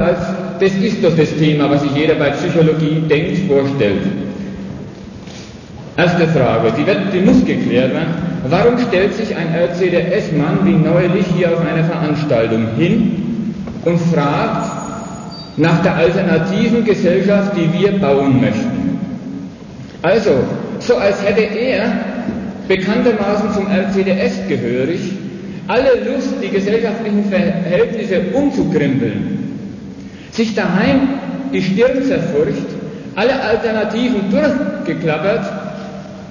als das ist doch das Thema, was sich jeder bei Psychologie denkt, vorstellt. Erste Frage, die, wird, die muss geklärt werden. Warum stellt sich ein RCDS-Mann wie neulich hier auf einer Veranstaltung hin und fragt nach der alternativen Gesellschaft, die wir bauen möchten? Also, so als hätte er, bekanntermaßen zum RCDS gehörig, alle Lust, die gesellschaftlichen Verhältnisse umzukrempeln, sich daheim die Stirn zerfurcht, alle Alternativen durchgeklappert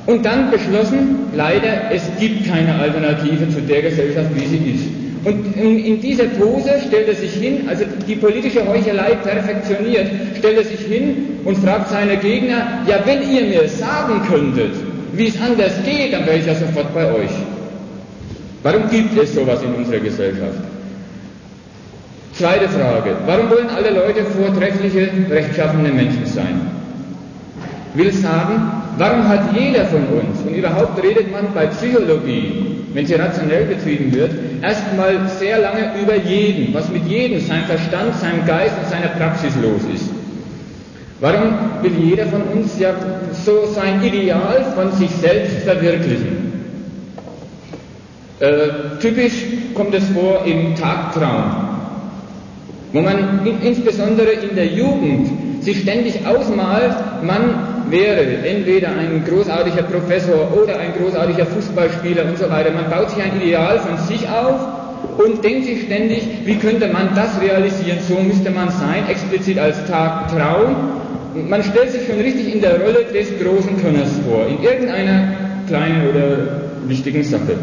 und dann beschlossen, leider, es gibt keine Alternative zu der Gesellschaft, wie sie ist. Und in, in dieser Pose stellt er sich hin, also die politische Heuchelei perfektioniert, stellt er sich hin und fragt seine Gegner, ja, wenn ihr mir sagen könntet, wie es anders geht, dann wäre ich ja sofort bei euch. Warum gibt es sowas in unserer Gesellschaft? Zweite Frage. Warum wollen alle Leute vortreffliche, rechtschaffene Menschen sein? Will sagen, warum hat jeder von uns, und überhaupt redet man bei Psychologie, wenn sie rationell betrieben wird, erstmal sehr lange über jeden, was mit jedem, seinem Verstand, seinem Geist und seiner Praxis los ist. Warum will jeder von uns ja so sein Ideal von sich selbst verwirklichen? Äh, typisch kommt es vor im Tagtraum wo man insbesondere in der Jugend sich ständig ausmalt, man wäre entweder ein großartiger Professor oder ein großartiger Fußballspieler und so weiter. Man baut sich ein Ideal von sich auf und denkt sich ständig, wie könnte man das realisieren, so müsste man sein, explizit als Tagtraum. Man stellt sich schon richtig in der Rolle des großen Könners vor, in irgendeiner kleinen oder wichtigen Sache.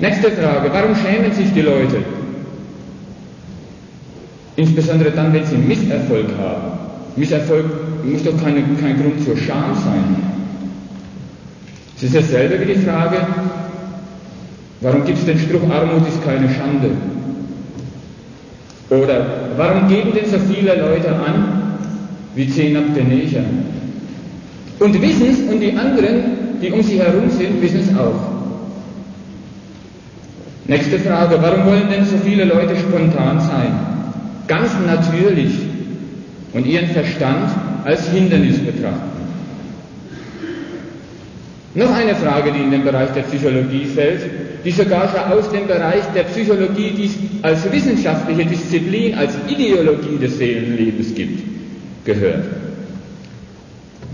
Nächste Frage, warum schämen sich die Leute? Insbesondere dann, wenn sie Misserfolg haben. Misserfolg muss doch keine, kein Grund zur Scham sein. Es ist dasselbe wie die Frage, warum gibt es den Spruch, Armut ist keine Schande? Oder warum geben denn so viele Leute an, wie zehn Neger? Und wissen es, und die anderen, die um sie herum sind, wissen es auch. Nächste Frage, warum wollen denn so viele Leute spontan sein? Ganz natürlich und ihren Verstand als Hindernis betrachten. Noch eine Frage, die in den Bereich der Psychologie fällt, die sogar schon aus dem Bereich der Psychologie, die es als wissenschaftliche Disziplin, als Ideologie des Seelenlebens gibt, gehört.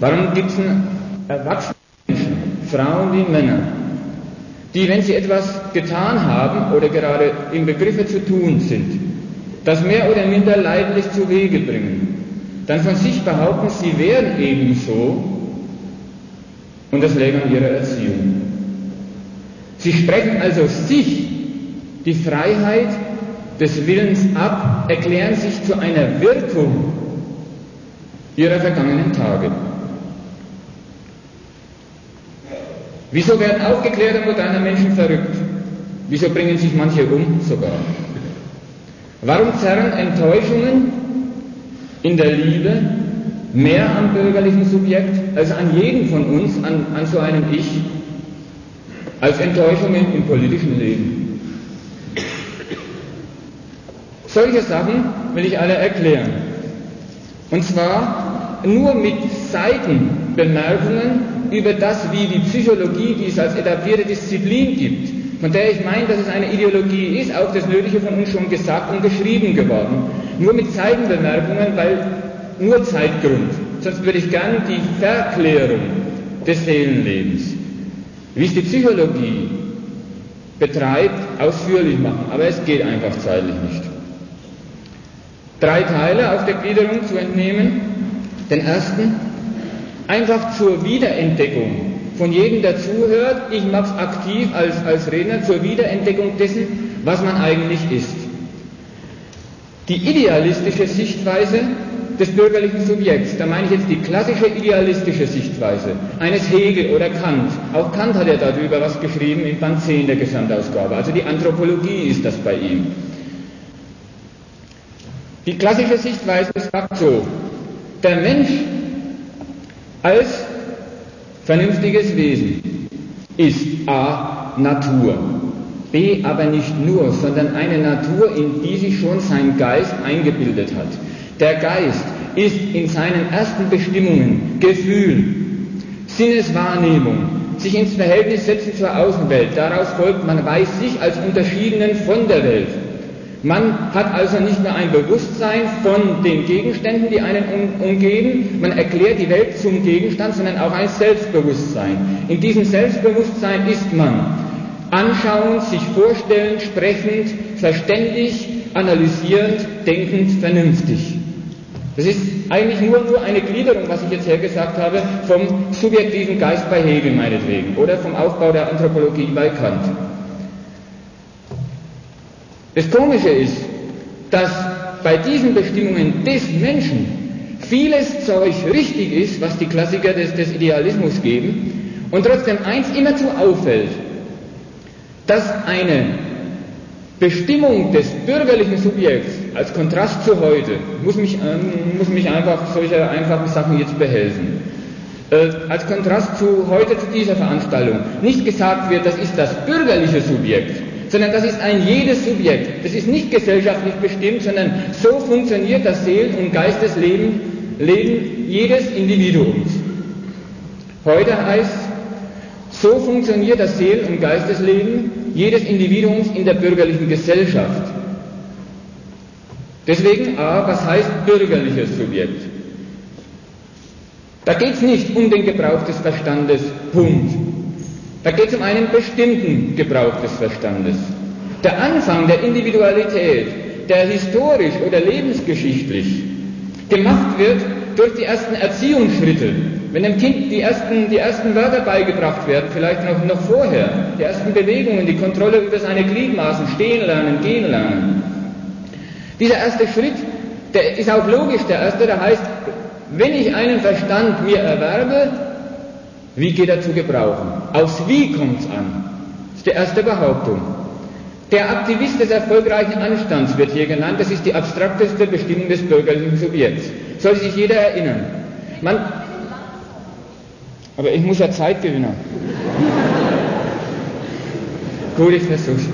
Warum gibt es erwachsene Menschen, Frauen wie Männer, die, wenn sie etwas getan haben oder gerade im Begriffe zu tun sind, das mehr oder minder leidlich zu Wege bringen, dann von sich behaupten, sie wären ebenso und das läge an ihrer Erziehung. Sie sprechen also sich die Freiheit des Willens ab, erklären sich zu einer Wirkung ihrer vergangenen Tage. Wieso werden aufgeklärte moderne Menschen verrückt? Wieso bringen sich manche um sogar? Warum zerren Enttäuschungen in der Liebe mehr am bürgerlichen Subjekt als an jedem von uns, an, an so einem Ich, als Enttäuschungen im politischen Leben? Solche Sachen will ich alle erklären. Und zwar nur mit Seitenbemerkungen über das, wie die Psychologie, die es als etablierte Disziplin gibt, von der ich meine, dass es eine Ideologie ist, auch das Nötige von uns schon gesagt und geschrieben geworden. Nur mit Zeitenbemerkungen, weil nur Zeitgrund. Sonst würde ich gern die Verklärung des Seelenlebens, wie es die Psychologie betreibt, ausführlich machen. Aber es geht einfach zeitlich nicht. Drei Teile auf der Gliederung zu entnehmen. Den ersten, einfach zur Wiederentdeckung von jedem, der zuhört, ich mache es aktiv als, als Redner zur Wiederentdeckung dessen, was man eigentlich ist. Die idealistische Sichtweise des bürgerlichen Subjekts, da meine ich jetzt die klassische idealistische Sichtweise eines Hegel oder Kant. Auch Kant hat ja darüber was geschrieben in Band 10 der Gesamtausgabe. Also die Anthropologie ist das bei ihm. Die klassische Sichtweise sagt so, der Mensch als vernünftiges Wesen ist A. Natur. B aber nicht nur, sondern eine Natur, in die sich schon sein Geist eingebildet hat. Der Geist ist in seinen ersten Bestimmungen Gefühl, Sinneswahrnehmung, sich ins Verhältnis setzen zur Außenwelt. Daraus folgt, man weiß sich als Unterschiedenen von der Welt. Man hat also nicht nur ein Bewusstsein von den Gegenständen, die einen umgeben, man erklärt die Welt zum Gegenstand, sondern auch ein Selbstbewusstsein. In diesem Selbstbewusstsein ist man anschauend, sich vorstellend, sprechend, verständig, analysierend, denkend, vernünftig. Das ist eigentlich nur, nur eine Gliederung, was ich jetzt hergesagt habe, vom subjektiven Geist bei Hegel meinetwegen oder vom Aufbau der Anthropologie bei Kant. Das Komische ist, dass bei diesen Bestimmungen des Menschen vieles Zeug richtig ist, was die Klassiker des, des Idealismus geben, und trotzdem eins immerzu auffällt, dass eine Bestimmung des bürgerlichen Subjekts als Kontrast zu heute muss mich, ähm, muss mich einfach solche einfachen Sachen jetzt behelfen. Äh, als Kontrast zu heute zu dieser Veranstaltung nicht gesagt wird, das ist das bürgerliche Subjekt, sondern das ist ein jedes Subjekt. Das ist nicht gesellschaftlich bestimmt, sondern so funktioniert das Seelen- und Geistesleben Leben jedes Individuums. Heute heißt so funktioniert das Seelen- und Geistesleben jedes Individuums in der bürgerlichen Gesellschaft. Deswegen A, was heißt bürgerliches Subjekt? Da geht es nicht um den Gebrauch des Verstandes, Punkt. Da geht es um einen bestimmten Gebrauch des Verstandes. Der Anfang der Individualität, der historisch oder lebensgeschichtlich gemacht wird durch die ersten Erziehungsschritte, wenn dem Kind die ersten, die ersten Wörter beigebracht werden, vielleicht noch, noch vorher, die ersten Bewegungen, die Kontrolle über seine Gliedmaßen, stehen lernen, gehen lernen. Dieser erste Schritt, der ist auch logisch, der erste, der heißt, wenn ich einen Verstand mir erwerbe, wie geht er zu gebrauchen? Aufs Wie kommt es an. Das ist die erste Behauptung. Der Aktivist des erfolgreichen Anstands wird hier genannt. Das ist die abstrakteste Bestimmung des bürgerlichen Subjekts. Soll sich jeder erinnern. Man, aber ich muss ja Zeit gewinnen. Gut, ich versuch's.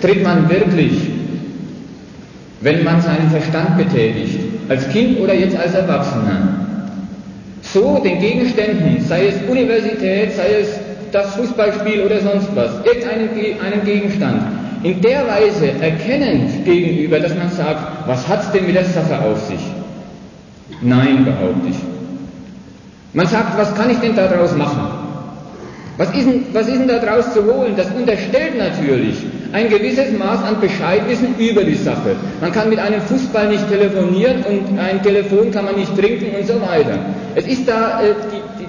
Tritt man wirklich, wenn man seinen Verstand betätigt, als Kind oder jetzt als Erwachsener, so den Gegenständen, sei es Universität, sei es das Fußballspiel oder sonst was, irgendeinen einen Gegenstand, in der Weise erkennend gegenüber, dass man sagt, was hat's denn mit der Sache auf sich? Nein, behaupte ich. Man sagt, was kann ich denn daraus machen? Was ist, denn, was ist denn daraus zu holen? Das unterstellt natürlich ein gewisses Maß an Bescheidwissen über die Sache. Man kann mit einem Fußball nicht telefonieren und ein Telefon kann man nicht trinken und so weiter. Es ist da äh,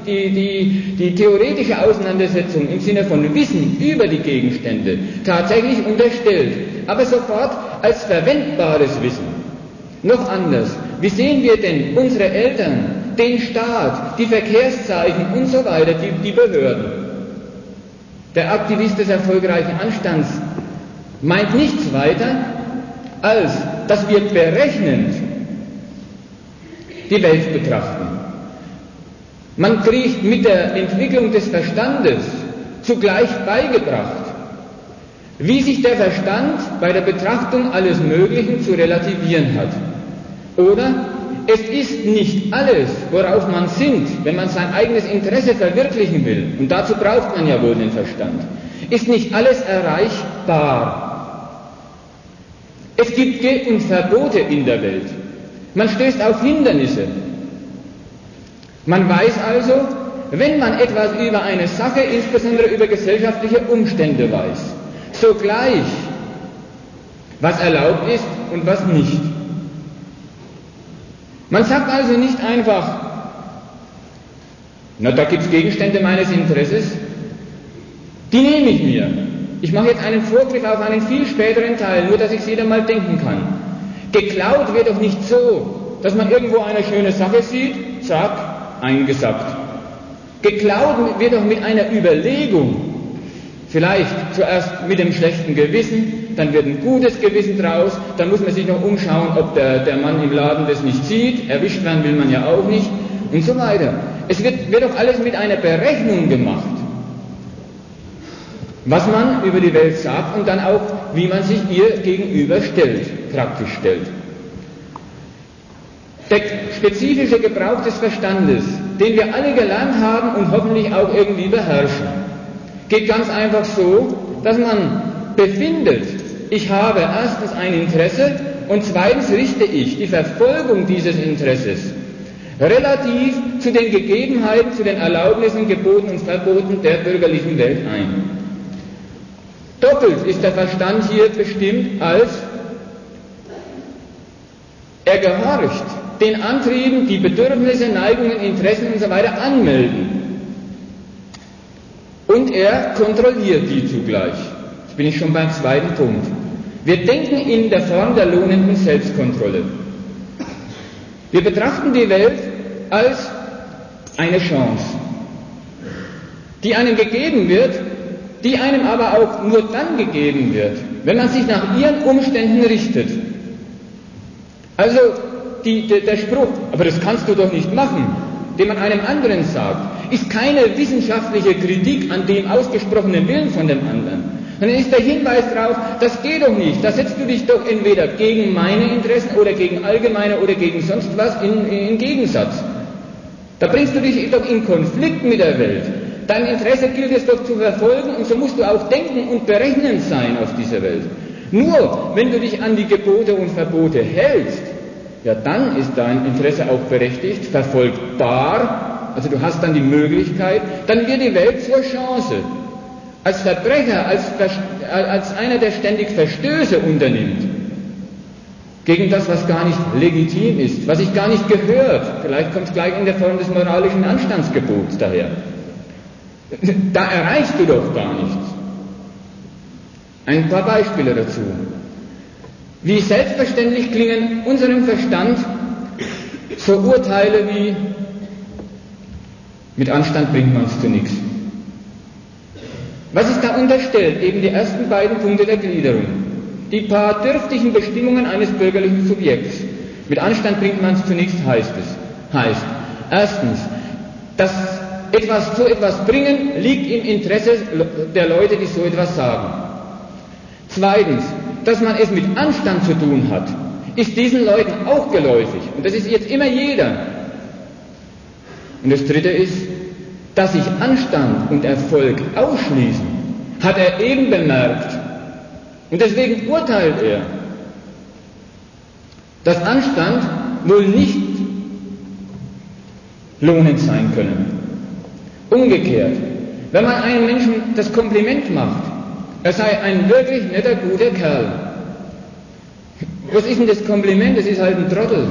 die, die, die, die theoretische Auseinandersetzung im Sinne von Wissen über die Gegenstände tatsächlich unterstellt, aber sofort als verwendbares Wissen. Noch anders, wie sehen wir denn unsere Eltern, den Staat, die Verkehrszeichen und so weiter, die, die Behörden? Der Aktivist des erfolgreichen Anstands meint nichts weiter, als dass wir berechnend die Welt betrachten. Man kriegt mit der Entwicklung des Verstandes zugleich beigebracht, wie sich der Verstand bei der Betrachtung alles Möglichen zu relativieren hat. Oder es ist nicht alles, worauf man sinnt, wenn man sein eigenes Interesse verwirklichen will, und dazu braucht man ja wohl den Verstand, ist nicht alles erreichbar. Es gibt Ge- und Verbote in der Welt. Man stößt auf Hindernisse. Man weiß also, wenn man etwas über eine Sache, insbesondere über gesellschaftliche Umstände weiß, sogleich, was erlaubt ist und was nicht. Man sagt also nicht einfach, na, da gibt es Gegenstände meines Interesses, die nehme ich mir. Ich mache jetzt einen Vorgriff auf einen viel späteren Teil, nur dass ich es jeder mal denken kann. Geklaut wird doch nicht so, dass man irgendwo eine schöne Sache sieht, zack, eingesackt. Geklaut wird doch mit einer Überlegung. Vielleicht zuerst mit dem schlechten Gewissen, dann wird ein gutes Gewissen draus, dann muss man sich noch umschauen, ob der, der Mann im Laden das nicht sieht, erwischt werden will man ja auch nicht und so weiter. Es wird, wird doch alles mit einer Berechnung gemacht. Was man über die Welt sagt und dann auch, wie man sich ihr gegenüber stellt, praktisch stellt. Der spezifische Gebrauch des Verstandes, den wir alle gelernt haben und hoffentlich auch irgendwie beherrschen, geht ganz einfach so, dass man befindet, ich habe erstens ein Interesse und zweitens richte ich die Verfolgung dieses Interesses relativ zu den Gegebenheiten, zu den Erlaubnissen, Geboten und Verboten der bürgerlichen Welt ein. Doppelt ist der Verstand hier bestimmt als er gehorcht den Antrieben, die Bedürfnisse, Neigungen, Interessen und so anmelden. Und er kontrolliert die zugleich. Jetzt bin ich schon beim zweiten Punkt. Wir denken in der Form der lohnenden Selbstkontrolle. Wir betrachten die Welt als eine Chance, die einem gegeben wird, die einem aber auch nur dann gegeben wird, wenn man sich nach ihren Umständen richtet. Also die, der, der Spruch, aber das kannst du doch nicht machen, den man einem anderen sagt, ist keine wissenschaftliche Kritik an dem ausgesprochenen Willen von dem anderen, sondern ist der Hinweis darauf, das geht doch nicht, da setzt du dich doch entweder gegen meine Interessen oder gegen allgemeine oder gegen sonst was in, in Gegensatz. Da bringst du dich doch in Konflikt mit der Welt. Dein Interesse gilt es doch zu verfolgen und so musst du auch denken und berechnend sein auf dieser Welt. Nur wenn du dich an die Gebote und Verbote hältst, ja dann ist dein Interesse auch berechtigt, verfolgbar, also du hast dann die Möglichkeit, dann wird die Welt zur Chance. Als Verbrecher, als, als einer, der ständig Verstöße unternimmt, gegen das, was gar nicht legitim ist, was sich gar nicht gehört, vielleicht kommt es gleich in der Form des moralischen Anstandsgebots daher, da erreichst du doch gar nichts. Ein paar Beispiele dazu. Wie selbstverständlich klingen unserem Verstand so Urteile wie mit Anstand bringt man es zu nichts. Was ist da unterstellt? Eben die ersten beiden Punkte der Gliederung. Die paar dürftigen Bestimmungen eines bürgerlichen Subjekts. Mit Anstand bringt man es zu nichts, heißt es. Heißt, erstens, dass etwas zu etwas bringen liegt im Interesse der Leute, die so etwas sagen. Zweitens, dass man es mit Anstand zu tun hat, ist diesen Leuten auch geläufig. Und das ist jetzt immer jeder. Und das Dritte ist, dass sich Anstand und Erfolg ausschließen, hat er eben bemerkt. Und deswegen urteilt er, dass Anstand wohl nicht lohnend sein können. Umgekehrt, wenn man einem Menschen das Kompliment macht, er sei ein wirklich netter, guter Kerl. Was ist denn das Kompliment? Das ist halt ein Trottel.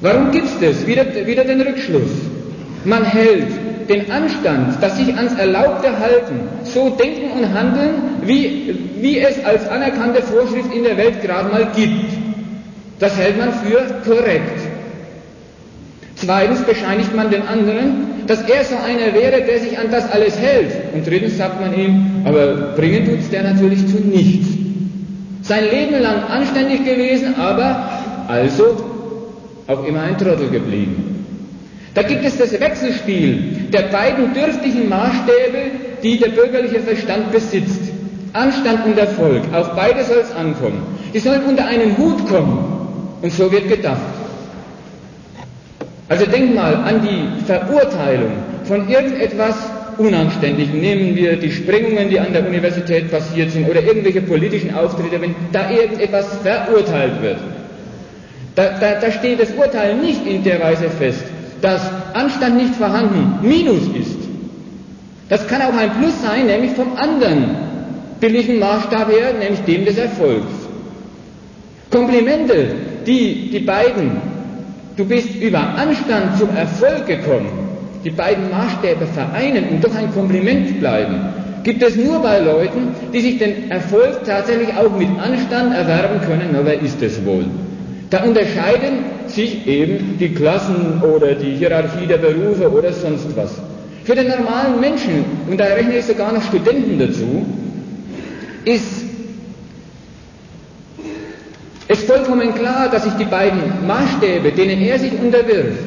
Warum gibt es das? Wieder, wieder den Rückschluss. Man hält den Anstand, dass sich ans Erlaubte halten, so denken und handeln, wie, wie es als anerkannte Vorschrift in der Welt gerade mal gibt. Das hält man für korrekt. Zweitens bescheinigt man den anderen, dass er so einer wäre, der sich an das alles hält. Und drittens sagt man ihm, aber bringen tut's der natürlich zu nichts. Sein Leben lang anständig gewesen, aber also auch immer ein Trottel geblieben. Da gibt es das Wechselspiel der beiden dürftigen Maßstäbe, die der bürgerliche Verstand besitzt. Anstand und Erfolg, auf beide soll es ankommen. Die sollen unter einen Hut kommen. Und so wird gedacht. Also denk mal an die Verurteilung von irgendetwas Unanständigen. Nehmen wir die Sprengungen, die an der Universität passiert sind, oder irgendwelche politischen Auftritte, wenn da irgendetwas verurteilt wird. Da, da, da steht das Urteil nicht in der Weise fest, dass Anstand nicht vorhanden Minus ist. Das kann auch ein Plus sein, nämlich vom anderen billigen Maßstab her, nämlich dem des Erfolgs. Komplimente, die die beiden Du bist über Anstand zum Erfolg gekommen. Die beiden Maßstäbe vereinen und doch ein Kompliment bleiben. Gibt es nur bei Leuten, die sich den Erfolg tatsächlich auch mit Anstand erwerben können, na wer ist es wohl? Da unterscheiden sich eben die Klassen oder die Hierarchie der Berufe oder sonst was. Für den normalen Menschen, und da rechne ich sogar noch Studenten dazu, ist ist vollkommen klar, dass sich die beiden Maßstäbe, denen er sich unterwirft,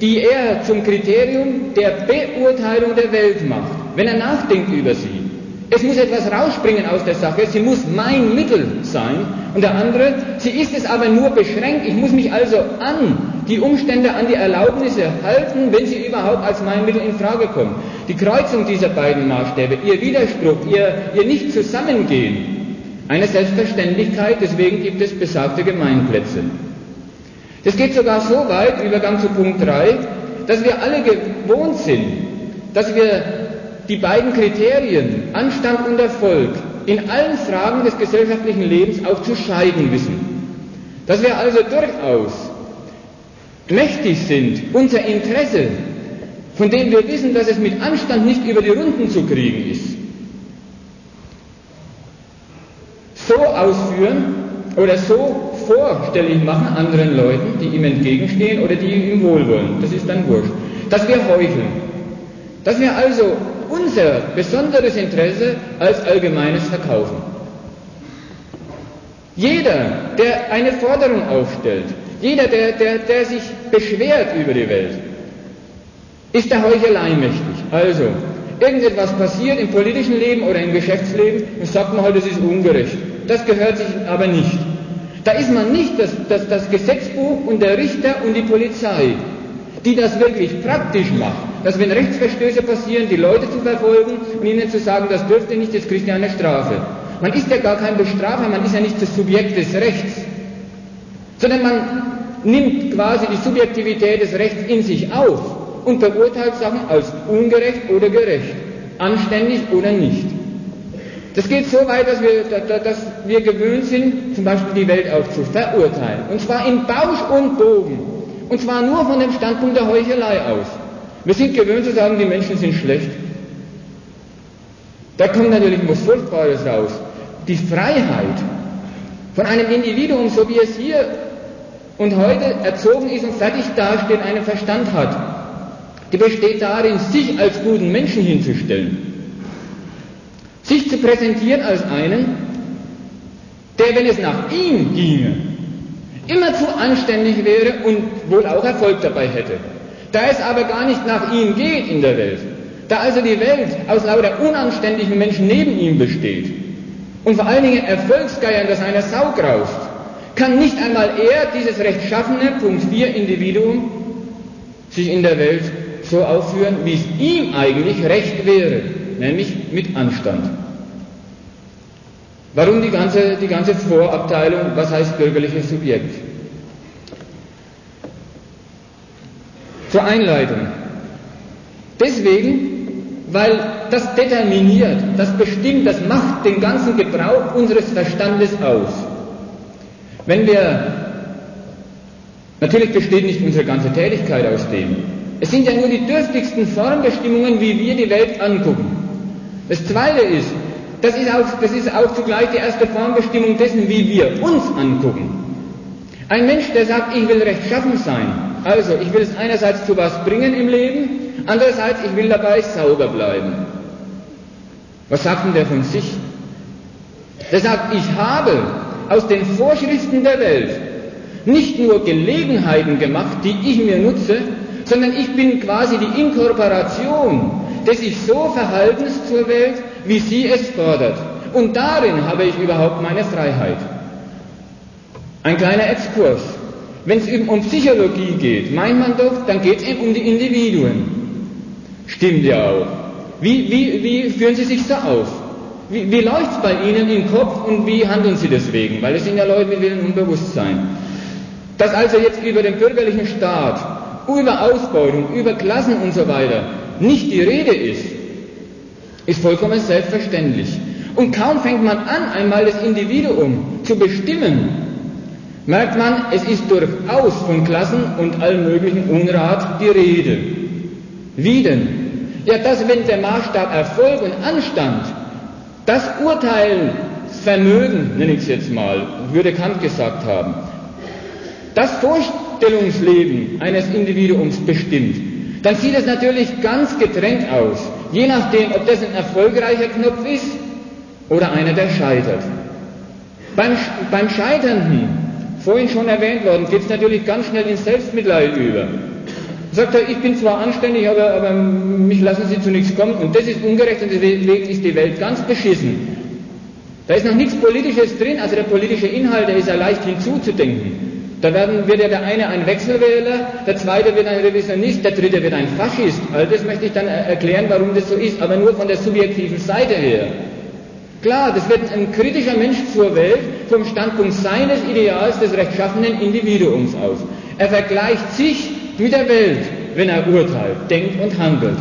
die er zum Kriterium der Beurteilung der Welt macht, wenn er nachdenkt über sie. Es muss etwas rausspringen aus der Sache, sie muss mein Mittel sein. Und der andere, sie ist es aber nur beschränkt. Ich muss mich also an die Umstände, an die Erlaubnisse halten, wenn sie überhaupt als mein Mittel in Frage kommen. Die Kreuzung dieser beiden Maßstäbe, ihr Widerspruch, ihr, ihr nicht zusammengehen, eine Selbstverständlichkeit, deswegen gibt es besagte Gemeinplätze. Das geht sogar so weit, Übergang zu Punkt 3, dass wir alle gewohnt sind, dass wir die beiden Kriterien Anstand und Erfolg in allen Fragen des gesellschaftlichen Lebens auch zu scheiden wissen. Dass wir also durchaus mächtig sind, unser Interesse, von dem wir wissen, dass es mit Anstand nicht über die Runden zu kriegen ist, so ausführen oder so vorstellig machen anderen Leuten, die ihm entgegenstehen oder die ihm wohlwollen. Das ist dann wurscht. Dass wir heucheln. Dass wir also unser besonderes Interesse als allgemeines verkaufen. Jeder, der eine Forderung aufstellt, jeder, der, der, der sich beschwert über die Welt, ist der Heuchelei mächtig. Also, irgendetwas passiert im politischen Leben oder im Geschäftsleben und sagt man halt, das ist ungerecht. Das gehört sich aber nicht. Da ist man nicht das, das, das Gesetzbuch und der Richter und die Polizei, die das wirklich praktisch macht dass wenn Rechtsverstöße passieren, die Leute zu verfolgen und ihnen zu sagen, das dürfte nicht, jetzt kriegt ihr eine Strafe. Man ist ja gar kein Bestrafer, man ist ja nicht das Subjekt des Rechts, sondern man nimmt quasi die Subjektivität des Rechts in sich auf und beurteilt Sachen als ungerecht oder gerecht, anständig oder nicht. Das geht so weit, dass wir, dass wir gewöhnt sind, zum Beispiel die Welt auch zu verurteilen. Und zwar in Bausch und Bogen. Und zwar nur von dem Standpunkt der Heuchelei aus. Wir sind gewöhnt zu sagen, die Menschen sind schlecht. Da kommt natürlich was Furchtbares raus. Die Freiheit von einem Individuum, so wie es hier und heute erzogen ist und fertig dasteht, einen Verstand hat, die besteht darin, sich als guten Menschen hinzustellen. Sich zu präsentieren als einen, der, wenn es nach ihm ginge, immer zu anständig wäre und wohl auch Erfolg dabei hätte. Da es aber gar nicht nach ihm geht in der Welt, da also die Welt aus lauter unanständigen Menschen neben ihm besteht und vor allen Dingen Erfolgsgeiern, das einer Sau graust, kann nicht einmal er, dieses rechtschaffene, Punkt 4 Individuum, sich in der Welt so aufführen, wie es ihm eigentlich recht wäre, nämlich mit Anstand. Warum die ganze, die ganze Vorabteilung, was heißt bürgerliches Subjekt? zur Einleitung. Deswegen, weil das determiniert, das bestimmt, das macht den ganzen Gebrauch unseres Verstandes aus. Wenn wir, natürlich besteht nicht unsere ganze Tätigkeit aus dem. Es sind ja nur die dürftigsten Formbestimmungen, wie wir die Welt angucken. Das Zweite ist, das ist auch, das ist auch zugleich die erste Formbestimmung dessen, wie wir uns angucken. Ein Mensch, der sagt, ich will rechtschaffen sein, also, ich will es einerseits zu was bringen im Leben, andererseits, ich will dabei sauber bleiben. Was sagt denn der von sich? Der sagt, ich habe aus den Vorschriften der Welt nicht nur Gelegenheiten gemacht, die ich mir nutze, sondern ich bin quasi die Inkorporation des sich so Verhaltens zur Welt, wie sie es fordert. Und darin habe ich überhaupt meine Freiheit. Ein kleiner Exkurs. Wenn es um Psychologie geht, meint man doch, dann geht es eben um die Individuen. Stimmt ja auch. Wie, wie, wie führen Sie sich so auf? Wie, wie läuft es bei Ihnen im Kopf und wie handeln Sie deswegen? Weil es sind ja Leute mit Willen und Bewusstsein. Dass also jetzt über den bürgerlichen Staat, über Ausbeutung, über Klassen und so weiter nicht die Rede ist, ist vollkommen selbstverständlich. Und kaum fängt man an, einmal das Individuum zu bestimmen, merkt man, es ist durchaus von Klassen und allem möglichen Unrat die Rede. Wie denn? Ja, dass wenn der Maßstab Erfolg und Anstand, das Urteilsvermögen, nenne ich es jetzt mal, würde Kant gesagt haben, das Vorstellungsleben eines Individuums bestimmt, dann sieht es natürlich ganz getrennt aus, je nachdem, ob das ein erfolgreicher Knopf ist oder einer, der scheitert. Beim, beim Scheiternden vorhin schon erwähnt worden, geht es natürlich ganz schnell ins Selbstmitleid über. Sagt er, ich bin zwar anständig, aber, aber mich lassen Sie zu nichts kommen und das ist ungerecht und deswegen ist die Welt ganz beschissen. Da ist noch nichts Politisches drin, also der politische Inhalt, der ist ja leicht hinzuzudenken. Da werden, wird ja der eine ein Wechselwähler, der zweite wird ein Revisionist, der dritte wird ein Faschist. All das möchte ich dann erklären, warum das so ist, aber nur von der subjektiven Seite her. Klar, das wird ein kritischer Mensch zur Welt vom Standpunkt seines Ideals des rechtschaffenen Individuums aus. Er vergleicht sich mit der Welt, wenn er urteilt, denkt und handelt.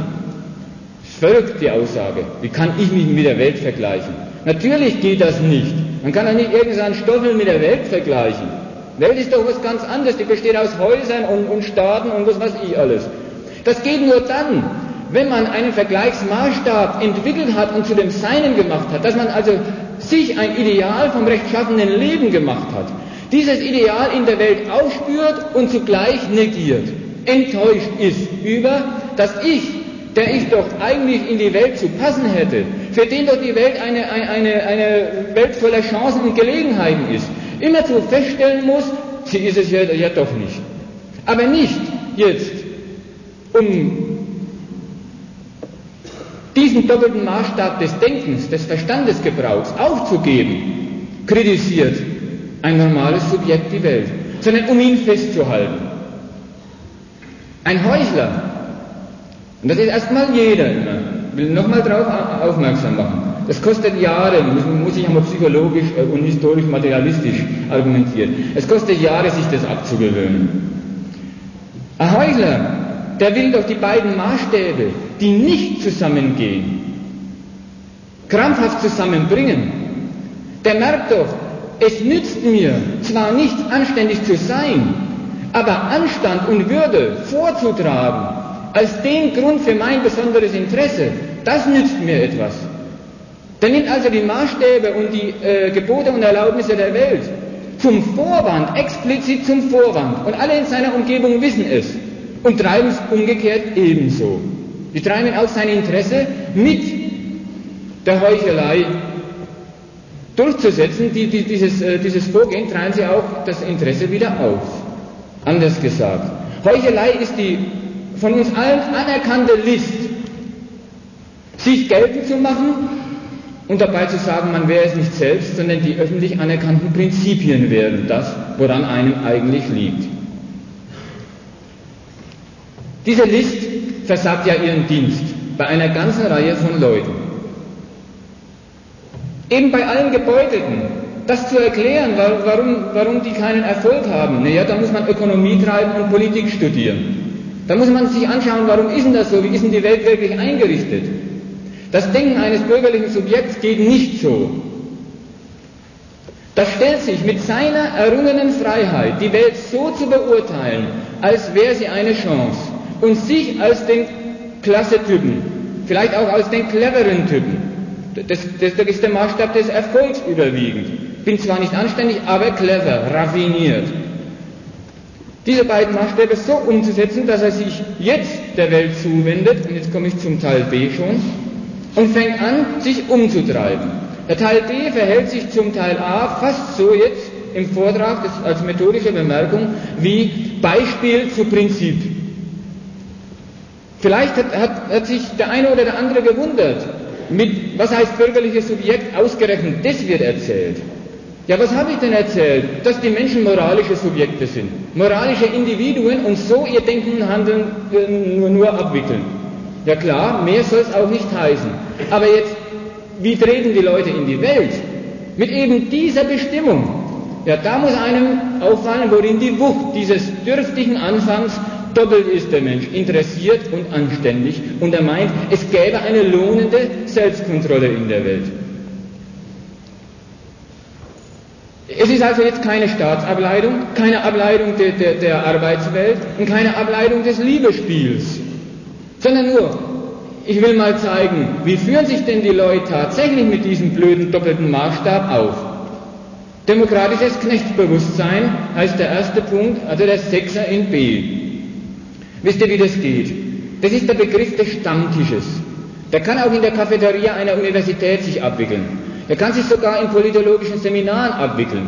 Verrückt, die Aussage. Wie kann ich mich mit der Welt vergleichen? Natürlich geht das nicht. Man kann ja nicht irgendeinen Stoffel mit der Welt vergleichen. Welt ist doch was ganz anderes. Die besteht aus Häusern und, und Staaten und was weiß ich alles. Das geht nur dann, wenn man einen Vergleichsmaßstab entwickelt hat und zu dem Seinen gemacht hat, dass man also sich ein Ideal vom rechtschaffenen Leben gemacht hat, dieses Ideal in der Welt aufspürt und zugleich negiert, enttäuscht ist über das Ich, der ich doch eigentlich in die Welt zu passen hätte, für den doch die Welt eine, eine, eine Welt voller Chancen und Gelegenheiten ist, immerzu feststellen muss, sie ist es ja, ja doch nicht. Aber nicht jetzt, um diesen doppelten Maßstab des Denkens, des Verstandesgebrauchs aufzugeben, kritisiert ein normales Subjekt die Welt, sondern um ihn festzuhalten. Ein Heuchler, und das ist erstmal jeder immer, will nochmal darauf aufmerksam machen. Das kostet Jahre, muss, ich einmal psychologisch äh, und historisch materialistisch argumentieren. Es kostet Jahre, sich das abzugewöhnen. Ein Heuchler, der will doch die beiden Maßstäbe, die nicht zusammengehen, krampfhaft zusammenbringen. Der merkt doch, es nützt mir zwar nichts anständig zu sein, aber Anstand und Würde vorzutragen als den Grund für mein besonderes Interesse, das nützt mir etwas. Der nimmt also die Maßstäbe und die äh, Gebote und Erlaubnisse der Welt zum Vorwand, explizit zum Vorwand. Und alle in seiner Umgebung wissen es und treiben es umgekehrt ebenso. Die treiben auch sein Interesse mit der Heuchelei durchzusetzen, die, die, dieses, äh, dieses Vorgehen treiben sie auch das Interesse wieder auf. Anders gesagt. Heuchelei ist die von uns allen anerkannte List, sich geltend zu machen und dabei zu sagen, man wäre es nicht selbst, sondern die öffentlich anerkannten Prinzipien wären das, woran einem eigentlich liegt. Diese List versagt ja ihren Dienst bei einer ganzen Reihe von Leuten. Eben bei allen Gebeutelten, das zu erklären, warum, warum die keinen Erfolg haben, naja, da muss man Ökonomie treiben und Politik studieren. Da muss man sich anschauen, warum ist denn das so, wie ist denn die Welt wirklich eingerichtet? Das Denken eines bürgerlichen Subjekts geht nicht so. Das stellt sich mit seiner errungenen Freiheit, die Welt so zu beurteilen, als wäre sie eine Chance und sich als den Klasse-Typen, vielleicht auch als den cleveren Typen. Das, das, das ist der Maßstab des Erfolgs überwiegend. Bin zwar nicht anständig, aber clever, raffiniert. Diese beiden Maßstäbe so umzusetzen, dass er sich jetzt der Welt zuwendet, und jetzt komme ich zum Teil B schon, und fängt an, sich umzutreiben. Der Teil B verhält sich zum Teil A fast so jetzt im Vortrag das als methodische Bemerkung wie Beispiel zu Prinzip. Vielleicht hat, hat, hat sich der eine oder der andere gewundert, mit was heißt bürgerliches Subjekt ausgerechnet, das wird erzählt. Ja, was habe ich denn erzählt? Dass die Menschen moralische Subjekte sind, moralische Individuen und so ihr Denken und Handeln äh, nur, nur abwickeln. Ja klar, mehr soll es auch nicht heißen. Aber jetzt, wie treten die Leute in die Welt? Mit eben dieser Bestimmung. Ja, da muss einem auffallen, worin die Wucht dieses dürftigen Anfangs doppelt ist der Mensch, interessiert und anständig. Und er meint, es gäbe eine lohnende Selbstkontrolle in der Welt. Es ist also jetzt keine Staatsableitung, keine Ableitung de, de, der Arbeitswelt und keine Ableitung des Liebespiels, sondern nur, ich will mal zeigen, wie führen sich denn die Leute tatsächlich mit diesem blöden doppelten Maßstab auf. Demokratisches Knechtsbewusstsein heißt der erste Punkt, also der Sechser in B. Wisst ihr, wie das geht? Das ist der Begriff des Stammtisches. Der kann auch in der Cafeteria einer Universität sich abwickeln. Er kann sich sogar in politologischen Seminaren abwickeln.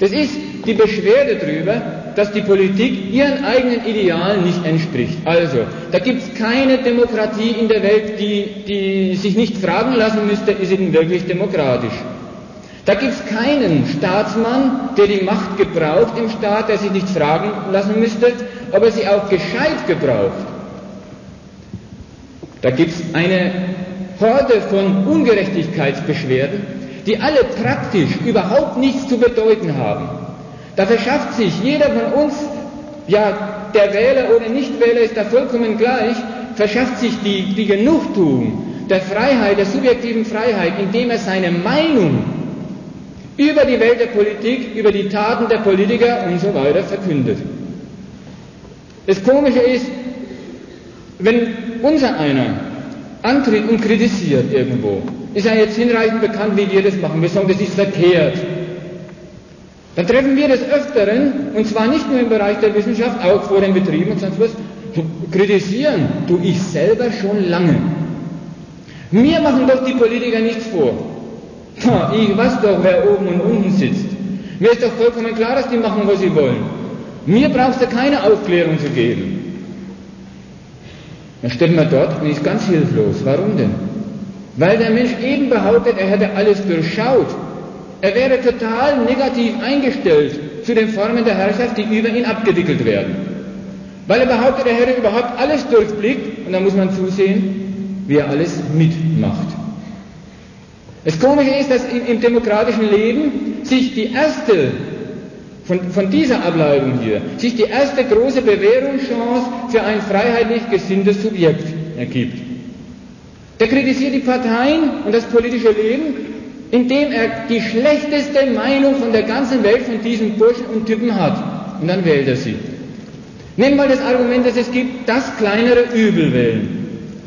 Das ist die Beschwerde darüber, dass die Politik ihren eigenen Idealen nicht entspricht. Also, da gibt es keine Demokratie in der Welt, die, die sich nicht fragen lassen müsste, ist sie denn wirklich demokratisch? Da gibt es keinen Staatsmann, der die Macht gebraucht im Staat, der sich nicht fragen lassen müsste, ob er sie auch gescheit gebraucht. Da gibt es eine Horde von Ungerechtigkeitsbeschwerden, die alle praktisch überhaupt nichts zu bedeuten haben. Da verschafft sich jeder von uns, ja, der Wähler oder Nichtwähler ist da vollkommen gleich, verschafft sich die, die Genugtuung der Freiheit, der subjektiven Freiheit, indem er seine Meinung über die Welt der Politik, über die Taten der Politiker und so weiter verkündet. Das Komische ist, wenn unser einer antritt und kritisiert irgendwo, ist ja jetzt hinreichend bekannt, wie wir das machen. Wir sagen, das ist verkehrt. Dann treffen wir des Öfteren, und zwar nicht nur im Bereich der Wissenschaft, auch vor den Betrieben und sonst was, kritisieren tue ich selber schon lange. Mir machen doch die Politiker nichts vor. Ich weiß doch, wer oben und unten sitzt. Mir ist doch vollkommen klar, dass die machen, was sie wollen. Mir brauchst du keine Aufklärung zu geben. Dann steht man dort und ist ganz hilflos. Warum denn? Weil der Mensch eben behauptet, er hätte alles durchschaut. Er wäre total negativ eingestellt zu den Formen der Herrschaft, die über ihn abgewickelt werden. Weil er behauptet, er hätte überhaupt alles durchblickt und dann muss man zusehen, wie er alles mitmacht. Das Komische ist, dass im, im demokratischen Leben sich die erste, von, von dieser Ableitung hier, sich die erste große Bewährungschance für ein freiheitlich gesinntes Subjekt ergibt. Der kritisiert die Parteien und das politische Leben, indem er die schlechteste Meinung von der ganzen Welt von diesen Burschen und Typen hat. Und dann wählt er sie. Wir mal das Argument, dass es gibt, das kleinere Übel wählen.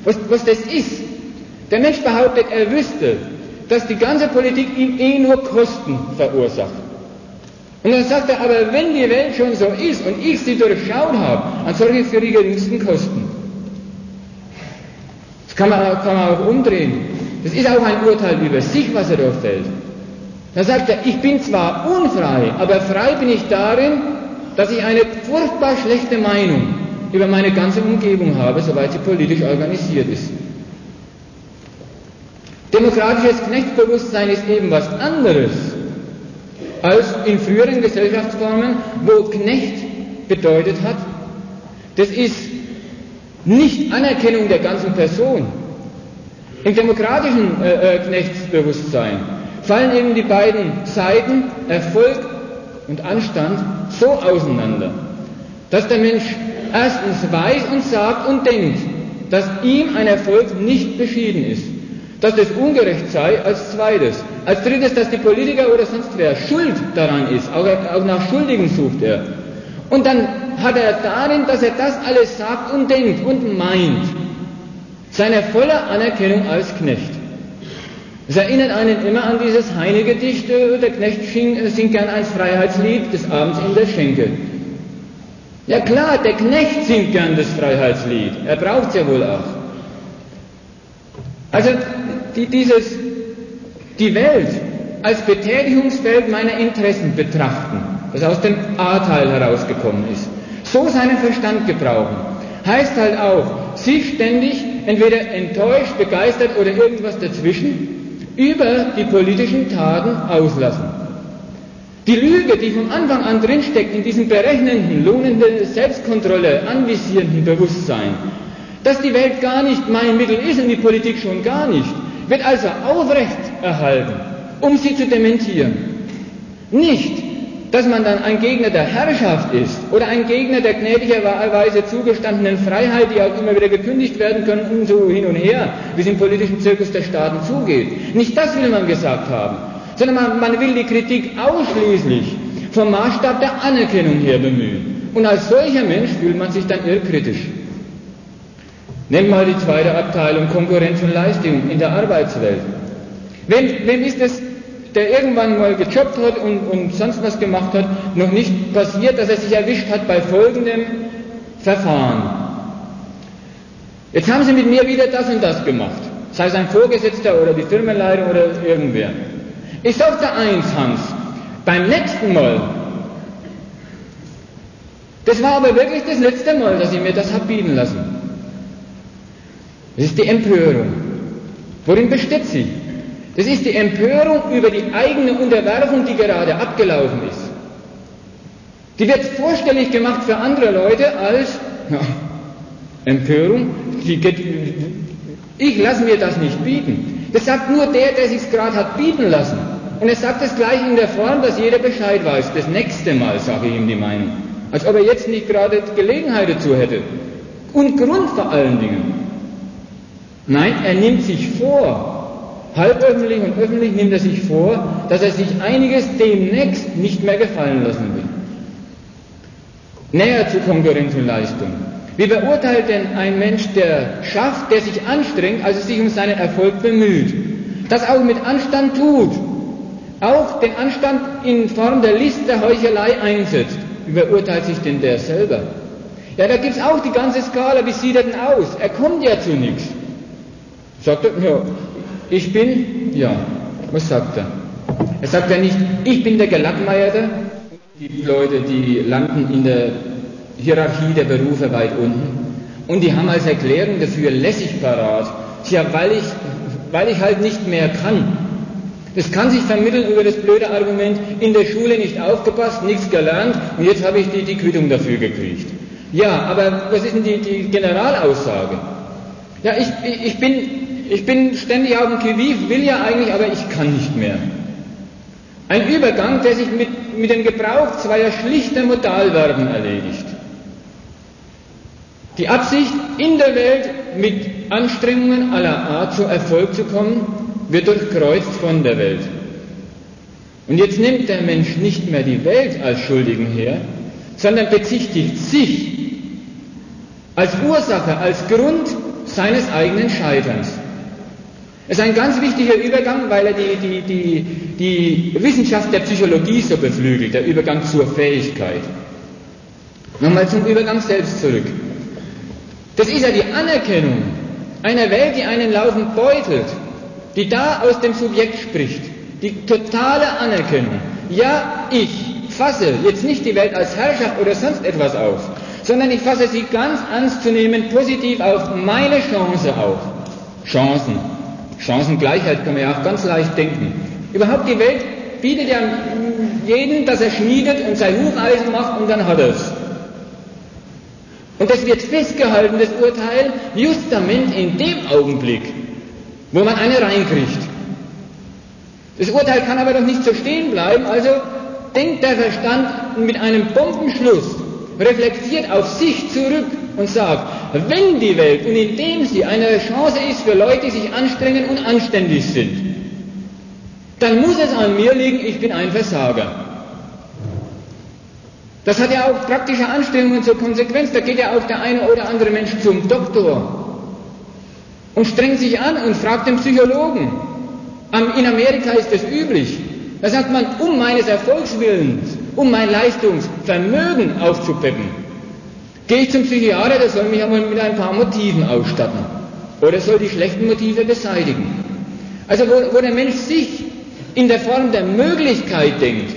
Was, was das ist. Der Mensch behauptet, er wüsste, dass die ganze Politik ihm eh nur Kosten verursacht. Und dann sagt er, aber wenn die Welt schon so ist und ich sie durchschaut habe, dann soll ich für die geringsten Kosten. Das kann man, kann man auch umdrehen. Das ist auch ein Urteil über sich, was er da fällt. Dann sagt er, ich bin zwar unfrei, aber frei bin ich darin, dass ich eine furchtbar schlechte Meinung über meine ganze Umgebung habe, soweit sie politisch organisiert ist. Demokratisches Knechtsbewusstsein ist eben was anderes als in früheren Gesellschaftsformen, wo Knecht bedeutet hat, das ist nicht Anerkennung der ganzen Person. Im demokratischen äh, äh, Knechtsbewusstsein fallen eben die beiden Seiten Erfolg und Anstand so auseinander, dass der Mensch erstens weiß und sagt und denkt, dass ihm ein Erfolg nicht beschieden ist dass das ungerecht sei, als zweites. Als drittes, dass die Politiker oder sonst wer schuld daran ist, auch, auch nach Schuldigen sucht er. Und dann hat er darin, dass er das alles sagt und denkt und meint, seine volle Anerkennung als Knecht. Es erinnert einen immer an dieses Heine-Gedicht, äh, der Knecht singt gern ein Freiheitslied des Abends in der Schenke. Ja klar, der Knecht singt gern das Freiheitslied, er braucht es ja wohl auch. Also die, dieses, die Welt als Betätigungsfeld meiner Interessen betrachten, das aus dem A-Teil herausgekommen ist, so seinen Verstand gebrauchen, heißt halt auch, sich ständig entweder enttäuscht, begeistert oder irgendwas dazwischen über die politischen Taten auslassen. Die Lüge, die von Anfang an drinsteckt in diesem berechnenden, lohnenden, Selbstkontrolle anvisierenden Bewusstsein, dass die Welt gar nicht mein Mittel ist und die Politik schon gar nicht, wird also aufrecht erhalten, um sie zu dementieren. Nicht, dass man dann ein Gegner der Herrschaft ist oder ein Gegner der gnädigerweise zugestandenen Freiheit, die auch immer wieder gekündigt werden können und so hin und her, wie es im politischen Zirkus der Staaten zugeht. Nicht das will man gesagt haben, sondern man, man will die Kritik ausschließlich vom Maßstab der Anerkennung her bemühen. Und als solcher Mensch fühlt man sich dann irrkritisch. Nimm mal die zweite Abteilung Konkurrenz und Leistung in der Arbeitswelt. Wem, wem ist es, der irgendwann mal gejobbt hat und, und sonst was gemacht hat, noch nicht passiert, dass er sich erwischt hat bei folgendem Verfahren? Jetzt haben Sie mit mir wieder das und das gemacht, sei es ein Vorgesetzter oder die Firmenleitung oder irgendwer. Ich sagte eins, Hans, beim nächsten Mal Das war aber wirklich das letzte Mal, dass ich mir das habe bieten lassen. Das ist die Empörung. Worin besteht sie? Das ist die Empörung über die eigene Unterwerfung, die gerade abgelaufen ist. Die wird vorstellig gemacht für andere Leute als ja, Empörung. Ich lasse mir das nicht bieten. Das sagt nur der, der sich gerade hat bieten lassen. Und er sagt es gleich in der Form, dass jeder Bescheid weiß. Das nächste Mal sage ich ihm die Meinung. Als ob er jetzt nicht gerade Gelegenheit dazu hätte. Und Grund vor allen Dingen. Nein, er nimmt sich vor, halböffentlich und öffentlich nimmt er sich vor, dass er sich einiges demnächst nicht mehr gefallen lassen will. Näher zu Konkurrenz und Leistung. Wie beurteilt denn ein Mensch, der schafft, der sich anstrengt, also sich um seinen Erfolg bemüht, das auch mit Anstand tut, auch den Anstand in Form der List der Heuchelei einsetzt? Wie beurteilt sich denn der selber? Ja, da gibt es auch die ganze Skala, wie sieht er denn aus? Er kommt ja zu nichts. Sagt er, ja, ich bin, ja, was sagt er? Er sagt ja nicht, ich bin der Gelackmeierte. Die Leute, die landen in der Hierarchie der Berufe weit unten. Und die haben als Erklärung dafür lässig parat. Tja, weil ich, weil ich halt nicht mehr kann. Das kann sich vermitteln über das blöde Argument, in der Schule nicht aufgepasst, nichts gelernt und jetzt habe ich die, die Quittung dafür gekriegt. Ja, aber was ist denn die, die Generalaussage? Ja, ich, ich bin ich bin ständig auf dem Kiviv, will ja eigentlich, aber ich kann nicht mehr. Ein Übergang, der sich mit, mit dem Gebrauch zweier schlichter Modalverben erledigt. Die Absicht, in der Welt mit Anstrengungen aller Art zu Erfolg zu kommen, wird durchkreuzt von der Welt. Und jetzt nimmt der Mensch nicht mehr die Welt als Schuldigen her, sondern bezichtigt sich als Ursache, als Grund seines eigenen Scheiterns. Es ist ein ganz wichtiger Übergang, weil er die, die, die, die Wissenschaft der Psychologie so beflügelt, der Übergang zur Fähigkeit. Nochmal zum Übergang selbst zurück. Das ist ja die Anerkennung einer Welt, die einen laufend beutelt, die da aus dem Subjekt spricht. Die totale Anerkennung. Ja, ich fasse jetzt nicht die Welt als Herrschaft oder sonst etwas auf, sondern ich fasse sie ganz ernst zu nehmen, positiv auf meine Chance auf. Chancen. Chancengleichheit kann man ja auch ganz leicht denken. Überhaupt die Welt bietet ja jeden, dass er schmiedet und sein Hufeisen macht und dann hat er es. Und das wird festgehalten, das Urteil, justament in dem Augenblick, wo man eine reinkriegt. Das Urteil kann aber doch nicht so stehen bleiben, also denkt der Verstand mit einem Bombenschluss, reflektiert auf sich zurück und sagt, wenn die Welt und indem sie eine Chance ist für Leute, die sich anstrengen und anständig sind, dann muss es an mir liegen, ich bin ein Versager. Das hat ja auch praktische Anstrengungen zur Konsequenz. Da geht ja auch der eine oder andere Mensch zum Doktor und strengt sich an und fragt den Psychologen. In Amerika ist das üblich. Da sagt man, um meines Erfolgswillens, um mein Leistungsvermögen aufzupeppen, Gehe ich zum Psychiater, der soll mich einmal mit ein paar Motiven ausstatten. Oder soll die schlechten Motive beseitigen. Also wo, wo der Mensch sich in der Form der Möglichkeit denkt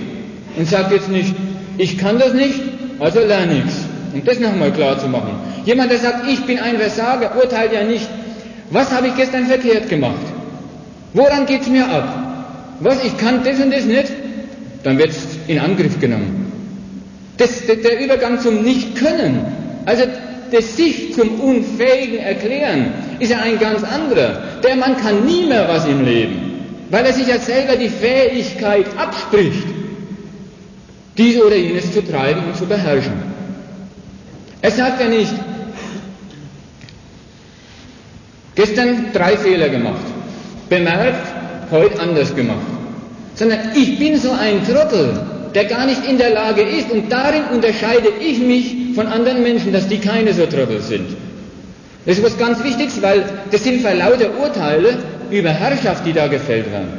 und sagt jetzt nicht, ich kann das nicht, also lerne ich's. Um das nochmal klar zu machen. Jemand, der sagt, ich bin ein Versager, urteilt ja nicht, was habe ich gestern verkehrt gemacht? Woran geht's mir ab? Was, ich kann das und das nicht? Dann wird's in Angriff genommen. Das, der Übergang zum Nicht-Können also das sich zum Unfähigen erklären ist ja ein ganz anderer. Der Mann kann nie mehr was im Leben, weil er sich ja selber die Fähigkeit abspricht, dies oder jenes zu treiben und zu beherrschen. Er sagt ja nicht, gestern drei Fehler gemacht, bemerkt, heute anders gemacht, sondern ich bin so ein Trottel, der gar nicht in der Lage ist, und darin unterscheide ich mich von anderen Menschen, dass die keine so Trottel sind. Das ist was ganz Wichtiges, weil das sind verlaute Urteile über Herrschaft, die da gefällt werden.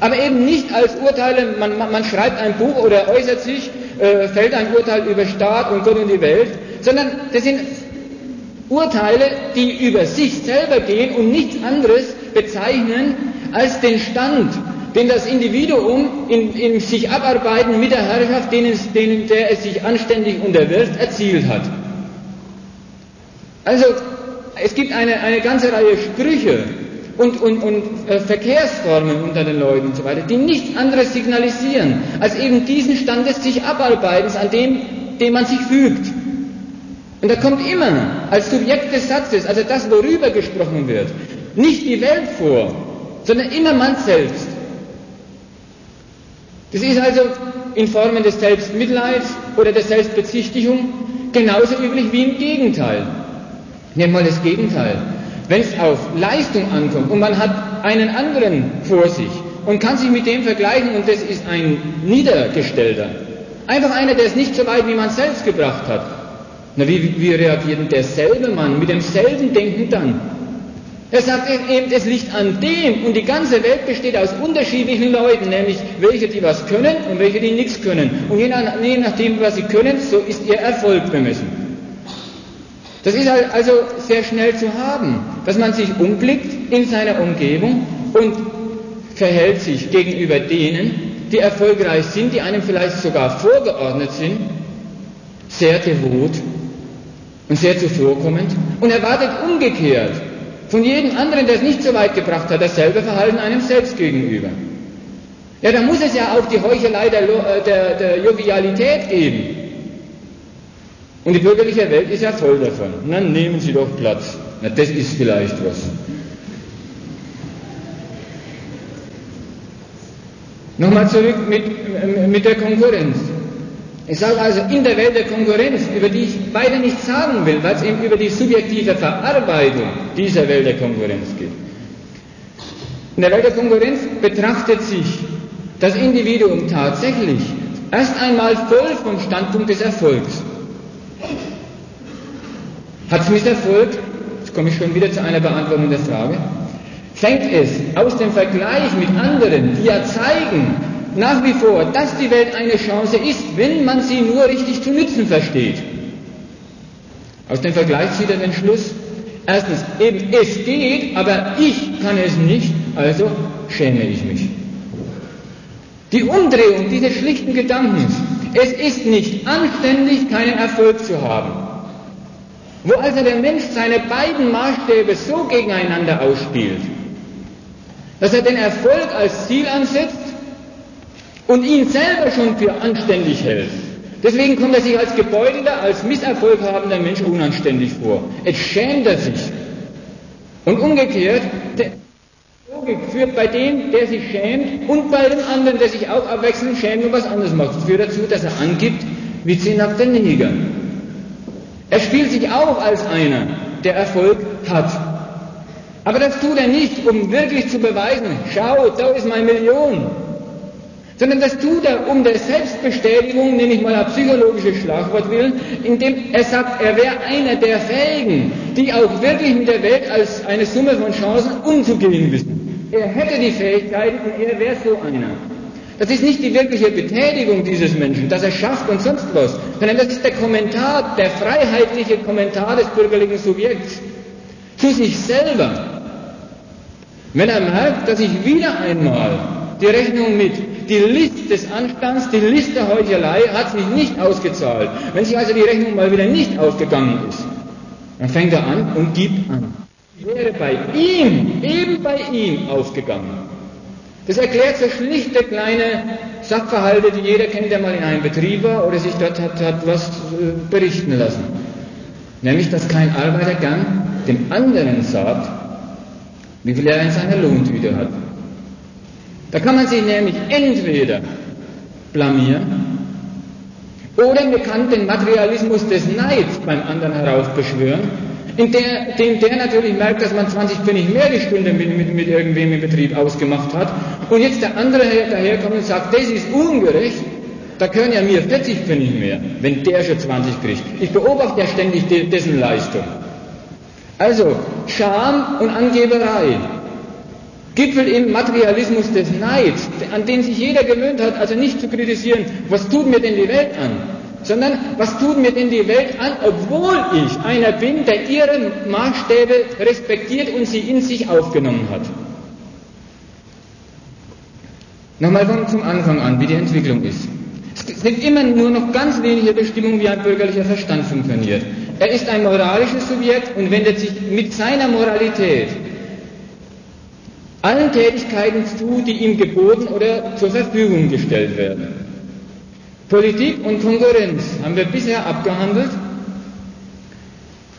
Aber eben nicht als Urteile, man, man schreibt ein Buch oder äußert sich, äh, fällt ein Urteil über Staat und Gott und die Welt, sondern das sind Urteile, die über sich selber gehen und nichts anderes bezeichnen als den Stand den das Individuum in, in sich abarbeiten mit der Herrschaft, denen, denen, der es sich anständig unterwirft, erzielt hat. Also es gibt eine, eine ganze Reihe Sprüche und, und, und äh, Verkehrsformen unter den Leuten und so weiter, die nichts anderes signalisieren, als eben diesen Stand des sich Abarbeitens, an dem, dem man sich fügt. Und da kommt immer als Subjekt des Satzes, also das, worüber gesprochen wird, nicht die Welt vor, sondern immer man selbst. Das ist also in Formen des Selbstmitleids oder der Selbstbezichtigung genauso üblich wie im Gegenteil. Nehmen wir das Gegenteil. Wenn es auf Leistung ankommt und man hat einen anderen vor sich und kann sich mit dem vergleichen und das ist ein Niedergestellter, einfach einer, der es nicht so weit wie man selbst gebracht hat, na, wie, wie reagiert denn derselbe Mann mit demselben Denken dann? Er sagt eben, es liegt an dem und die ganze Welt besteht aus unterschiedlichen Leuten, nämlich welche, die was können und welche, die nichts können. Und je, nach, je nachdem, was sie können, so ist ihr Erfolg bemessen. Das ist also sehr schnell zu haben, dass man sich umblickt in seiner Umgebung und verhält sich gegenüber denen, die erfolgreich sind, die einem vielleicht sogar vorgeordnet sind, sehr devot und sehr zuvorkommend und erwartet umgekehrt von jedem anderen, der es nicht so weit gebracht hat, dasselbe Verhalten einem selbst gegenüber. Ja, da muss es ja auch die Heuchelei der, äh, der, der Jovialität geben. Und die bürgerliche Welt ist ja voll davon. Na, nehmen Sie doch Platz. Na, das ist vielleicht was. Nochmal zurück mit, mit der Konkurrenz. Ich sage also, in der Welt der Konkurrenz, über die ich weiter nichts sagen will, weil es eben über die subjektive Verarbeitung dieser Welt der Konkurrenz geht. In der Welt der Konkurrenz betrachtet sich das Individuum tatsächlich erst einmal voll vom Standpunkt des Erfolgs. Hat es Misserfolg, jetzt komme ich schon wieder zu einer Beantwortung der Frage, fängt es aus dem Vergleich mit anderen, die ja zeigen, nach wie vor, dass die Welt eine Chance ist, wenn man sie nur richtig zu nützen versteht. Aus dem Vergleich zieht er den Schluss, erstens, eben es geht, aber ich kann es nicht, also schäme ich mich. Die Umdrehung dieses schlichten Gedankens, es ist nicht anständig, keinen Erfolg zu haben. Wo also der Mensch seine beiden Maßstäbe so gegeneinander ausspielt, dass er den Erfolg als Ziel ansetzt und ihn selber schon für anständig hält. Deswegen kommt er sich als gebeutelter, als Misserfolg habender Mensch unanständig vor. Jetzt schämt er sich. Und umgekehrt, der Logik führt bei dem, der sich schämt, und bei dem anderen, der sich auch abwechselnd schämt und was anderes macht, führt dazu, dass er angibt wie zehnhaft der Neger. Er spielt sich auf als einer, der Erfolg hat. Aber das tut er nicht, um wirklich zu beweisen, schau, da ist meine Million. Sondern das tut er um der Selbstbestätigung, nenne ich mal ein psychologisches Schlagwort willen, indem er sagt, er wäre einer der Fähigen, die auch wirklich mit der Welt als eine Summe von Chancen umzugehen wissen. Er hätte die Fähigkeiten und er wäre so einer. Das ist nicht die wirkliche Betätigung dieses Menschen, dass er schafft und sonst was, sondern das ist der Kommentar, der freiheitliche Kommentar des bürgerlichen Subjekts zu sich selber. Wenn er merkt, dass ich wieder einmal die Rechnung mit, die List des Anstands, die List der Heuchelei hat sich nicht ausgezahlt. Wenn sich also die Rechnung mal wieder nicht aufgegangen ist, dann fängt er an und gibt an. Die wäre bei ihm, eben bei ihm aufgegangen. Das erklärt so schlichte kleine Sachverhalte, die jeder kennt, der mal in einem Betrieb war oder sich dort hat, hat was äh, berichten lassen. Nämlich, dass kein Arbeiter gern dem anderen sagt, wie viel er in seiner Lohntüte hat. Da kann man sich nämlich entweder blamieren oder man kann den Materialismus des Neids beim anderen heraufbeschwören in der, dem der natürlich merkt, dass man 20 Pfennig mehr die Stunde mit, mit, mit irgendwem im Betrieb ausgemacht hat und jetzt der andere daherkommt und sagt, das ist ungerecht, da können ja mir 40 Pfennig mehr, wenn der schon 20 kriegt. Ich beobachte ja ständig dessen Leistung. Also, Scham und Angeberei Gipfel im Materialismus des Neids, an den sich jeder gewöhnt hat, also nicht zu kritisieren, was tut mir denn die Welt an? sondern was tut mir denn die Welt an, obwohl ich einer bin, der ihre Maßstäbe respektiert und sie in sich aufgenommen hat. Nochmal von zum Anfang an, wie die Entwicklung ist. Es sind immer nur noch ganz wenige Bestimmungen, wie ein bürgerlicher Verstand funktioniert. Er ist ein moralisches Subjekt und wendet sich mit seiner Moralität allen Tätigkeiten zu, die ihm geboten oder zur Verfügung gestellt werden. Politik und Konkurrenz haben wir bisher abgehandelt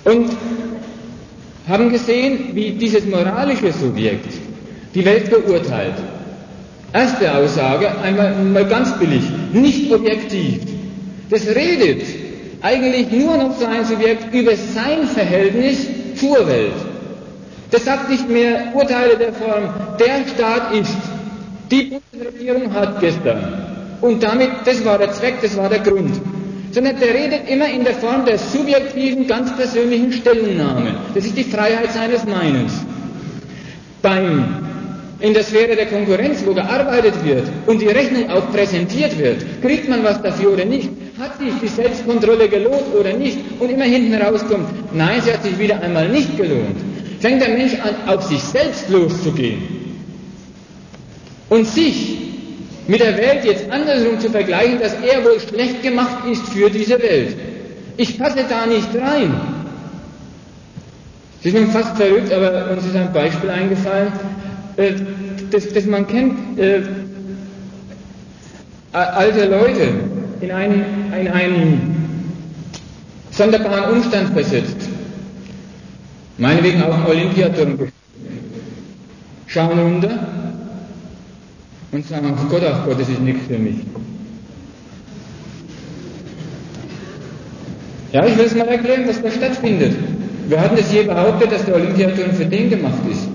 und haben gesehen, wie dieses moralische Subjekt die Welt beurteilt. Erste Aussage, einmal mal ganz billig, nicht objektiv. Das redet eigentlich nur noch so ein Subjekt über sein Verhältnis zur Welt. Das sagt nicht mehr Urteile der Form, der Staat ist, die Bundesregierung hat gestern. Und damit, das war der Zweck, das war der Grund. Sondern der redet immer in der Form der subjektiven, ganz persönlichen Stellungnahme. Das ist die Freiheit seines Meinens. Beim in der Sphäre der Konkurrenz, wo gearbeitet wird und die Rechnung auch präsentiert wird, kriegt man was dafür oder nicht, hat sich die Selbstkontrolle gelohnt oder nicht und immer hinten rauskommt, nein, sie hat sich wieder einmal nicht gelohnt, fängt der Mensch an, auf sich selbst loszugehen und sich mit der Welt jetzt andersrum zu vergleichen, dass er wohl schlecht gemacht ist für diese Welt. Ich passe da nicht rein. Ist nun fast verrückt, aber uns ist ein Beispiel eingefallen äh, das, das man kennt, äh, alte Leute in einen, in einen sonderbaren Umstand versetzt, meinetwegen auch Olympiaturm schauen runter und sagen, ach Gott, ach Gott, das ist nichts für mich. Ja, ich will es mal erklären, was da stattfindet. Wir hatten es je behauptet, dass der Olympiaturm für den gemacht ist.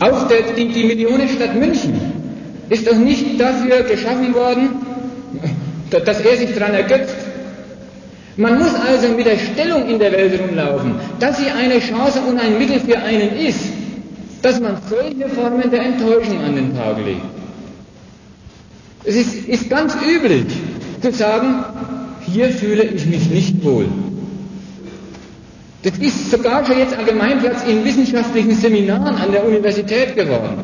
Auch der, die, die Millionenstadt München ist doch nicht dafür geschaffen worden, dass er sich daran ergötzt. Man muss also mit der Stellung in der Welt rumlaufen, dass sie eine Chance und ein Mittel für einen ist, dass man solche Formen der Enttäuschung an den Tag legt. Es ist, ist ganz üblich zu sagen, hier fühle ich mich nicht wohl. Das ist sogar schon jetzt Allgemeinplatz in wissenschaftlichen Seminaren an der Universität geworden.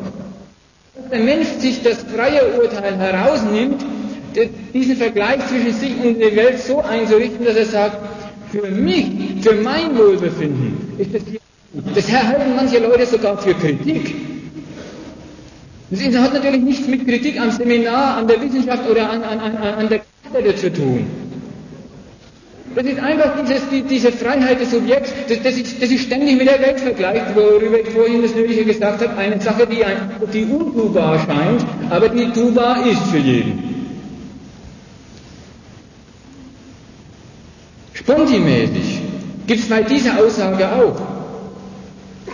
Dass der Mensch sich das freie Urteil herausnimmt, diesen Vergleich zwischen sich und der Welt so einzurichten, dass er sagt, für mich, für mein Wohlbefinden ist das hier. Das erhalten manche Leute sogar für Kritik. Das hat natürlich nichts mit Kritik am Seminar, an der Wissenschaft oder an, an, an, an der Stelle zu tun. Das ist einfach dieses, die, diese Freiheit des Subjekts, das, das, ist, das ist ständig mit der Welt vergleicht, worüber ich vorhin das Nötige gesagt habe. Eine Sache, die, ein, die untubar scheint, aber die tubar ist für jeden. Spontimäßig gibt es bei dieser Aussage auch.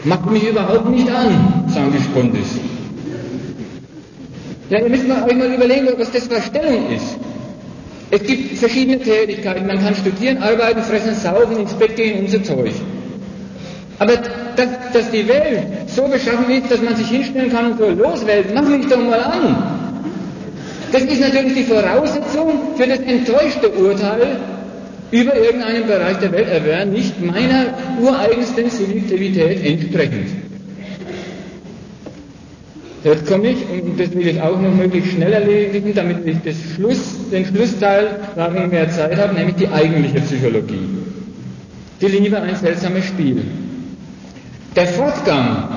Macht mich überhaupt nicht an, sagen die Spontis. Ja, ihr müsst mal, euch mal überlegen, was das für Stellung ist. Es gibt verschiedene Tätigkeiten. Man kann studieren, arbeiten, fressen, saufen, ins Bett gehen und so Zeug. Aber dass, dass die Welt so beschaffen ist, dass man sich hinstellen kann und so, los Welt, mach mich doch mal an. Das ist natürlich die Voraussetzung für das enttäuschte Urteil über irgendeinen Bereich der Welt. Er nicht meiner ureigensten Subjektivität entsprechend. Jetzt komme ich, und das will ich auch noch möglichst schnell erledigen, damit ich das Schluss, den Schlussteil, darin mehr Zeit habe, nämlich die eigentliche Psychologie. Die Liebe ein seltsames Spiel. Der Fortgang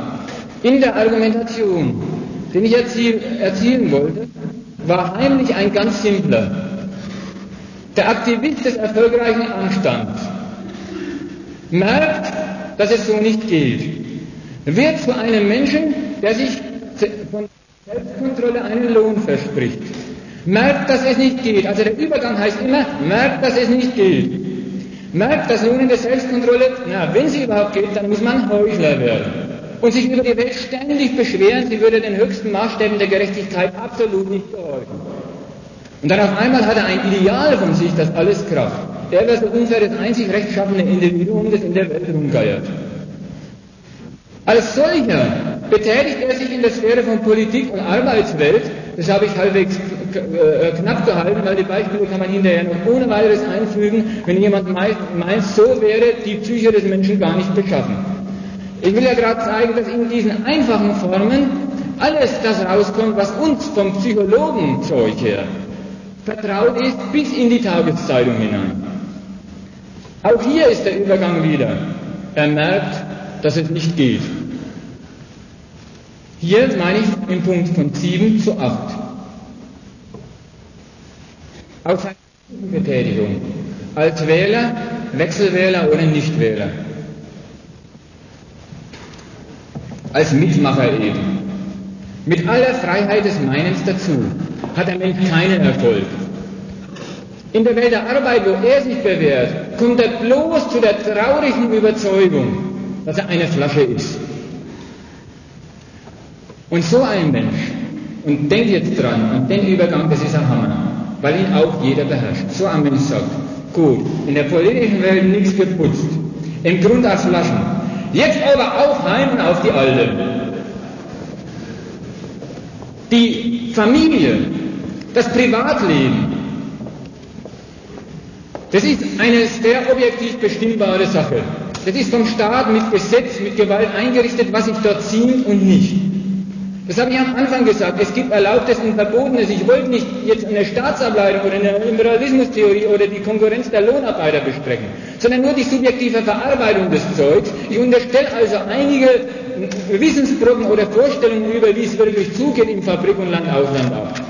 in der Argumentation, den ich erziel, erzielen wollte, war heimlich ein ganz simpler. Der Aktivist des erfolgreichen Anstands merkt, dass es so nicht geht, wird zu einem Menschen, der sich von Selbstkontrolle einen Lohn verspricht. Merkt, dass es nicht geht. Also der Übergang heißt immer, merkt, dass es nicht geht. Merkt, dass lohnende Selbstkontrolle, na, wenn sie überhaupt geht, dann muss man Heuchler werden. Und sich über die Welt ständig beschweren, sie würde den höchsten Maßstäben der Gerechtigkeit absolut nicht gehorchen. Und dann auf einmal hat er ein Ideal von sich, das alles Kraft. Er wäre so ungefähr das einzig rechtschaffene Individuum, das in der Welt rumgeiert. Als solcher betätigt er sich in der Sphäre von Politik und Arbeitswelt. Das habe ich halbwegs äh, knapp gehalten, weil die Beispiele kann man hinterher noch ohne weiteres einfügen, wenn jemand meint, so wäre die Psyche des Menschen gar nicht beschaffen. Ich will ja gerade zeigen, dass in diesen einfachen Formen alles das rauskommt, was uns vom Psychologenzeug her vertraut ist, bis in die Tageszeitung hinein. Auch hier ist der Übergang wieder. Er merkt, dass es nicht geht. Hier meine ich im Punkt von 7 zu 8. Auf seine Betätigung als Wähler, Wechselwähler oder Nichtwähler. Als Mitmacher eben. Mit aller Freiheit des Meinens dazu hat der Mensch keinen Erfolg. In der Welt der Arbeit, wo er sich bewährt, kommt er bloß zu der traurigen Überzeugung, dass er eine Flasche ist. Und so ein Mensch, und denkt jetzt dran, und den Übergang, das ist ein Hammer, weil ihn auch jeder beherrscht. So ein Mensch sagt, gut, in der politischen Welt nichts geputzt, im Grund als Flaschen, jetzt aber auch heim und auf die Alte. Die Familie, das Privatleben, das ist eine sehr objektiv bestimmbare Sache. Das ist vom Staat mit Gesetz, mit Gewalt eingerichtet, was sich dort ziemt und nicht. Das habe ich am Anfang gesagt. Es gibt Erlaubtes und Verbotenes. Ich wollte nicht jetzt eine Staatsableitung oder eine Liberalismustheorie oder die Konkurrenz der Lohnarbeiter besprechen, sondern nur die subjektive Verarbeitung des Zeugs. Ich unterstelle also einige Wissensbrocken oder Vorstellungen über, wie es wirklich zugeht im Fabrik- und Landausland ab.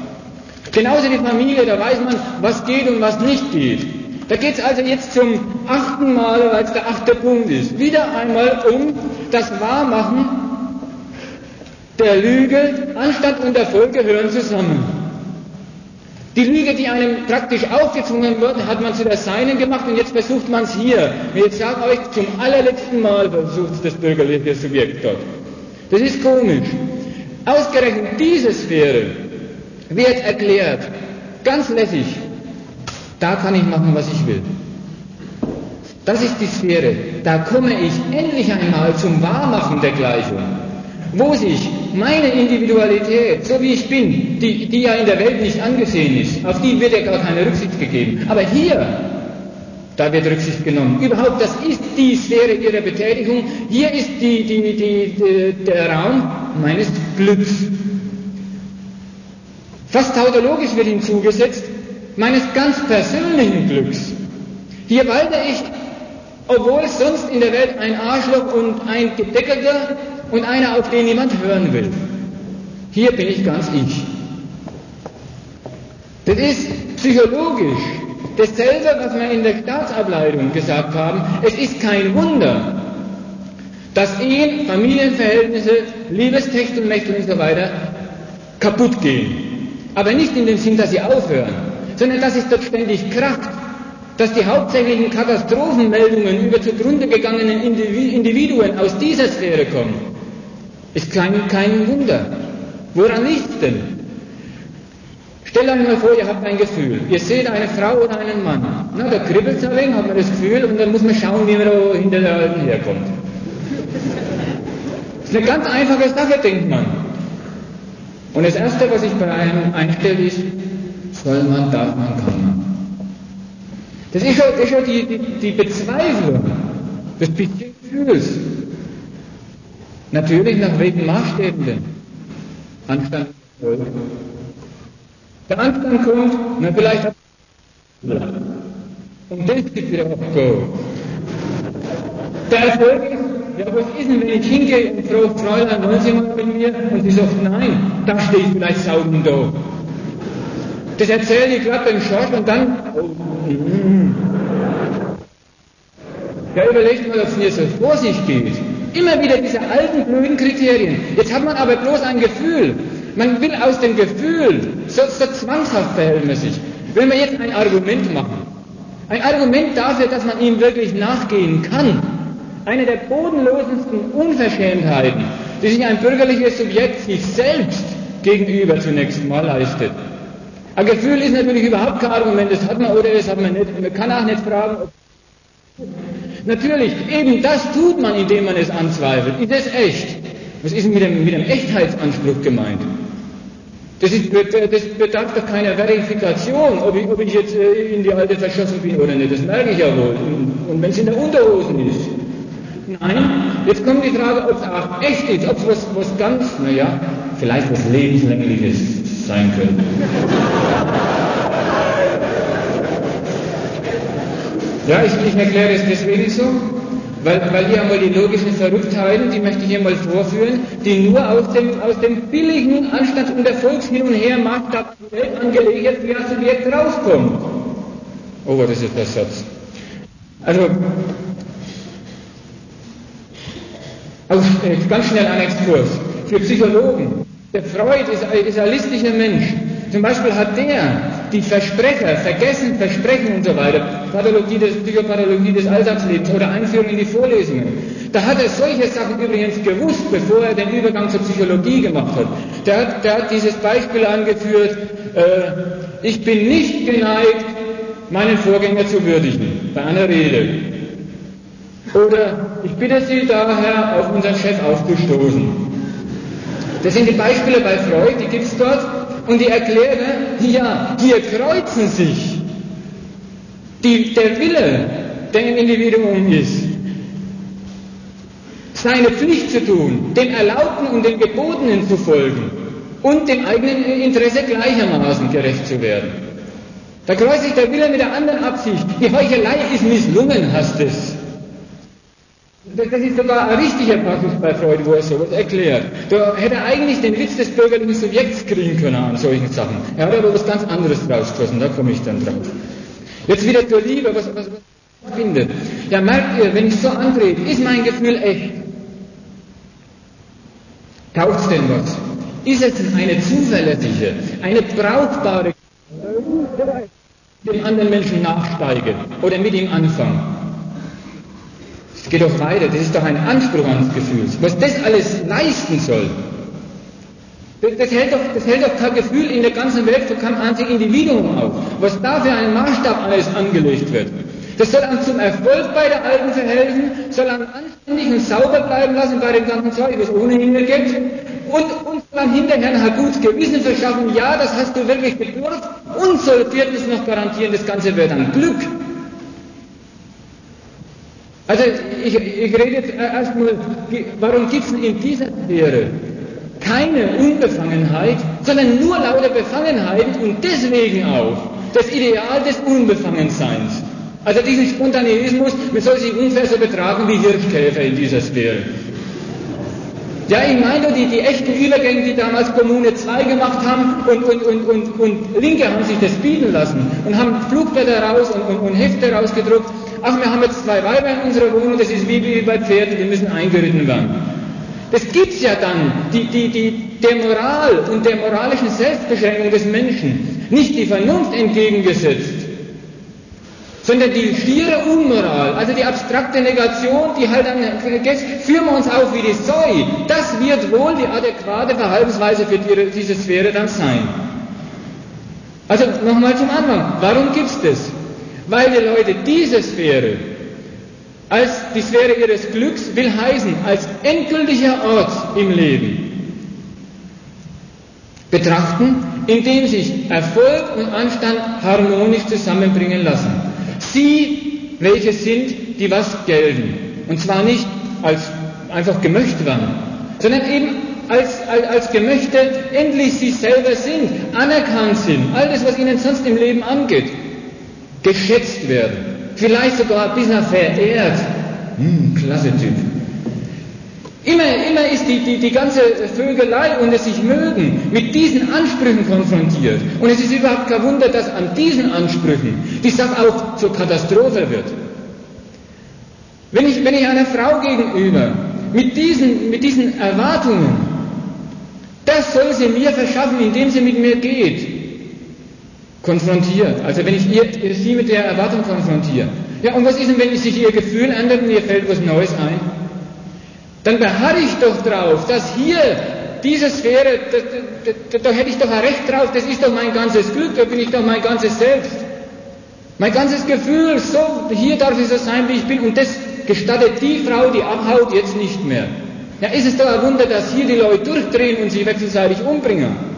Genauso die Familie, da weiß man, was geht und was nicht geht. Da geht es also jetzt zum achten Mal, weil es der achte Punkt ist, wieder einmal um das Wahrmachen der Lüge. Anstand und Erfolg gehören zusammen. Die Lüge, die einem praktisch aufgezwungen wurde, hat man zu der Seinen gemacht und jetzt versucht man es hier. Und jetzt sage euch, zum allerletzten Mal versucht das bürgerliche Subjekt dort. Das ist komisch. Ausgerechnet diese Sphäre wird erklärt, ganz lässig, da kann ich machen, was ich will. Das ist die Sphäre. Da komme ich endlich einmal zum Wahrmachen der Gleichung. Wo sich meine Individualität, so wie ich bin, die, die ja in der Welt nicht angesehen ist, auf die wird ja gar keine Rücksicht gegeben. Aber hier, da wird Rücksicht genommen. Überhaupt, das ist die Sphäre ihrer Betätigung. Hier ist die, die, der Raum meines Glücks. Fast tautologisch wird hinzugesetzt, meines ganz persönlichen Glücks. Hier walter ich, obwohl sonst in der Welt ein Arschloch und ein Gedeckelter und einer, auf den niemand hören will. Hier bin ich ganz ich. Das ist psychologisch dasselbe, was wir in der Staatsableitung gesagt haben. Es ist kein Wunder, dass Ehen, Familienverhältnisse, Liebestechtel, und so weiter kaputt gehen. Aber nicht in dem Sinn, dass sie aufhören, sondern dass es dort ständig kracht, dass die hauptsächlichen Katastrophenmeldungen über zugrunde gegangenen Individuen aus dieser Sphäre kommen, ist kein, kein Wunder. Woran liegt es denn? Stellt euch mal vor, ihr habt ein Gefühl. Ihr seht eine Frau oder einen Mann. Na, da kribbelt es ein wenig, hat man das Gefühl, und dann muss man schauen, wie man da hinter der Alten herkommt. Das ist eine ganz einfache Sache, denkt man. Und das Erste, was ich bei einem einstelle, ist, soll man, darf man, kann man. Das ist schon, ist schon die, die, die Bezweiflung des bisschen Gefühls. Natürlich nach welchen Maßstäben denn? Anstand Der Anstand kommt, na vielleicht hat und das gibt wieder Go. Der Erfolg ist, ja, was ist denn, wenn ich hingehe und frage, Fräulein, wollen Sie mal mit mir? Und sie sagt, nein, da stehe ich vielleicht saugend da. Das erzähle ich gerade beim Schorsch und dann. Ja, überlegt mal, ob es mir so vor sich geht. Immer wieder diese alten blöden Kriterien. Jetzt hat man aber bloß ein Gefühl. Man will aus dem Gefühl, so, so zwanghaft verhält man sich, will man jetzt ein Argument machen. Ein Argument dafür, dass man ihm wirklich nachgehen kann. Eine der bodenlosesten Unverschämtheiten, die sich ein bürgerliches Subjekt sich selbst gegenüber zunächst mal leistet. Ein Gefühl ist natürlich überhaupt kein Argument, das hat man oder das hat man nicht. Man kann auch nicht fragen, ob Natürlich, eben das tut man, indem man es anzweifelt. Ist es echt? Was ist mit dem, mit dem Echtheitsanspruch gemeint? Das, ist, das bedarf doch keiner Verifikation, ob ich, ob ich jetzt äh, in die Alte verschossen bin oder nicht. Das merke ich ja wohl. Und, wenn es in der Unterhosen ist. Nein, jetzt kommt die Frage, ob es auch echt ist, ob es was, was ganz, naja, vielleicht was Lebenslängliches sein könnte. Ja, ich, ich erkläre es deswegen so, weil, weil hier einmal die logischen Verrücktheiten, die möchte ich hier mal vorführen, die nur aus dem, aus dem billigen Anstands- und Erfolgs hin und her Maßstab angelegt Subjekt rauskommt. Oh, das ist der Satz. Also, auf, äh, ganz schnell ein Exkurs. Für Psychologen. Der Freud ist, ist ein listischer Mensch. Zum Beispiel hat der die Versprecher, Vergessen, Versprechen und so weiter, Pathologie des, Psychopathologie des Alltagslebens oder Einführung in die Vorlesungen. Da hat er solche Sachen übrigens gewusst, bevor er den Übergang zur Psychologie gemacht hat. Der hat, der hat dieses Beispiel angeführt, äh, ich bin nicht geneigt, meinen Vorgänger zu würdigen, bei einer Rede. Oder ich bitte Sie daher, auf unseren Chef aufzustoßen. Das sind die Beispiele bei Freud, die gibt es dort. Und die erklären, ja, hier kreuzen sich die, der Wille, der im Individuum ist, seine Pflicht zu tun, dem Erlaubten und dem Gebotenen zu folgen und dem eigenen Interesse gleichermaßen gerecht zu werden. Da kreuzt sich der Wille mit der anderen Absicht. Die Heuchelei ist misslungen, heißt es. Das ist sogar ein richtiger Passus bei Freud, wo er sowas erklärt. Da hätte er eigentlich den Witz des bürgerlichen Subjekts kriegen können an solchen Sachen. Er hat aber was ganz anderes rausgeschossen, da komme ich dann drauf. Jetzt wieder zur Liebe, was, was, was ich finde. Ja, merkt ihr, wenn ich so antrete, ist mein Gefühl echt? Taucht's denn was? Ist es eine zuverlässige, eine brauchbare, dem anderen Menschen nachsteige oder mit ihm anfangen? Es geht doch weiter, das ist doch ein Anspruch ans Gefühl. Was das alles leisten soll, das, das, hält doch, das hält doch kein Gefühl in der ganzen Welt für kein einziges Individuum auf. Was da für einen Maßstab alles angelegt wird. Das soll einem zum Erfolg bei der Alten verhelfen, soll einem anständig und sauber bleiben lassen bei dem ganzen Zeug, was ohnehin nicht geht. Und uns dann hinterher ein gutes Gewissen verschaffen, ja, das hast du wirklich gedurft. Und soll viertens noch garantieren, das Ganze wird dann Glück. Also ich, ich rede jetzt erstmal, warum gibt es in dieser Sphäre keine Unbefangenheit, sondern nur lauter Befangenheit und deswegen auch das Ideal des Unbefangenseins. Also diesen Spontaneismus, man soll sich ungefähr so betragen wie Hirschkäfer in dieser Sphäre. Ja, ich meine, die, die echten Übergänge, die damals Kommune 2 gemacht haben und, und, und, und, und Linke haben sich das bieten lassen und haben Flugblätter raus und, und, und Hefte rausgedruckt. Ach, wir haben jetzt zwei Weiber in unserer Wohnung, das ist wie, bei Pferden, die müssen eingeritten werden. Das gibt's ja dann, die, die, die, der Moral und der moralischen Selbstbeschränkung des Menschen, nicht die Vernunft entgegengesetzt, sondern die schiere Unmoral, also die abstrakte Negation, die halt dann, führen wir uns auf wie die Säue. Das wird wohl die adäquate Verhaltensweise für diese Sphäre dann sein. Also nochmal zum Anfang. Warum gibt's das? Weil die Leute diese Sphäre als die Sphäre ihres Glücks will heißen, als endgültiger Ort im Leben betrachten, in dem sich Erfolg und Anstand harmonisch zusammenbringen lassen. Sie, welche sind, die was gelten. Und zwar nicht als einfach gemöcht werden, sondern eben als, als, als Gemöchte endlich sie selber sind, anerkannt sind, all das, was ihnen sonst im Leben angeht, geschätzt werden, vielleicht sogar ein bisschen verehrt. Hm, klasse Typ. Immer, immer ist die, die, die ganze Vögelei und es sich mögen mit diesen Ansprüchen konfrontiert. Und es ist überhaupt kein Wunder, dass an diesen Ansprüchen die Sache auch zur Katastrophe wird. Wenn ich, wenn ich einer Frau gegenüber mit diesen, mit diesen Erwartungen, das soll sie mir verschaffen, indem sie mit mir geht, konfrontiere, also wenn ich ihr, sie mit der Erwartung konfrontiere, ja, und was ist denn, wenn sich ihr Gefühl ändert und ihr fällt was Neues ein? dann beharre ich doch drauf, dass hier diese Sphäre, da, da, da, da, hätte ich doch ein Recht drauf, das ist doch mein ganzes Glück, da bin ich doch mein ganzes Selbst. Mein ganzes Gefühl, so, hier darf ich so sein, wie ich bin, und das gestattet die Frau, die abhaut, jetzt nicht mehr. Ja, ist es doch ein Wunder, dass hier die Leute durchdrehen und sich wechselseitig umbringen.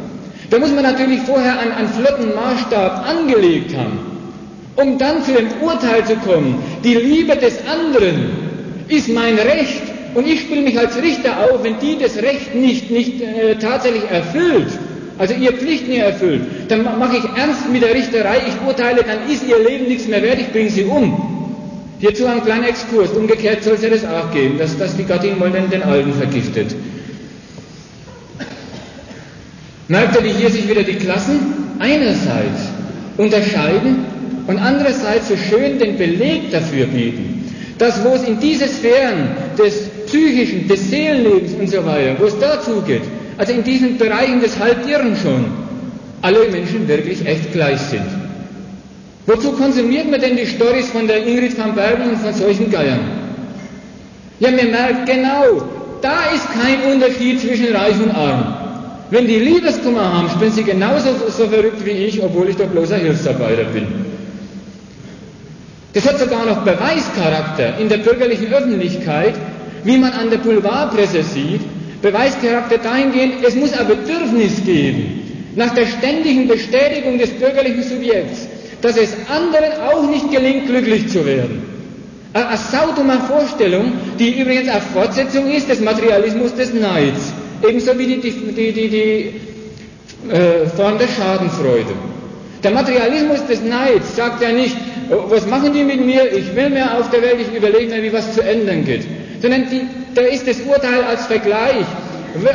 Da muss man natürlich vorher einen, einen flotten Maßstab angelegt haben, um dann zu dem Urteil zu kommen, die Liebe des anderen ist mein Recht und ich spiele mich als Richter auf, wenn die das Recht nicht, nicht äh, tatsächlich erfüllt, also ihr Pflichten nicht erfüllt, dann mache ich ernst mit der Richterei, ich urteile, dann ist ihr Leben nichts mehr wert, ich bringe sie um. Hierzu ein kleiner Exkurs. Umgekehrt soll es ja das auch geben, dass, dass die Gattin mal den, den Alten vergiftet. Merkt ihr, hier sich wieder die Klassen einerseits unterscheiden und andererseits so schön den Beleg dafür bieten, dass wo es in diese Sphären des psychischen, des Seelenlebens und so weiter, wo es dazu geht, also in diesen Bereichen des Halbirren schon, alle Menschen wirklich echt gleich sind. Wozu konsumiert man denn die Stories von der Ingrid van Bergen und von solchen Geiern? Ja, man merkt genau, da ist kein Unterschied zwischen Reich und Arm. Wenn die Liebeskummer haben, spielen sie genauso so verrückt wie ich, obwohl ich doch bloßer Hilfsarbeiter bin. Das hat sogar noch Beweischarakter in der bürgerlichen Öffentlichkeit, wie man an der Boulevardpresse sieht. Beweischarakter dahingehend, es muss ein Bedürfnis geben, nach der ständigen Bestätigung des bürgerlichen Subjekts, dass es anderen auch nicht gelingt, glücklich zu werden. Eine saudummer Vorstellung, die übrigens eine Fortsetzung ist des Materialismus des Neids, ebenso wie die, die, die, die, äh, Form der Schadenfreude. Der Materialismus des Neids sagt ja nicht, oh, was machen die mit mir, ich will mehr auf der Welt, ich überlege mir, wie was zu ändern geht. Sondern die, da ist das Urteil als Vergleich.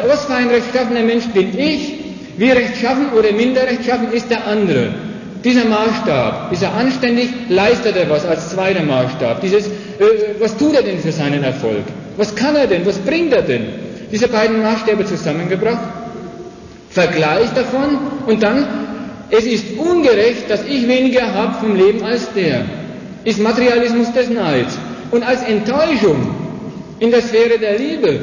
Was für ein rechtschaffener Mensch bin ich? Wie rechtschaffen oder minder rechtschaffen ist der andere? Dieser Maßstab, ist er anständig, leistet er was als zweiter Maßstab? Dieses, äh, was tut er denn für seinen Erfolg? Was kann er denn? Was bringt er denn? Diese beiden Maßstäbe zusammengebracht, Vergleich davon und dann, es ist ungerecht, dass ich weniger habe vom Leben als der. Ist Materialismus des Neids. Und als Enttäuschung in der Sphäre der Liebe,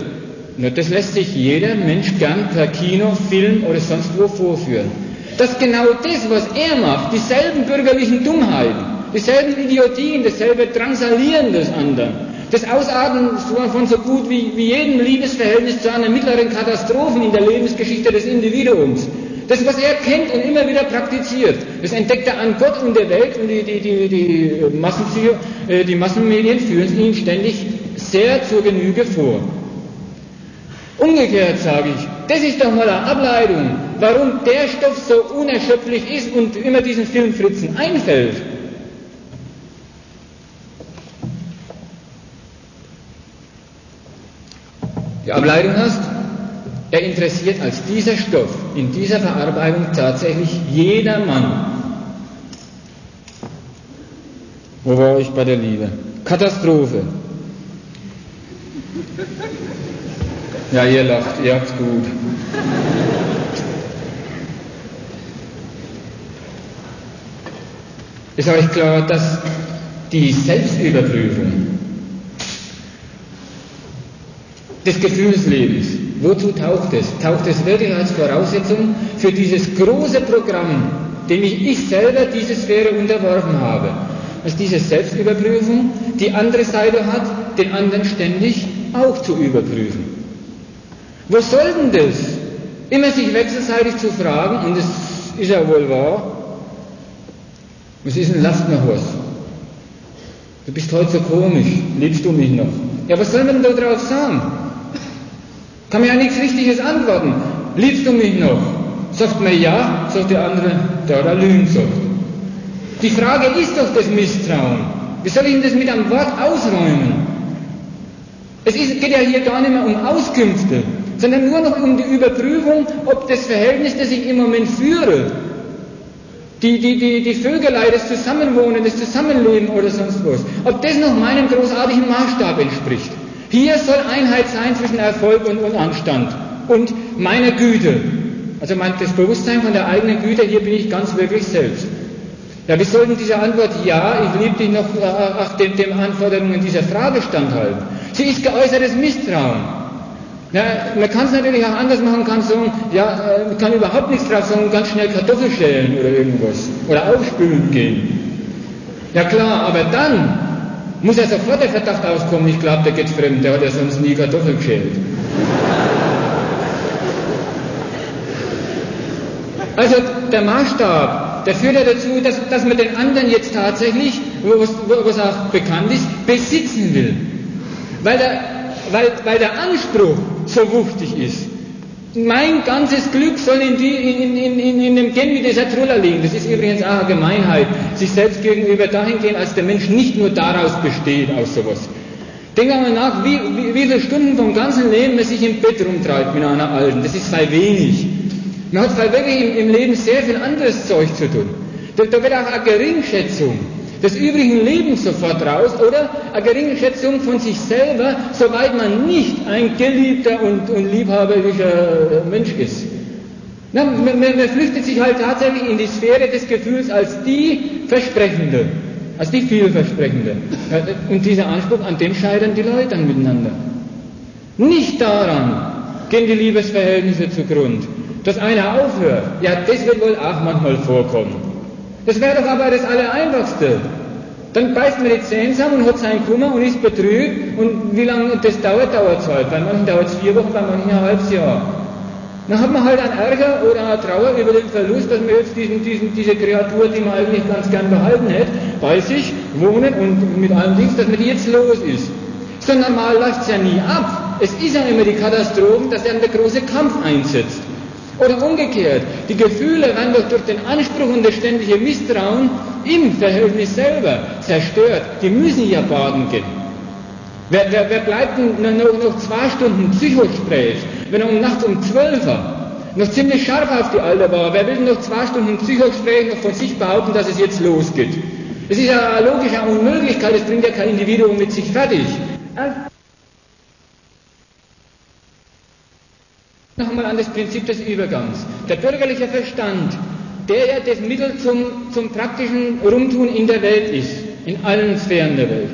das lässt sich jeder Mensch gern per Kino, Film oder sonst wo vorführen dass genau das, was er macht, dieselben bürgerlichen Dummheiten, dieselben Idiotien, dasselbe Drangsalieren des anderen, das Ausarten von so gut wie, wie jedem Liebesverhältnis zu einer mittleren Katastrophe in der Lebensgeschichte des Individuums, das, was er kennt und immer wieder praktiziert, das entdeckt er an Gott und der Welt und die, die, die, die, Massenpsycho, äh, die Massenmedien führen ihn ständig sehr zur Genüge vor. Umgekehrt sage ich, das ist doch mal eine Ableitung, warum der Stoff so unerschöpflich ist und immer diesen Filmfritzen einfällt. Die Ableitung hast, er interessiert als dieser Stoff in dieser Verarbeitung tatsächlich jedermann. Wo war ich bei der Liebe? Katastrophe. Ja, ihr lacht, ihr habt's gut. Ist euch klar, dass die Selbstüberprüfung des Gefühlslebens, wozu taucht es? Taucht es wirklich als Voraussetzung für dieses große Programm, dem ich, ich selber diese Sphäre unterworfen habe? Dass diese Selbstüberprüfung die andere Seite hat, den anderen ständig auch zu überprüfen. Wo soll denn das? Immer sich wechselseitig zu fragen, und das ist ja wohl wahr, was ist denn Last noch was? Du bist heute so komisch, liebst du mich noch? Ja, was soll man da drauf sagen? Kann mir ja nichts Richtiges antworten. Liebst du mich noch? Sagt man ja, sagt der andere, der hat Lügen sagt. Die Frage ist doch das Misstrauen. Wie soll ich denn das mit einem Wort ausräumen? Es ist, geht ja hier gar nicht mehr um Auskünfte sondern nur noch um die Überprüfung, ob das Verhältnis, das ich im Moment führe, die, die, die, die Vögelei, das Zusammenwohnen, das Zusammenleben oder sonst was, ob das noch meinem großartigen Maßstab entspricht. Hier soll Einheit sein zwischen Erfolg und, und Anstand und meiner Güte. Also mein, das Bewusstsein von der eigenen Güte, hier bin ich ganz wirklich selbst. Ja, wir sollten dieser Antwort Ja, ich liebe dich noch, ach, dem, dem Anforderungen dieser Frage standhalten. Sie ist geäußertes Misstrauen. Ja, man kann es natürlich auch anders machen, kann sagen, ja, äh, man kann überhaupt nichts drauf sagen, ganz schnell Kartoffel schälen oder irgendwas. Oder aufspülen gehen. Ja klar, aber dann muss ja sofort der Verdacht auskommen, ich glaube, der geht fremd, der hat ja sonst nie Kartoffel geschält. Also der Maßstab, der führt ja dazu, dass, dass man den anderen jetzt tatsächlich, was, was auch bekannt ist, besitzen will. Weil der weil, weil der Anspruch so wuchtig ist. Mein ganzes Glück soll in, die, in, in, in, in dem Gen wie dieser Truller liegen. Das ist übrigens auch eine Gemeinheit, sich selbst gegenüber dahin gehen, als der Mensch nicht nur daraus besteht, aus sowas. Denken wir mal nach, wie, wie, wie viele Stunden vom ganzen Leben man sich im Bett rumtreibt mit einer Alten. Das ist sei wenig. Man hat weil wirklich im, im, Leben sehr viel anderes Zeug zu tun. Da, da wird auch eine Geringschätzung des übrigen Lebens sofort raus oder eine Geringschätzung von sich selber, soweit man nicht ein geliebter und, und liebhaberlicher Mensch ist. Na, man, man, man flüchtet sich halt tatsächlich in die Sphäre des Gefühls als die Versprechende als die vielversprechende. Und dieser Anspruch, an dem scheitern die Leute dann miteinander. Nicht daran gehen die Liebesverhältnisse zugrund. Dass einer aufhört, ja, das wird wohl auch manchmal vorkommen. Das wäre doch aber das Allereinfachste. Dann beißt man die Zähne zusammen und hat seinen Kummer und ist betrübt. Und wie lange das dauert, dauert es halt. Bei manchen dauert es vier Wochen, bei manchen ein halbes Jahr. Dann hat man halt einen Ärger oder eine Trauer über den Verlust, dass man jetzt diesen, diesen, diese Kreatur, die man eigentlich ganz gern behalten hätte, bei sich wohnen und mit allem Dings, dass man die jetzt los ist. So normal läuft es ja nie ab. Es ist ja immer die Katastrophe, dass dann der große Kampf einsetzt. Oder umgekehrt, die Gefühle werden doch durch den Anspruch und das ständige Misstrauen im Verhältnis selber zerstört. Die müssen ja baden gehen. Wer, wer, wer bleibt denn noch, noch zwei Stunden Psychogespräch, wenn er um nachts um zwölf noch ziemlich scharf auf die Alte war? Wer will noch zwei Stunden Psychogespräch noch von sich behaupten, dass es jetzt losgeht? Das ist ja eine logische Unmöglichkeit, das bringt ja kein Individuum mit sich fertig. Noch einmal an das Prinzip des Übergangs. Der bürgerliche Verstand, der ja das Mittel zum, zum praktischen Rumtun in der Welt ist, in allen Sphären der Welt,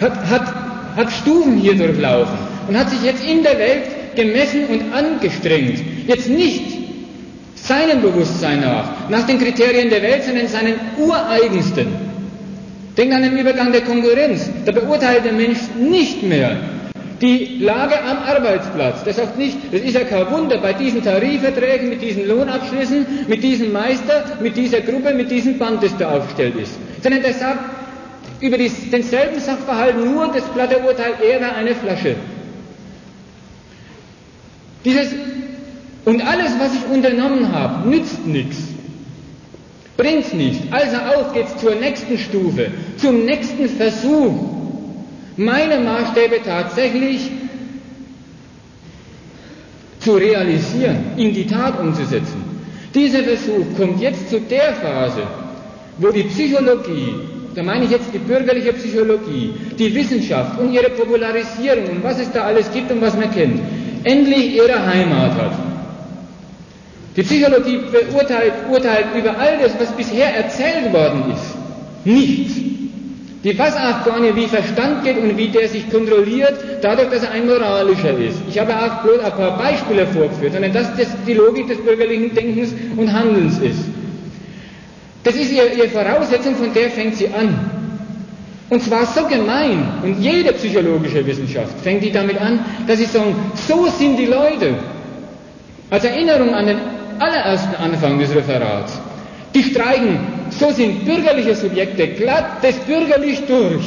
hat, hat hat Stufen hier durchlaufen und hat sich jetzt in der Welt gemessen und angestrengt. Jetzt nicht seinem Bewusstsein nach, nach den Kriterien der Welt, sondern seinen ureigensten. Denkt an den Übergang der Konkurrenz. Da beurteilt der Mensch nicht mehr die Lage am Arbeitsplatz. Der sagt nicht, das ist ja kein Wunder bei diesen Tarifverträgen, mit diesen Lohnabschlüssen, mit diesem Meister, mit dieser Gruppe, mit diesem Band, das da aufgestellt ist. Sondern der sagt, über denselben Sachverhalt nur das platte Urteil, er war eine Flasche. Dieses, und alles, was ich unternommen habe, nützt nichts. Bringt's nicht. Also auf geht's zur nächsten Stufe, zum nächsten Versuch, meine Maßstäbe tatsächlich zu realisieren, in die Tat umzusetzen. Dieser Versuch kommt jetzt zu der Phase, wo die Psychologie da meine ich jetzt die bürgerliche Psychologie, die Wissenschaft und ihre Popularisierung und was es da alles gibt und was man kennt, endlich ihre Heimat hat. Die Psychologie beurteilt urteilt über all das, was bisher erzählt worden ist, nichts. Die auch gar nicht, wie Verstand geht und wie der sich kontrolliert, dadurch, dass er ein moralischer ist. Ich habe auch bloß ein paar Beispiele vorgeführt, sondern dass das die Logik des bürgerlichen Denkens und Handelns ist. Das ist ihre, ihre Voraussetzung, von der fängt sie an. Und zwar so gemein, und jede psychologische Wissenschaft fängt die damit an, dass sie sagen, so sind die Leute. Als Erinnerung an den allerersten Anfang des Referats. Die streiken, so sind bürgerliche Subjekte glatt das bürgerlich durch.